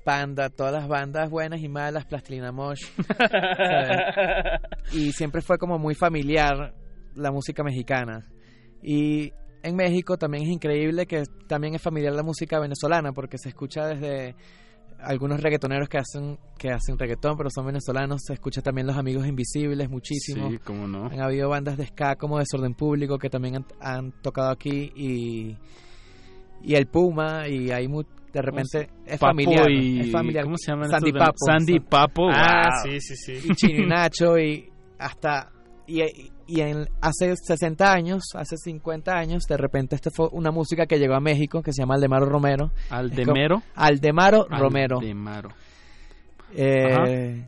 Panda, todas las bandas buenas y malas, Plastilina Mosh. [LAUGHS] ¿sabes? y siempre fue como muy familiar la música mexicana. Y en México también es increíble que también es familiar la música venezolana porque se escucha desde algunos reggaetoneros que hacen que hacen reggaetón pero son venezolanos se escucha también los amigos invisibles muchísimo Sí, cómo no. han habido bandas de ska como Desorden Público que también han, han tocado aquí y y el Puma y hay mu- de repente es Papo familiar y- es familiar ¿cómo se llaman Sandy estos Papo Sandy Papo, ah wow. sí sí sí y Chino y Nacho y hasta y, y en, hace 60 años, hace 50 años, de repente esta fue una música que llegó a México que se llama Aldemaro Romero. ¿Aldemero? Como- Aldemaro Romero. Aldemaro. Eh,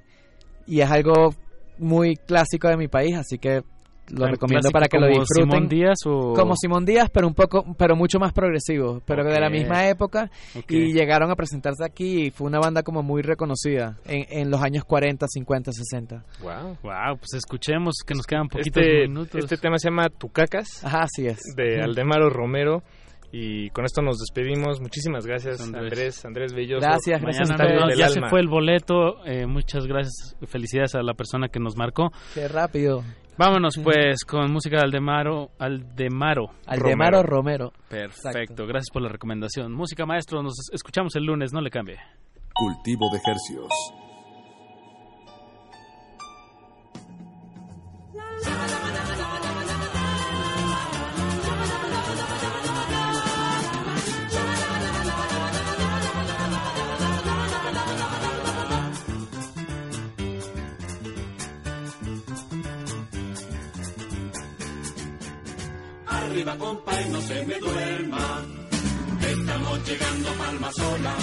y es algo muy clásico de mi país, así que lo recomiendo para que lo como disfruten. Simón Díaz o- Como Simón Díaz, pero un poco, pero mucho más progresivo, pero de la misma época. Ok. Y llegaron a presentarse aquí y fue una banda como muy reconocida en, en los años 40, 50, 60. Wow. Wow, pues escuchemos que nos quedan poquitos Este, minutos. este tema se llama Tucacas. Ajá, así es. De. Aldemaro Romero. Y con esto nos despedimos. Muchísimas gracias, Andrés. Andrés, Belloso. Mañana nos- Del ya se fue el boleto. eh, muchas gracias. Felicidades a la persona que nos marcó. Qué rápido. Vámonos pues con música de Aldemaro. Aldemaro. Aldemaro Romero. Perfecto. Gracias por la recomendación. Música maestro. Nos escuchamos el lunes. No le cambie. Cultivo de hercios. Arriba compa y no se me duerma, estamos llegando a Palma Sola.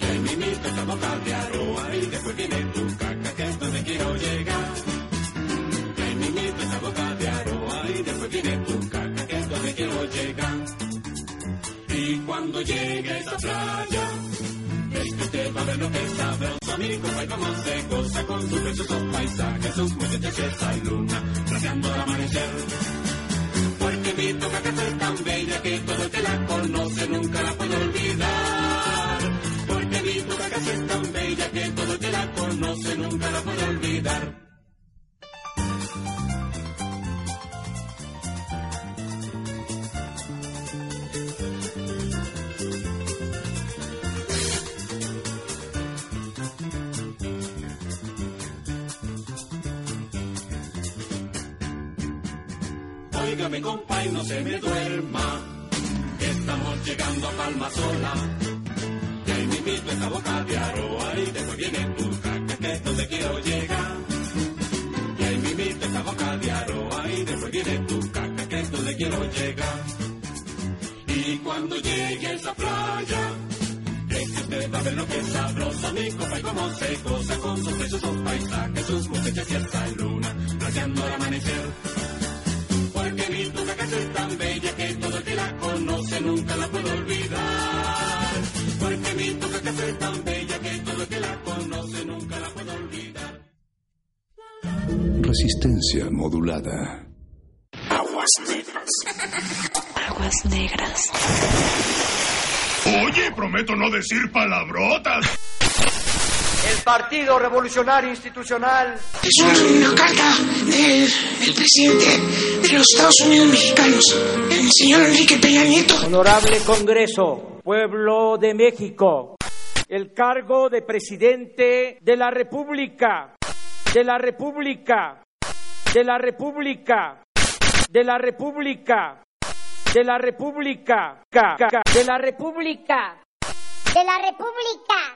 Y en mi mito esta boca de aroa y después viene tu caca que es donde quiero llegar. Y en mi mito esta boca de aroa y después viene tu caca que es donde quiero llegar. Y cuando llegue a esa playa, es que usted va a ver lo que sabroso, mi compa cómo se goza con sus preciosos paisajes, sus muchachas y luna, radiando el amanecer. Porque mi toca que es tan bella que todo que la conoce nunca la puede olvidar. Porque mi toca que es tan bella que todo que la conoce nunca la puede olvidar. Óigame compa y no se me duerma, estamos llegando a Palma Sola. Y ahí me invito esta boca de aroa y después viene tu caca, que es donde quiero llegar. Y ahí me invito esta boca de aroa y después viene tu caca, que es donde quiero llegar. Y cuando llegue esa playa, es que usted va a ver lo que es sabroso, mi compa y cómo se goza con sus paisajes, sus muchachas y esa luna, rayando al amanecer. Porque mi tuca que es tan bella que todo el que la conoce nunca la puede olvidar. Porque mi tuca que es tan bella que todo el que la conoce nunca la puede olvidar. Resistencia modulada. Aguas negras. Aguas negras. Oye, prometo no decir palabrotas. El Partido Revolucionario Institucional. Es una, una carta del, del presidente de los Estados Unidos mexicanos, el señor Enrique Peña Nieto. Honorable Congreso, pueblo de México, el cargo de presidente de la República de la República, de la República, de la República, de la República, ca, ca, de la República, de la República, de la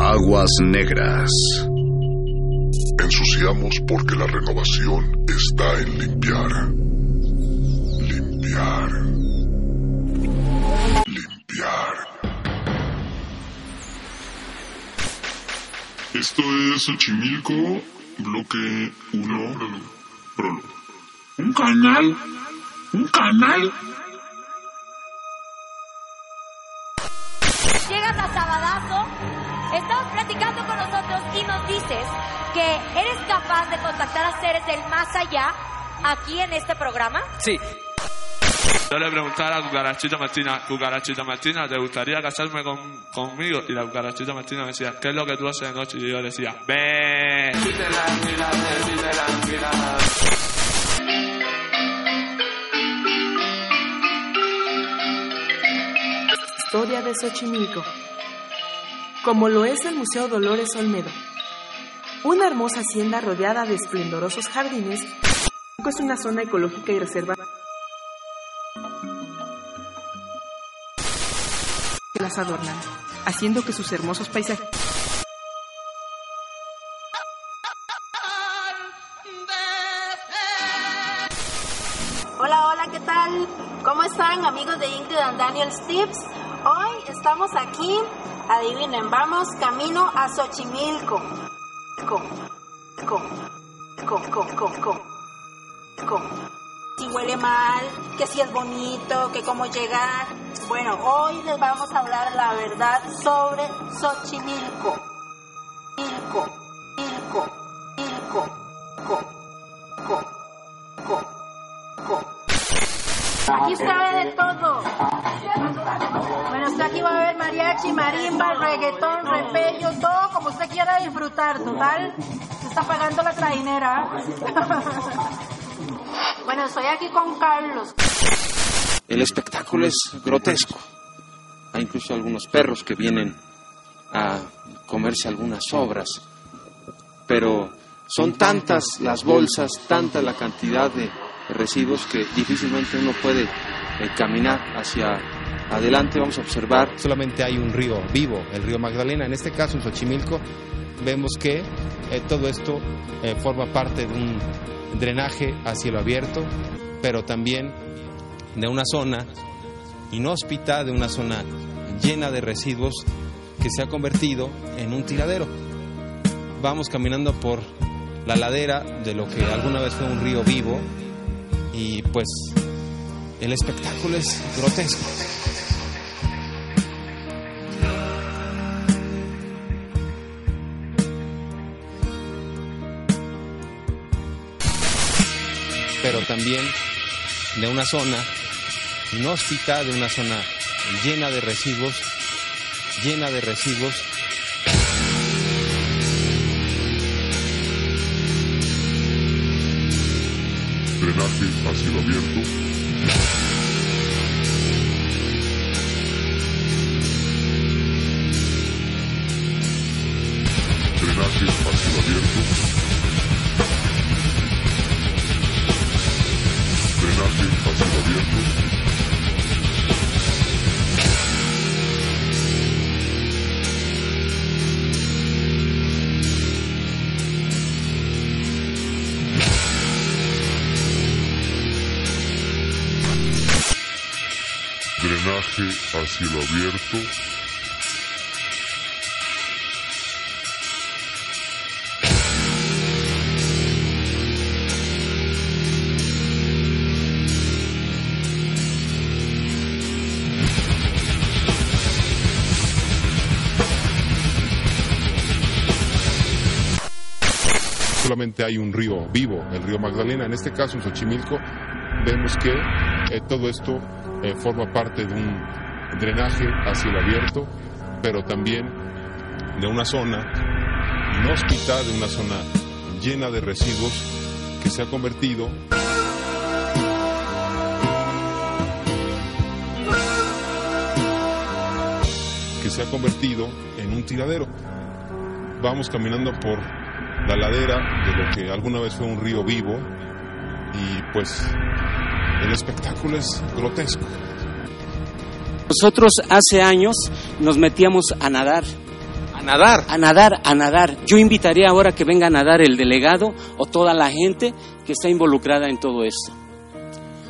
Aguas negras. Ensuciamos porque la renovación está en limpiar. Limpiar. Limpiar. Esto es Xochimilco, bloque 1, prólogo. Un canal. Un canal. Estamos platicando con nosotros y nos dices que eres capaz de contactar a seres del más allá aquí en este programa. Sí. Yo le preguntaba a la cucarachita Martina, cucarachita Martina, ¿te gustaría casarme con, conmigo? Y la cucarachita Martina me decía, ¿qué es lo que tú haces de noche? Y yo le decía, ¡Ve! Historia de Xochimilco. Como lo es el Museo Dolores Olmedo. Una hermosa hacienda rodeada de esplendorosos jardines, es una zona ecológica y reserva que las adornan, haciendo que sus hermosos paisajes Hola, hola, ¿qué tal? ¿Cómo están amigos de Ingrid and Daniel Tips? Hoy estamos aquí, adivinen, vamos camino a Xochimilco. Co, co, co, co. Si huele mal, que si es bonito, que cómo llegar. Bueno, hoy les vamos a hablar la verdad sobre Xochimilco. Marimba, reggaetón, repello, todo como usted quiera disfrutar, total. Se está pagando la trajinera. [LAUGHS] bueno, estoy aquí con Carlos. El espectáculo es grotesco. Hay incluso algunos perros que vienen a comerse algunas obras. Pero son tantas las bolsas, tanta la cantidad de residuos que difícilmente uno puede eh, caminar hacia adelante. Vamos a observar. Solamente hay un río vivo, el río Magdalena. En este caso, en Xochimilco, vemos que eh, todo esto eh, forma parte de un drenaje a cielo abierto, pero también de una zona inhóspita, de una zona llena de residuos que se ha convertido en un tiradero. Vamos caminando por la ladera de lo que alguna vez fue un río vivo y pues el espectáculo es grotesco. Pero también de una zona inhóspita, de una zona llena de residuos, llena de residuos drenaje a cielo abierto. Drenaje a abierto. Cielo abierto. solamente hay un río vivo, el río Magdalena. En este caso, en Xochimilco, vemos que eh, todo esto eh, forma parte de un drenaje a cielo abierto, pero también de una zona inhóspita, de una zona llena de residuos que se ha convertido que se ha convertido en un tiradero. Vamos caminando por la ladera de lo que alguna vez fue un río vivo y pues el espectáculo es grotesco. Nosotros hace años nos metíamos a nadar. ¿A nadar? A nadar, a nadar. Yo invitaría ahora que venga a nadar el delegado o toda la gente que está involucrada en todo esto.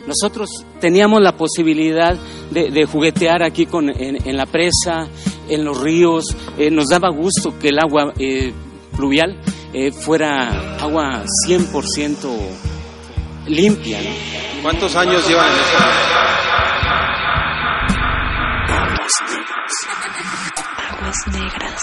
Nosotros teníamos la posibilidad de, de juguetear aquí con, en, en, la presa, en los ríos. Eh, nos daba gusto que el agua eh, pluvial eh, fuera agua 100% limpia. ¿no? ¿Cuántos años llevan en? Aguas negras.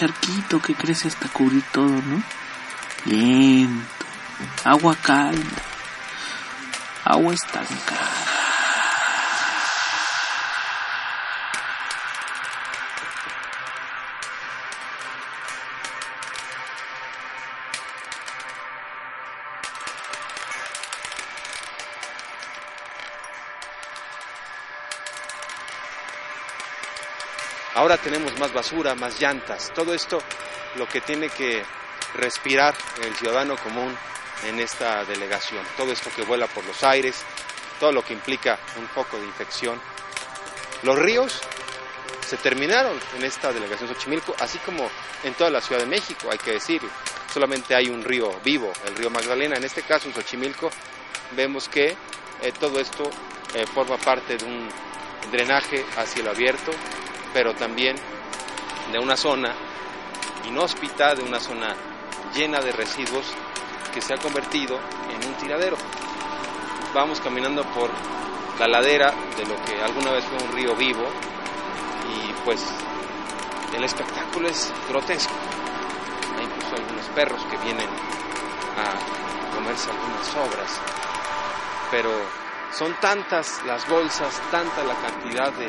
Charquito que crece hasta cubrir todo, ¿no? Lento. Agua calma. Agua estancada. Ahora tenemos más basura, más llantas. Todo esto lo que tiene que respirar el ciudadano común en esta delegación. Todo esto que vuela por los aires, todo lo que implica un poco de infección. Los ríos se terminaron en esta delegación Xochimilco, así como en toda la Ciudad de México, hay que decirlo. Solamente hay un río vivo, el río Magdalena. En este caso, en Xochimilco, vemos que eh, todo esto eh, forma parte de un drenaje a cielo abierto, pero también de una zona inhóspita, de una zona llena de residuos que se ha convertido en un tiradero. Vamos caminando por la ladera de lo que alguna vez fue un río vivo y pues el espectáculo es grotesco. Hay incluso algunos perros que vienen a comerse algunas sobras, pero son tantas las bolsas, tanta la cantidad de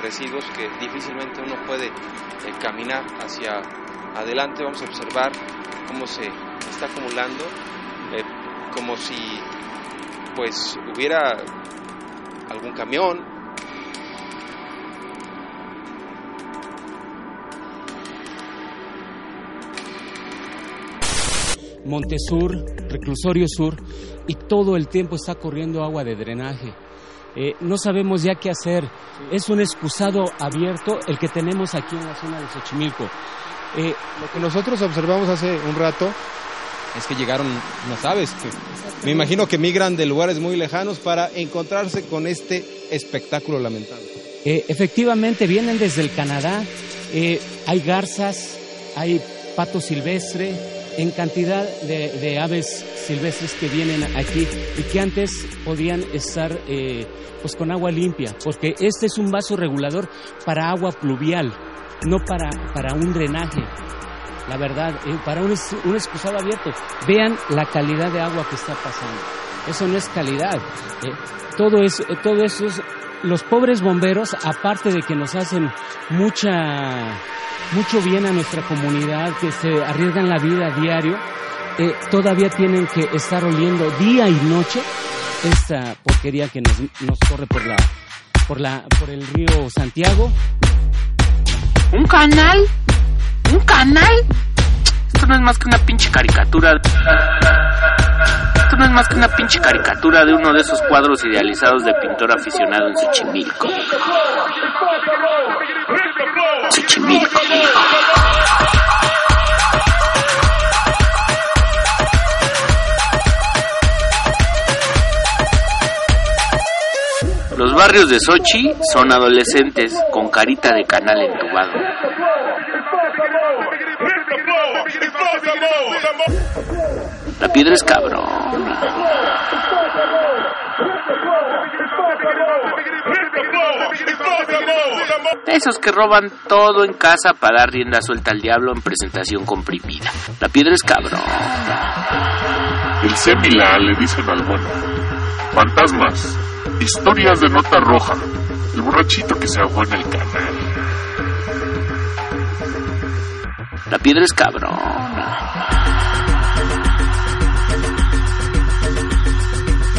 residuos que difícilmente uno puede eh, caminar hacia adelante. Vamos a observar cómo se está acumulando, eh, como si pues hubiera algún camión. Montesur, Reclusorio Sur, y todo el tiempo está corriendo agua de drenaje. Eh, no sabemos ya qué hacer. Es un excusado abierto el que tenemos aquí en la zona de Xochimilco. Eh, Lo que nosotros observamos hace un rato es que llegaron unas aves que me imagino que migran de lugares muy lejanos para encontrarse con este espectáculo lamentable. Eh, efectivamente, vienen desde el Canadá. Eh, hay garzas, hay pato silvestre, en cantidad de, aves silvestres que vienen aquí y que antes podían estar eh, pues con agua limpia, porque este es un vaso regulador para agua pluvial, no para, para un drenaje. La verdad, eh, para un, un excusado abierto. Vean la calidad de agua que está pasando. Eso no es calidad. eh. todo, es, eh, todo eso es... Los pobres bomberos, aparte de que nos hacen mucha, mucho bien a nuestra comunidad, que se arriesgan la vida a diario, eh, todavía tienen que estar oliendo día y noche esta porquería que nos, nos corre por la, por la, por el río Santiago. ¿Un canal? ¿Un canal? Esto no es más que una pinche caricatura. Esto no es más que una pinche caricatura de uno de esos cuadros idealizados de pintor aficionado en Xochimilco. Xochimilco. Los barrios de Sochi son adolescentes con carita de canal entubado. La piedra es cabrón. Esos que roban todo en casa para dar rienda suelta al diablo en presentación comprimida. La piedra es cabrón. El Semila le dicen al bueno. Fantasmas. Historias de nota roja. El borrachito que se ahogó en el canal. La piedra es cabrón.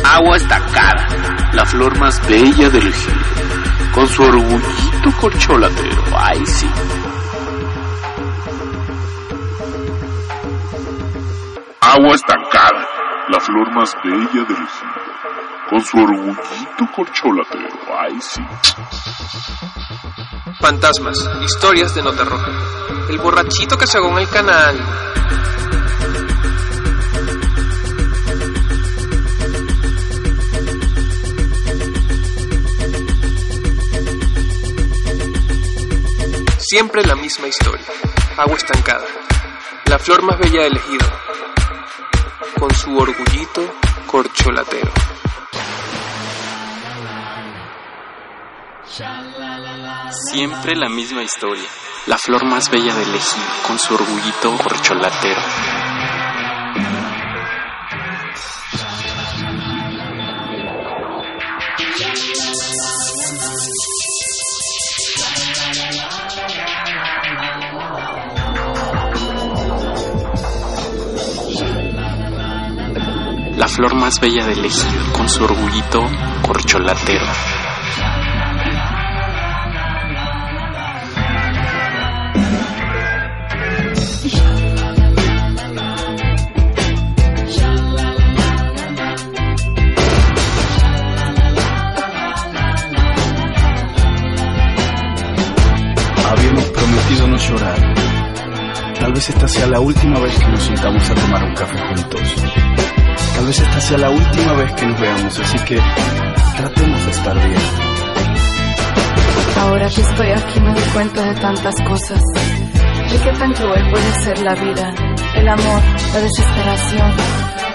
Agua estacada, la flor más bella del giro, con su orgullito corcholatero. Ay, sí. Agua estancada. La flor más bella del giro. con su orgullito corcholatero. Ay, sí. Fantasmas, historias de nota roja. El borrachito que se en el canal. Siempre la misma historia. Agua estancada. La flor más bella del ejido. Con su orgullito corcholatero. Siempre la misma historia. La flor más bella del ejido, con su orgullito corcholatero. Flor más bella del ejido, con su orgullito corcholatero. Habíamos prometido no llorar. Tal vez esta sea la última vez que nos sentamos a tomar un café juntos. Tal vez esta sea la última vez que nos veamos, así que tratemos de estar bien. Ahora que estoy aquí me doy cuenta de tantas cosas. De qué tan cruel puede ser la vida, el amor, la desesperación,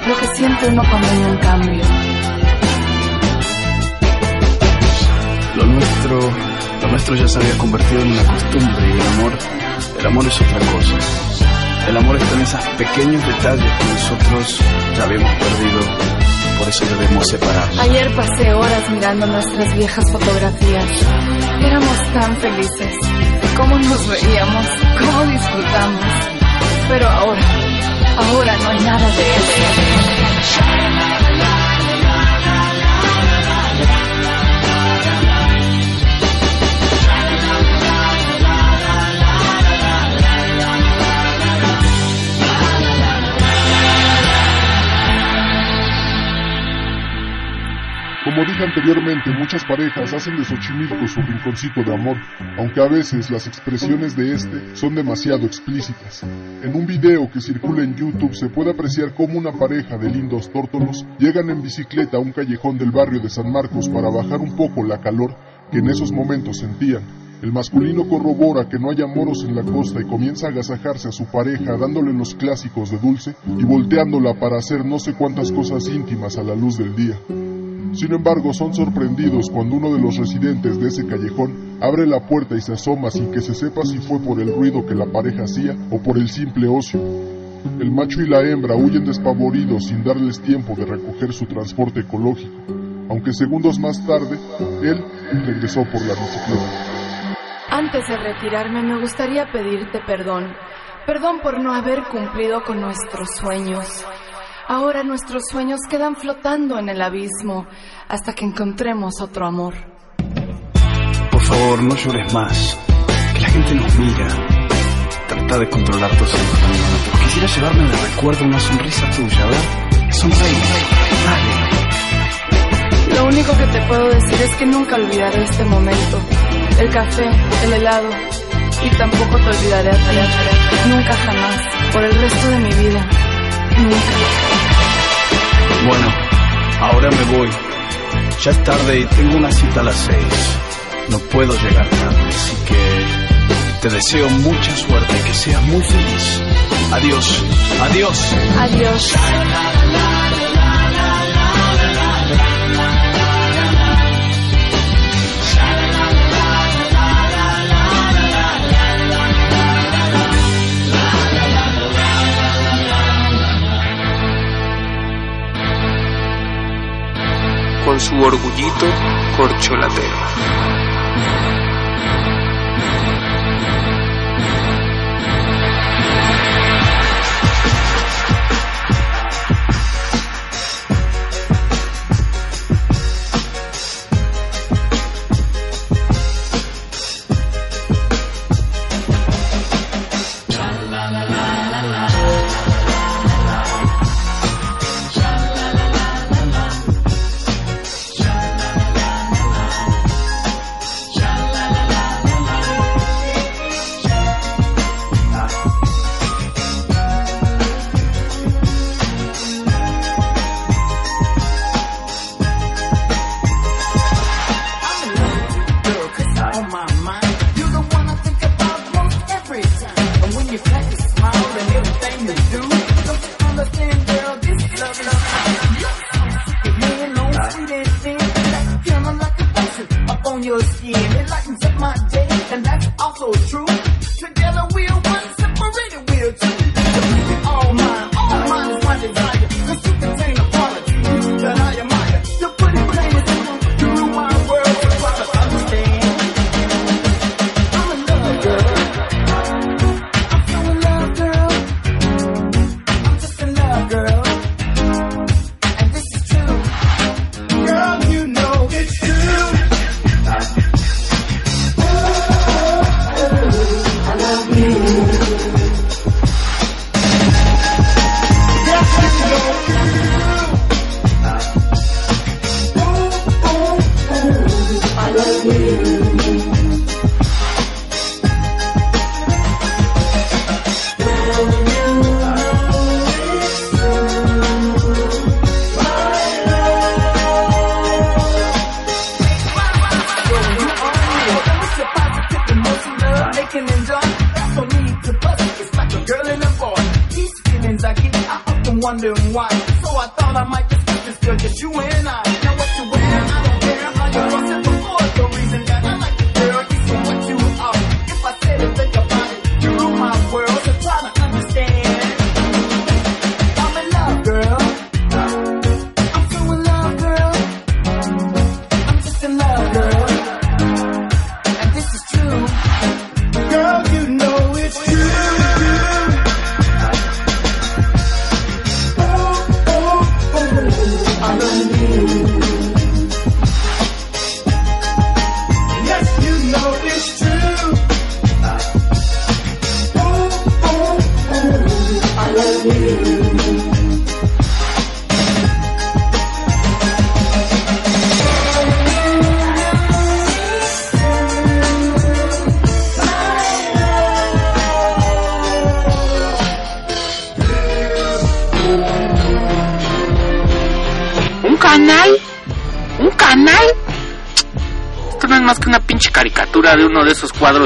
lo que siente uno cuando hay un cambio. Lo nuestro, lo nuestro ya se había convertido en una costumbre y el amor, el amor es otra cosa. El amor está en esos pequeños detalles que nosotros ya habíamos perdido, por eso debemos separarnos. Ayer pasé horas mirando nuestras viejas fotografías. Éramos tan felices. Cómo nos veíamos, cómo disfrutamos. Pero ahora, ahora no hay nada de eso. Como dije anteriormente, muchas parejas hacen de Xochimilco su rinconcito de amor, aunque a veces las expresiones de este son demasiado explícitas. En un video que circula en YouTube se puede apreciar cómo una pareja de lindos tórtolos llegan en bicicleta a un callejón del barrio de San Marcos para bajar un poco la calor que en esos momentos sentían. El masculino corrobora que no haya moros en la costa y comienza a agasajarse a su pareja dándole los clásicos de dulce y volteándola para hacer no sé cuántas cosas íntimas a la luz del día. Sin embargo, son sorprendidos cuando uno de los residentes de ese callejón abre la puerta y se asoma sin que se sepa si fue por el ruido que la pareja hacía o por el simple ocio. El macho y la hembra huyen despavoridos sin darles tiempo de recoger su transporte ecológico, aunque segundos más tarde, él regresó por la bicicleta. Antes de retirarme me gustaría pedirte perdón. Perdón por no haber cumplido con nuestros sueños. Ahora nuestros sueños quedan flotando en el abismo hasta que encontremos otro amor. Por favor, no llores más. Que la gente nos mira. Trata de controlar tus sentimientos. Quisiera llevarme de recuerdo una sonrisa tuya, ¿ver? Sonreír. Dale. Lo único que te puedo decir es que nunca olvidaré este momento. El café, el helado. Y tampoco te olvidaré a ti. Nunca jamás. Por el resto de mi vida. Nunca. Bueno, ahora me voy. Ya es tarde y tengo una cita a las seis. No puedo llegar tarde, así que te deseo mucha suerte que seas muy feliz. Adiós, adiós. Adiós. Con su orgullito corcholatero.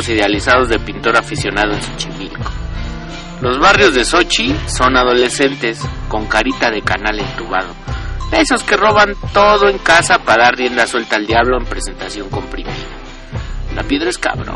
idealizados de pintor aficionado en Xochimilco. Los barrios de Sochi son adolescentes con carita de canal entubado. Esos que roban todo en casa para dar rienda suelta al diablo en presentación comprimida. La piedra es cabrón.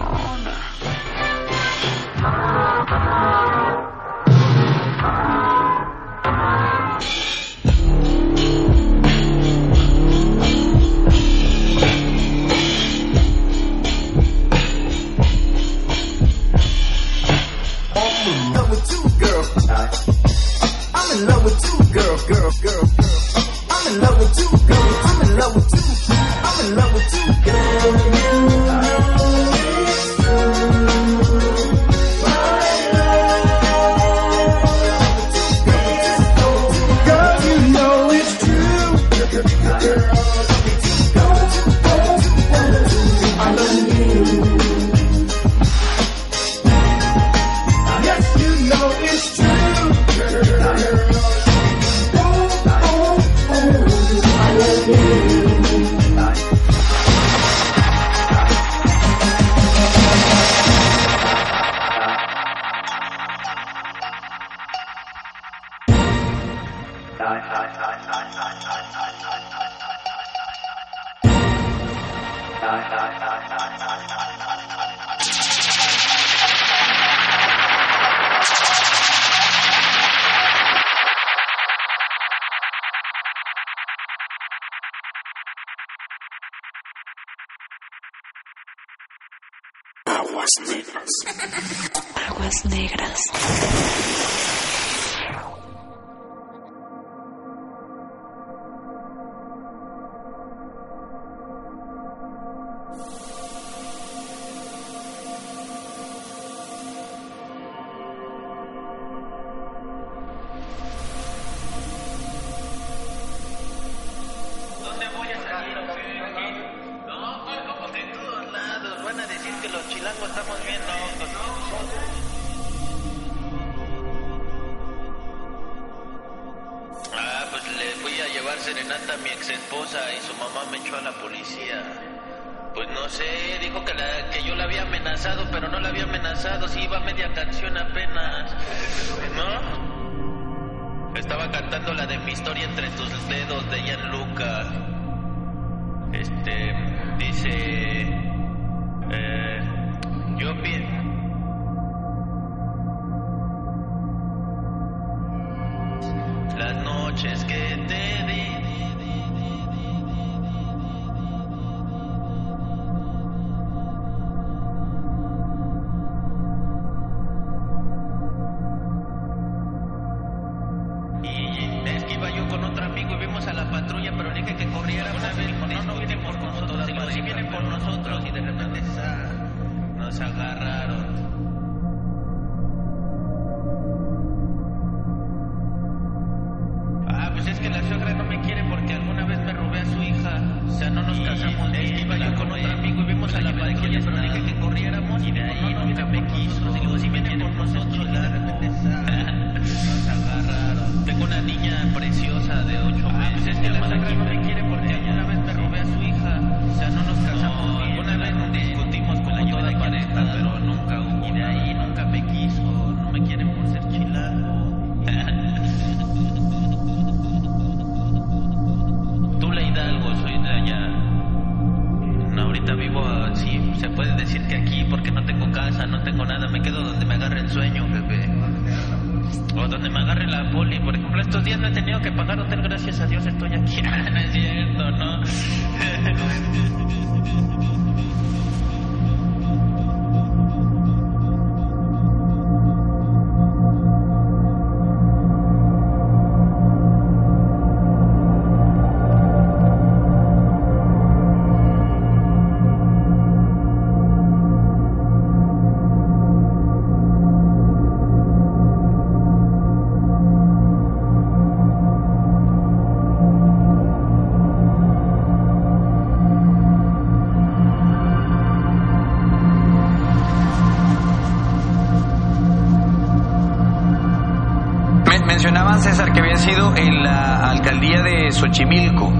Mencionaban, César, que había sido en la alcaldía de Xochimilco.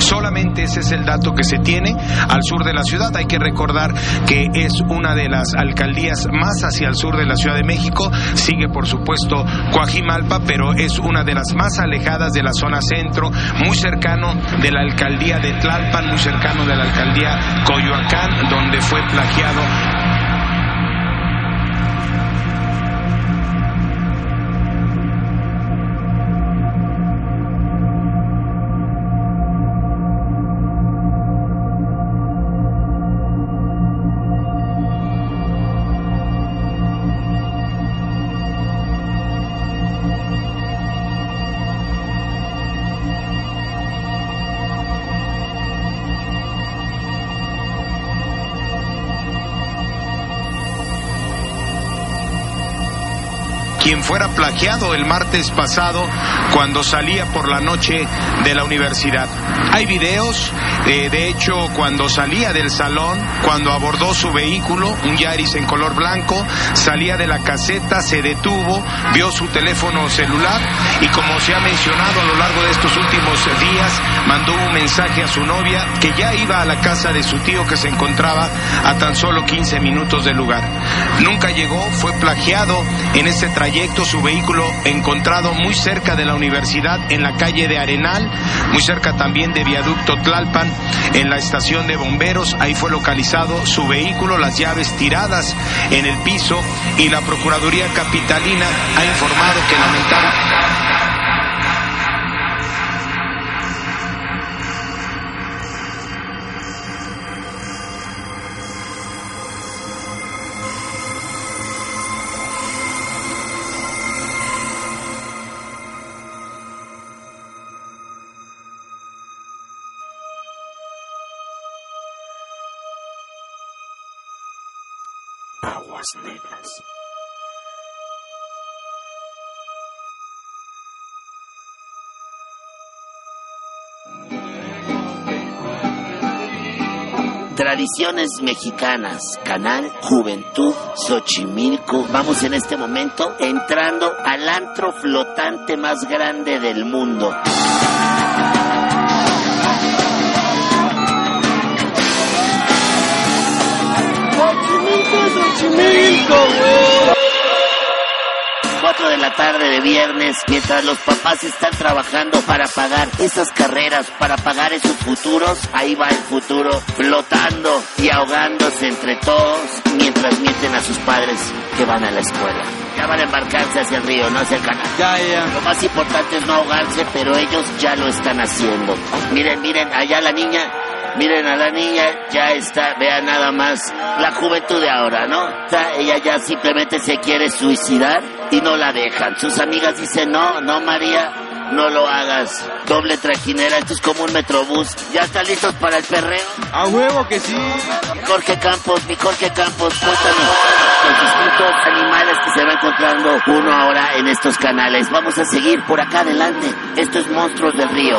Solamente ese es el dato que se tiene al sur de la ciudad. Hay que recordar que es una de las alcaldías más hacia el sur de la Ciudad de México. Sigue, por supuesto, Coajimalpa, pero es una de las más alejadas de la zona centro, muy cercano de la alcaldía de Tlalpan, muy cercano de la alcaldía Coyoacán, donde fue plagiado quien fuera plagiado el martes pasado cuando salía por la noche de la universidad. Hay videos, eh, de hecho, cuando salía del salón, cuando abordó su vehículo, un Yaris en color blanco, salía de la caseta, se detuvo, vio su teléfono celular y como se ha mencionado a lo largo de estos últimos días, mandó un mensaje a su novia que ya iba a la casa de su tío que se encontraba a tan solo 15 minutos del lugar. Nunca llegó, fue plagiado en ese trayecto su vehículo encontrado muy cerca de la universidad en la calle de Arenal, muy cerca también de Viaducto Tlalpan, en la estación de bomberos, ahí fue localizado su vehículo, las llaves tiradas en el piso y la Procuraduría Capitalina ha informado que lamentablemente Tradiciones mexicanas, canal Juventud Xochimilco. Vamos en este momento entrando al antro flotante más grande del mundo. Xochimilco, Xochimilco. 4 de la tarde de viernes, mientras los papás están trabajando para pagar esas carreras, para pagar esos futuros, ahí va el futuro flotando y ahogándose entre todos mientras mienten a sus padres que van a la escuela. Ya van a embarcarse hacia el río, no hacia el canal. Ya, ya. Lo más importante es no ahogarse, pero ellos ya lo están haciendo. Miren, miren, allá la niña, miren a la niña, ya está, vean nada más la juventud de ahora, ¿no? Está- ella ya simplemente se quiere suicidar y no la dejan. Sus amigas dicen, no, no María, no lo hagas. Doble trajinera, esto es como un metrobús. ¿Ya están listos para el perreo? A huevo que sí. Jorge Campos, mi Jorge Campos, cuéntame los distintos animales que se va encontrando uno ahora en estos canales. Vamos a seguir por acá adelante. Esto es Monstruos del Río.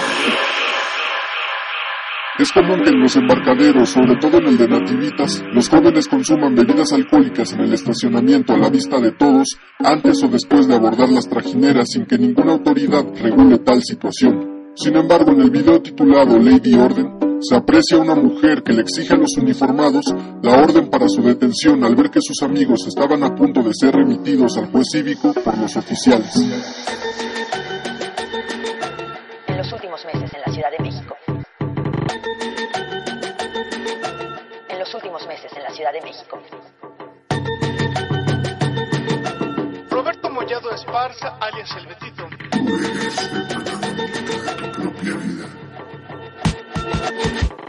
Es común que en los embarcaderos, sobre todo en el de Nativitas, los jóvenes consuman bebidas alcohólicas en el estacionamiento a la vista de todos, antes o después de abordar las trajineras sin que ninguna autoridad regule tal situación. Sin embargo, en el video titulado Lady Orden, se aprecia a una mujer que le exige a los uniformados la orden para su detención al ver que sus amigos estaban a punto de ser remitidos al juez cívico por los oficiales. Ciudad de México. Roberto Mollado Esparza, alias El Betito. Tú eres el de tu propia vida.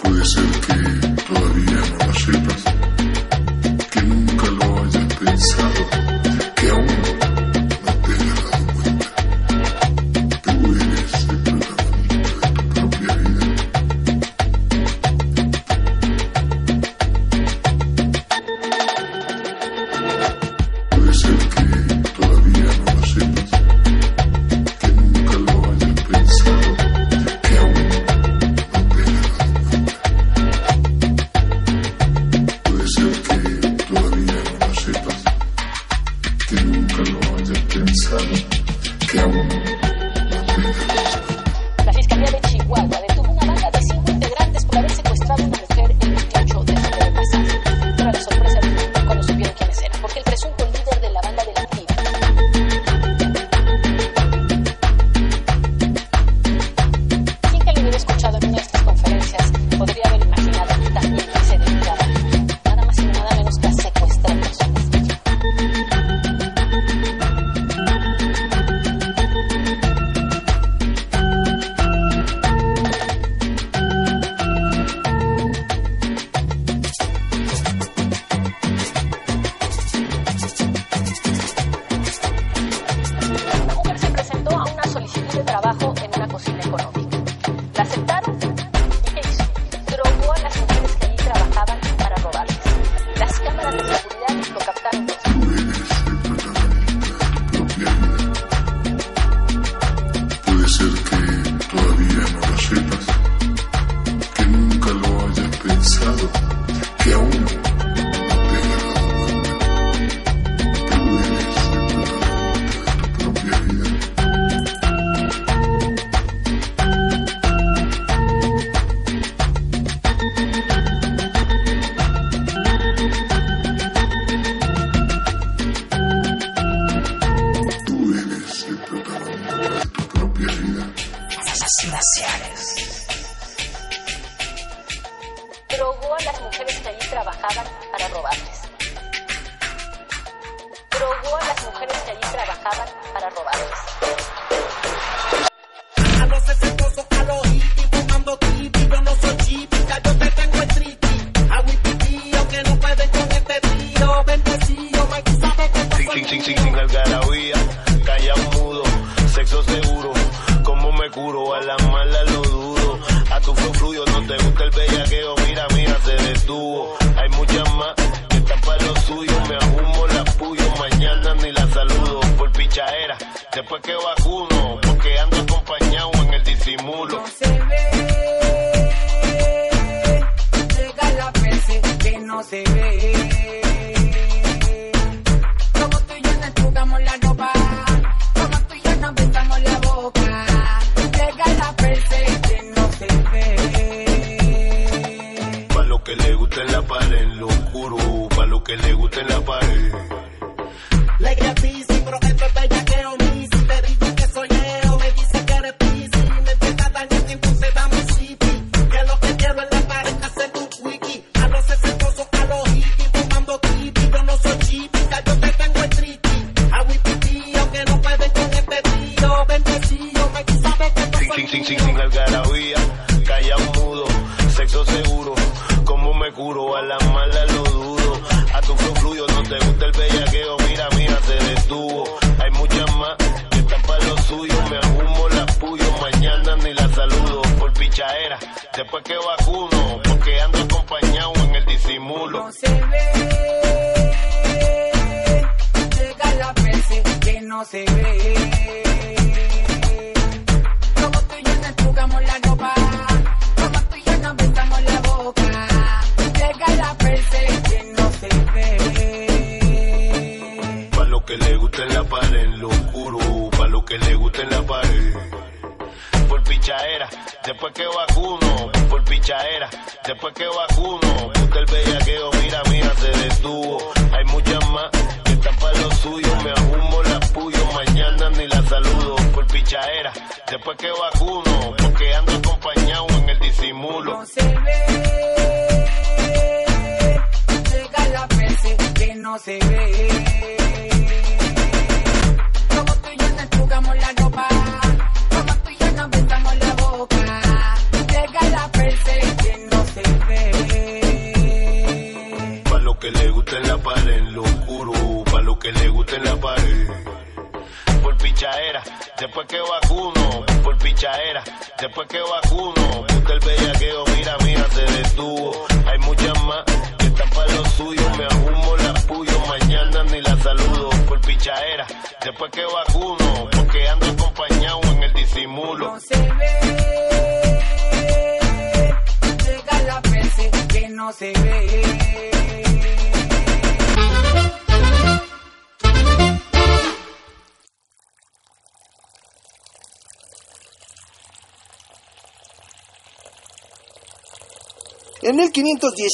Puede ser que todavía no lo sepas, que nunca lo hayas pensado.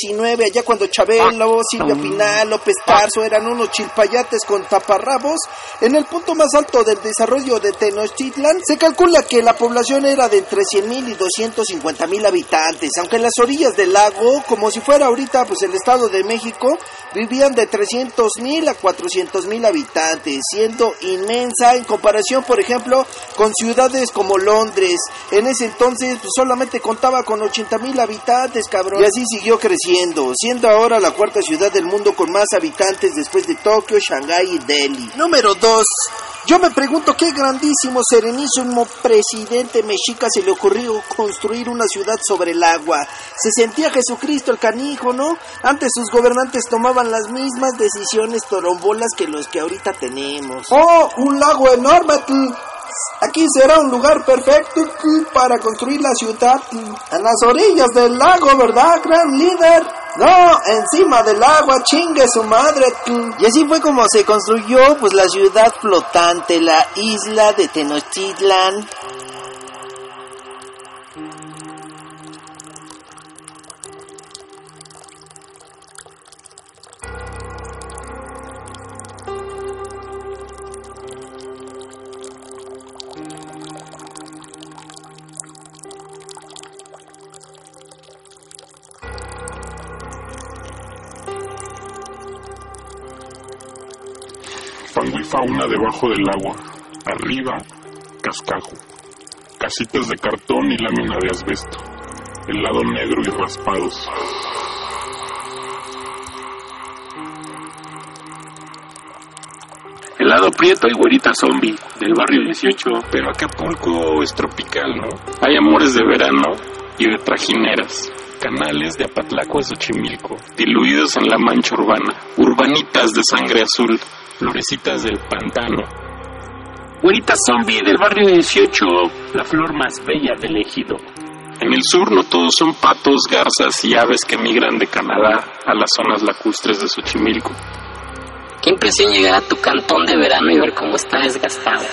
519, allá cuando Chabelo, Silvia Pinal, López Tarso eran unos chilpayates con taparrabos, en el punto más alto del desarrollo de Tenochtitlan, se calcula que la población era de entre 100.000 y 250.000 habitantes, aunque en las orillas del lago, como si fuera ahorita pues el Estado de México, vivían de 300.000 a 400.000 habitantes, siendo inmensa en comparación, por ejemplo, con ciudades como Londres. En ese entonces pues, solamente contaba con 80.000 habitantes, cabrón. Y así siguió creciendo, siendo ahora la cuarta ciudad del mundo con más habitantes después de Tokio, Shanghái y Delhi. Número 2. Yo me pregunto qué grandísimo, serenísimo presidente mexica se le ocurrió construir una ciudad sobre el agua. Se sentía Jesucristo el canijo, ¿no? Antes sus gobernantes tomaban las mismas decisiones torombolas que los que ahorita tenemos. ¡Oh, un lago enorme! Aquí será un lugar perfecto para construir la ciudad. En las orillas del lago, ¿verdad, gran líder? No, encima del agua, chingue su madre. Y así fue como se construyó pues la ciudad flotante, la isla de Tenochtitlan. Fauna debajo del agua. Arriba, cascajo. Casitas de cartón y lámina de asbesto. El lado negro y raspados. Helado Prieto y Güerita Zombie, del barrio 18. Pero Acapulco es tropical, ¿no? Hay amores de verano y de trajineras. Canales de Apatlaco a Xochimilco, diluidos en la mancha urbana. Urbanitas de sangre azul, florecitas del pantano. Güerita Zombie del barrio 18, la flor más bella del ejido. En el sur no todos son patos, garzas y aves que migran de Canadá a las zonas lacustres de Xochimilco. Qué impresión llegar a tu cantón de verano y ver cómo está desgastado.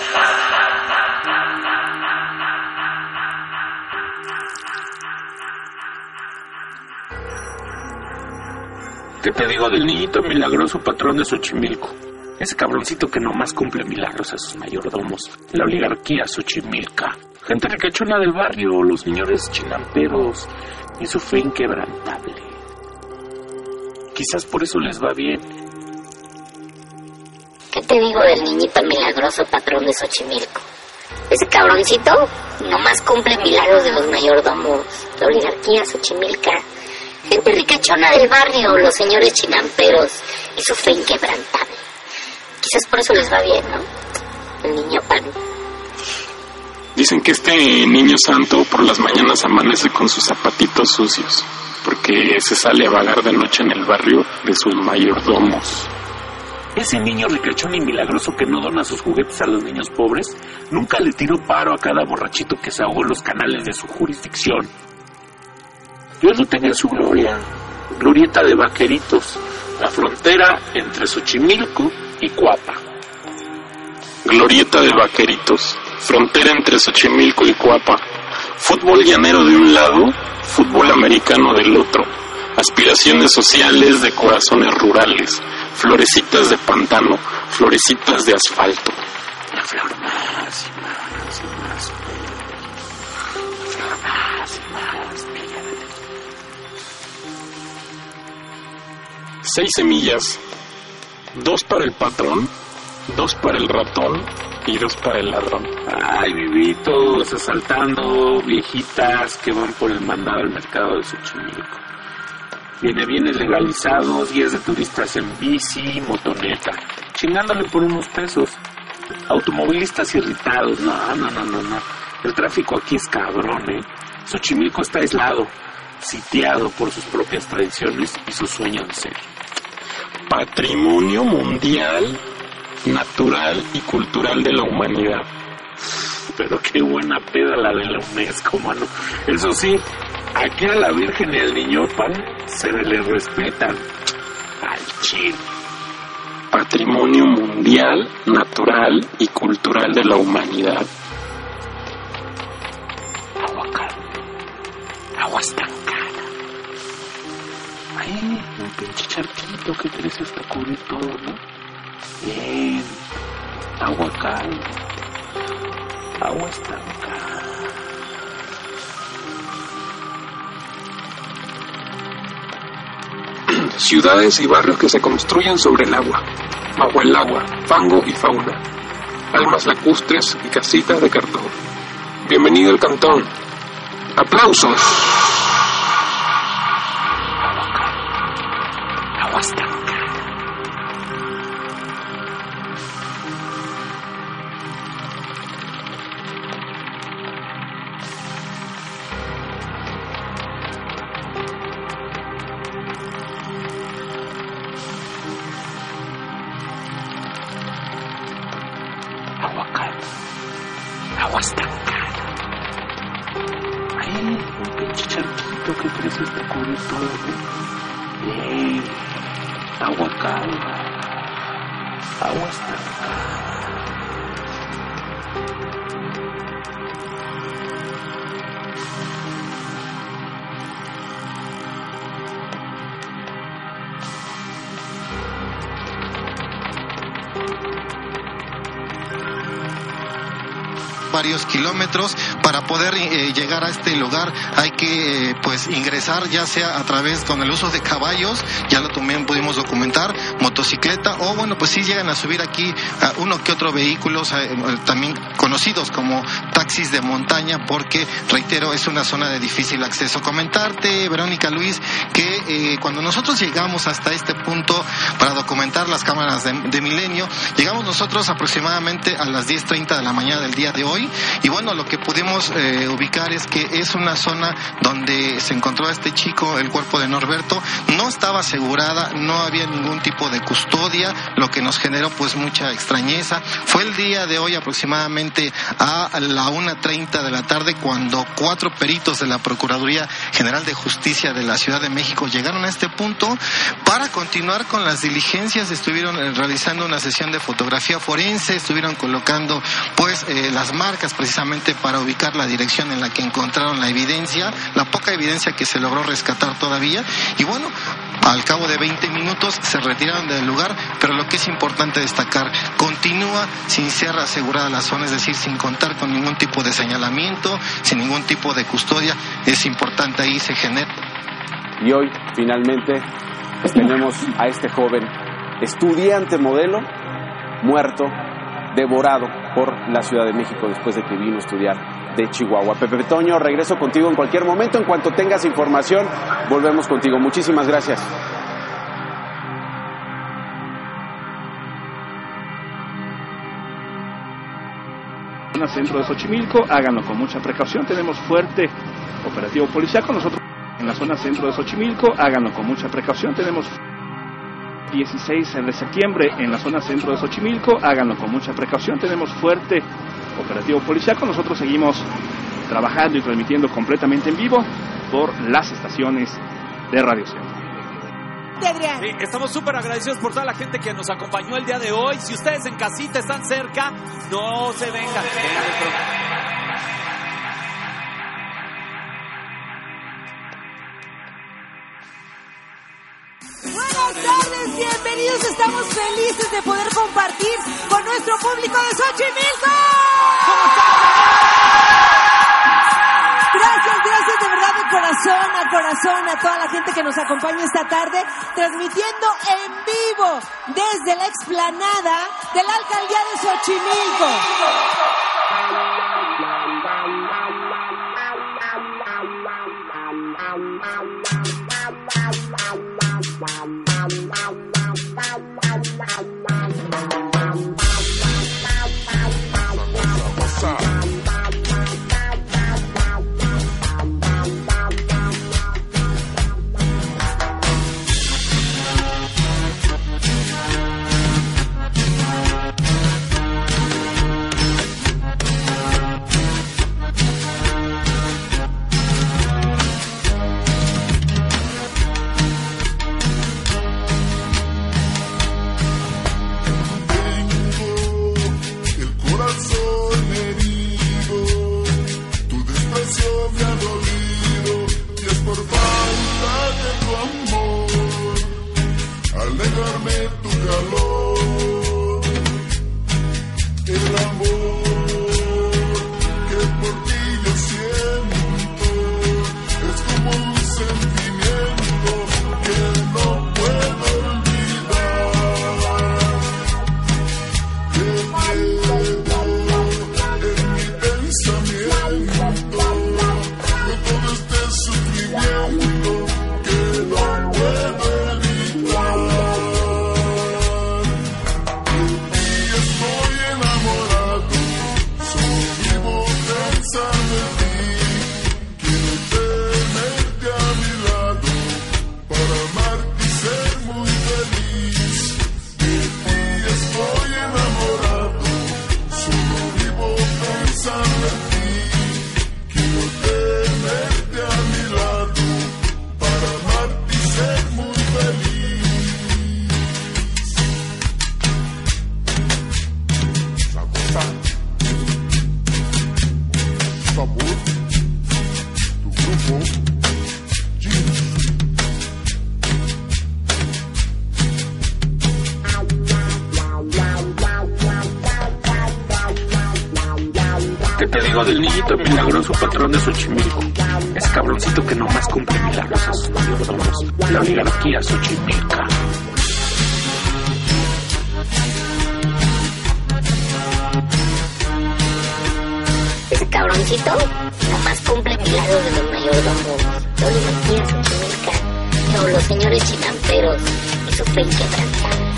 ¿Qué te digo del niñito milagroso patrón de Xochimilco? Ese cabroncito que nomás cumple milagros a sus mayordomos. La oligarquía Xochimilca. Gente ricachona del barrio, los señores chinamperos y su fe inquebrantable. Quizás por eso les va bien. ¿Qué te digo del niñito milagroso patrón de Xochimilco? Ese cabroncito nomás cumple milagros de los mayordomos, la oligarquía Xochimilca, gente ricachona del barrio, los señores chinamperos y su fe inquebrantable. Quizás por eso les va bien, ¿no? El niño pan. Dicen que este niño santo por las mañanas amanece con sus zapatitos sucios, porque se sale a vagar de noche en el barrio de sus mayordomos. Ese niño ricachón y milagroso que no dona sus juguetes a los niños pobres, nunca le tiró paro a cada borrachito que se ahogó en los canales de su jurisdicción. Dios lo tenga en su gloria. Glorieta de Vaqueritos, la frontera entre Xochimilco y Cuapa. Glorieta de Vaqueritos, frontera entre Xochimilco y Cuapa. Fútbol llanero de un lado, fútbol americano del otro. Aspiraciones sociales de corazones rurales. Florecitas de pantano, florecitas de asfalto. La flor más y más y más. La flor más y más Seis semillas. Dos para el patrón, dos para el ratón y dos para el ladrón. Ay, vivitos asaltando viejitas que van por el mandado al mercado de Xochimilco. Viene bienes legalizados, guías de turistas en bici, motoneta, chingándole por unos pesos. automovilistas irritados. No, no, no, no, no. El tráfico aquí es cabrón, ¿eh? Xochimilco está aislado, sitiado por sus propias tradiciones y sus sueños de ser. Patrimonio mundial, natural y cultural de la humanidad. Pero qué buena peda la de la UNESCO, mano. Eso sí, aquí a la Virgen y al Niño Pan se le respetan. Al chile. Patrimonio mundial, natural y cultural de la humanidad. Aguacate. Agua estancada. Ahí, un pinche charquito que crece hasta cubrir todo, ¿no? Bien. Agua calma. Agua estancada. [CLEARS THROAT] Ciudades y barrios que se construyen sobre el agua. Agua el agua, fango y fauna. Almas lacustres y casitas de cartón. Bienvenido al cantón. ¡Aplausos! Agua varios kilómetros para poder eh, llegar a este lugar hay que eh, pues ingresar ya sea a través con el uso de caballos ya lo también pudimos documentar motocicleta o bueno pues sí llegan a subir aquí a uno que otro vehículos eh, también conocidos como taxis de montaña porque reitero es una zona de difícil acceso. Comentarte Verónica Luis que cuando nosotros llegamos hasta este punto para documentar las cámaras de, Milenio llegamos nosotros aproximadamente a las 10.30 de la mañana del día de hoy y bueno, lo que pudimos eh, ubicar es que es una zona donde se encontró a este chico, el cuerpo de Norberto, no estaba asegurada, no había ningún tipo de custodia, lo que nos generó pues mucha extrañeza. Fue el día de hoy aproximadamente a la 1.30 de la tarde cuando cuatro peritos de la Procuraduría General de Justicia de la Ciudad de México llegaron a este punto para continuar con las diligencias, estuvieron eh, realizando una sesión de fotografía forense, estuvieron colocando pues eh, las marcas precisamente para ubicar la dirección en la que encontraron la evidencia, la poca evidencia que se logró rescatar todavía. Y bueno, al cabo de 20 minutos se retiraron del lugar, pero lo que es importante destacar, continúa sin ser asegurada la zona, es decir, sin contar con ningún tipo de señalamiento, sin ningún tipo de custodia. Es importante ahí se genera. Y hoy, finalmente, tenemos a este joven estudiante modelo muerto devorado por la Ciudad de México después de que vino a estudiar de Chihuahua. Pepe Toño, regreso contigo en cualquier momento. En cuanto tengas información, volvemos contigo. Muchísimas gracias. centro de Xochimilco, háganlo con mucha precaución, tenemos fuerte operativo policial nosotros en la zona centro de Xochimilco, háganlo con mucha precaución, tenemos 16 de septiembre en la zona centro de Xochimilco, háganlo con mucha precaución, tenemos fuerte operativo policial, nosotros seguimos trabajando y transmitiendo completamente en vivo por las estaciones de Radio Centro. Sí, estamos súper agradecidos por toda la gente que nos acompañó el día de hoy. Si ustedes en casita están cerca, no se vengan. vengan de pronto. Buenas tardes, bienvenidos. Estamos felices de poder compartir con nuestro público de Xochimilco. Gracias, gracias de verdad de corazón a corazón a toda la gente que nos acompaña esta tarde, transmitiendo en vivo desde la explanada de la alcaldía de Xochimilco. alone. ¿Qué te digo del niñito milagroso patrón de Xochimilco? Ese cabroncito que nomás cumple milagros a sus. La oligarquía Xochimilca. Ese cabroncito nomás cumple milagros de los mayordomos, la oligarquía Xochimilca, o los señores chinamperos y su fe inquebrantable.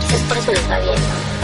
Quizás por eso les va bien, ¿no?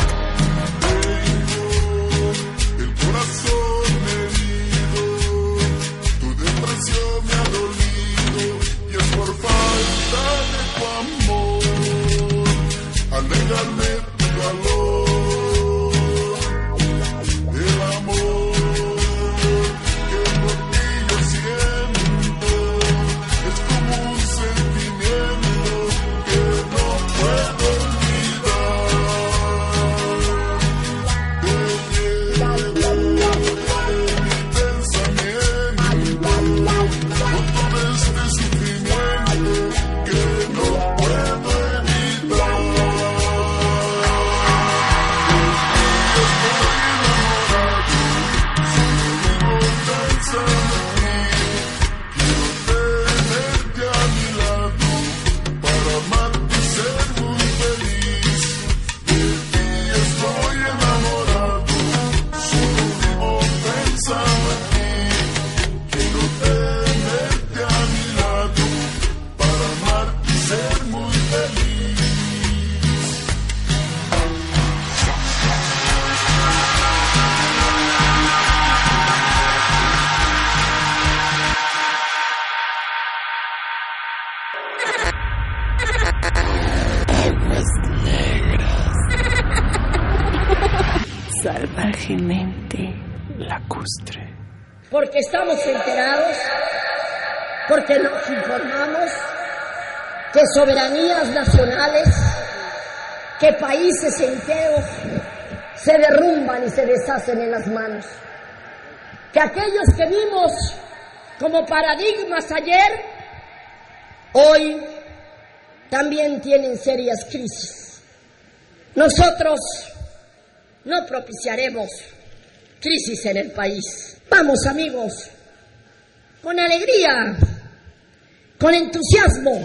Estamos enterados, porque nos informamos que soberanías nacionales, que países enteros se derrumban y se deshacen en las manos, que aquellos que vimos como paradigmas ayer, hoy también tienen serias crisis. Nosotros no propiciaremos crisis en el país. Vamos amigos, con alegría, con entusiasmo.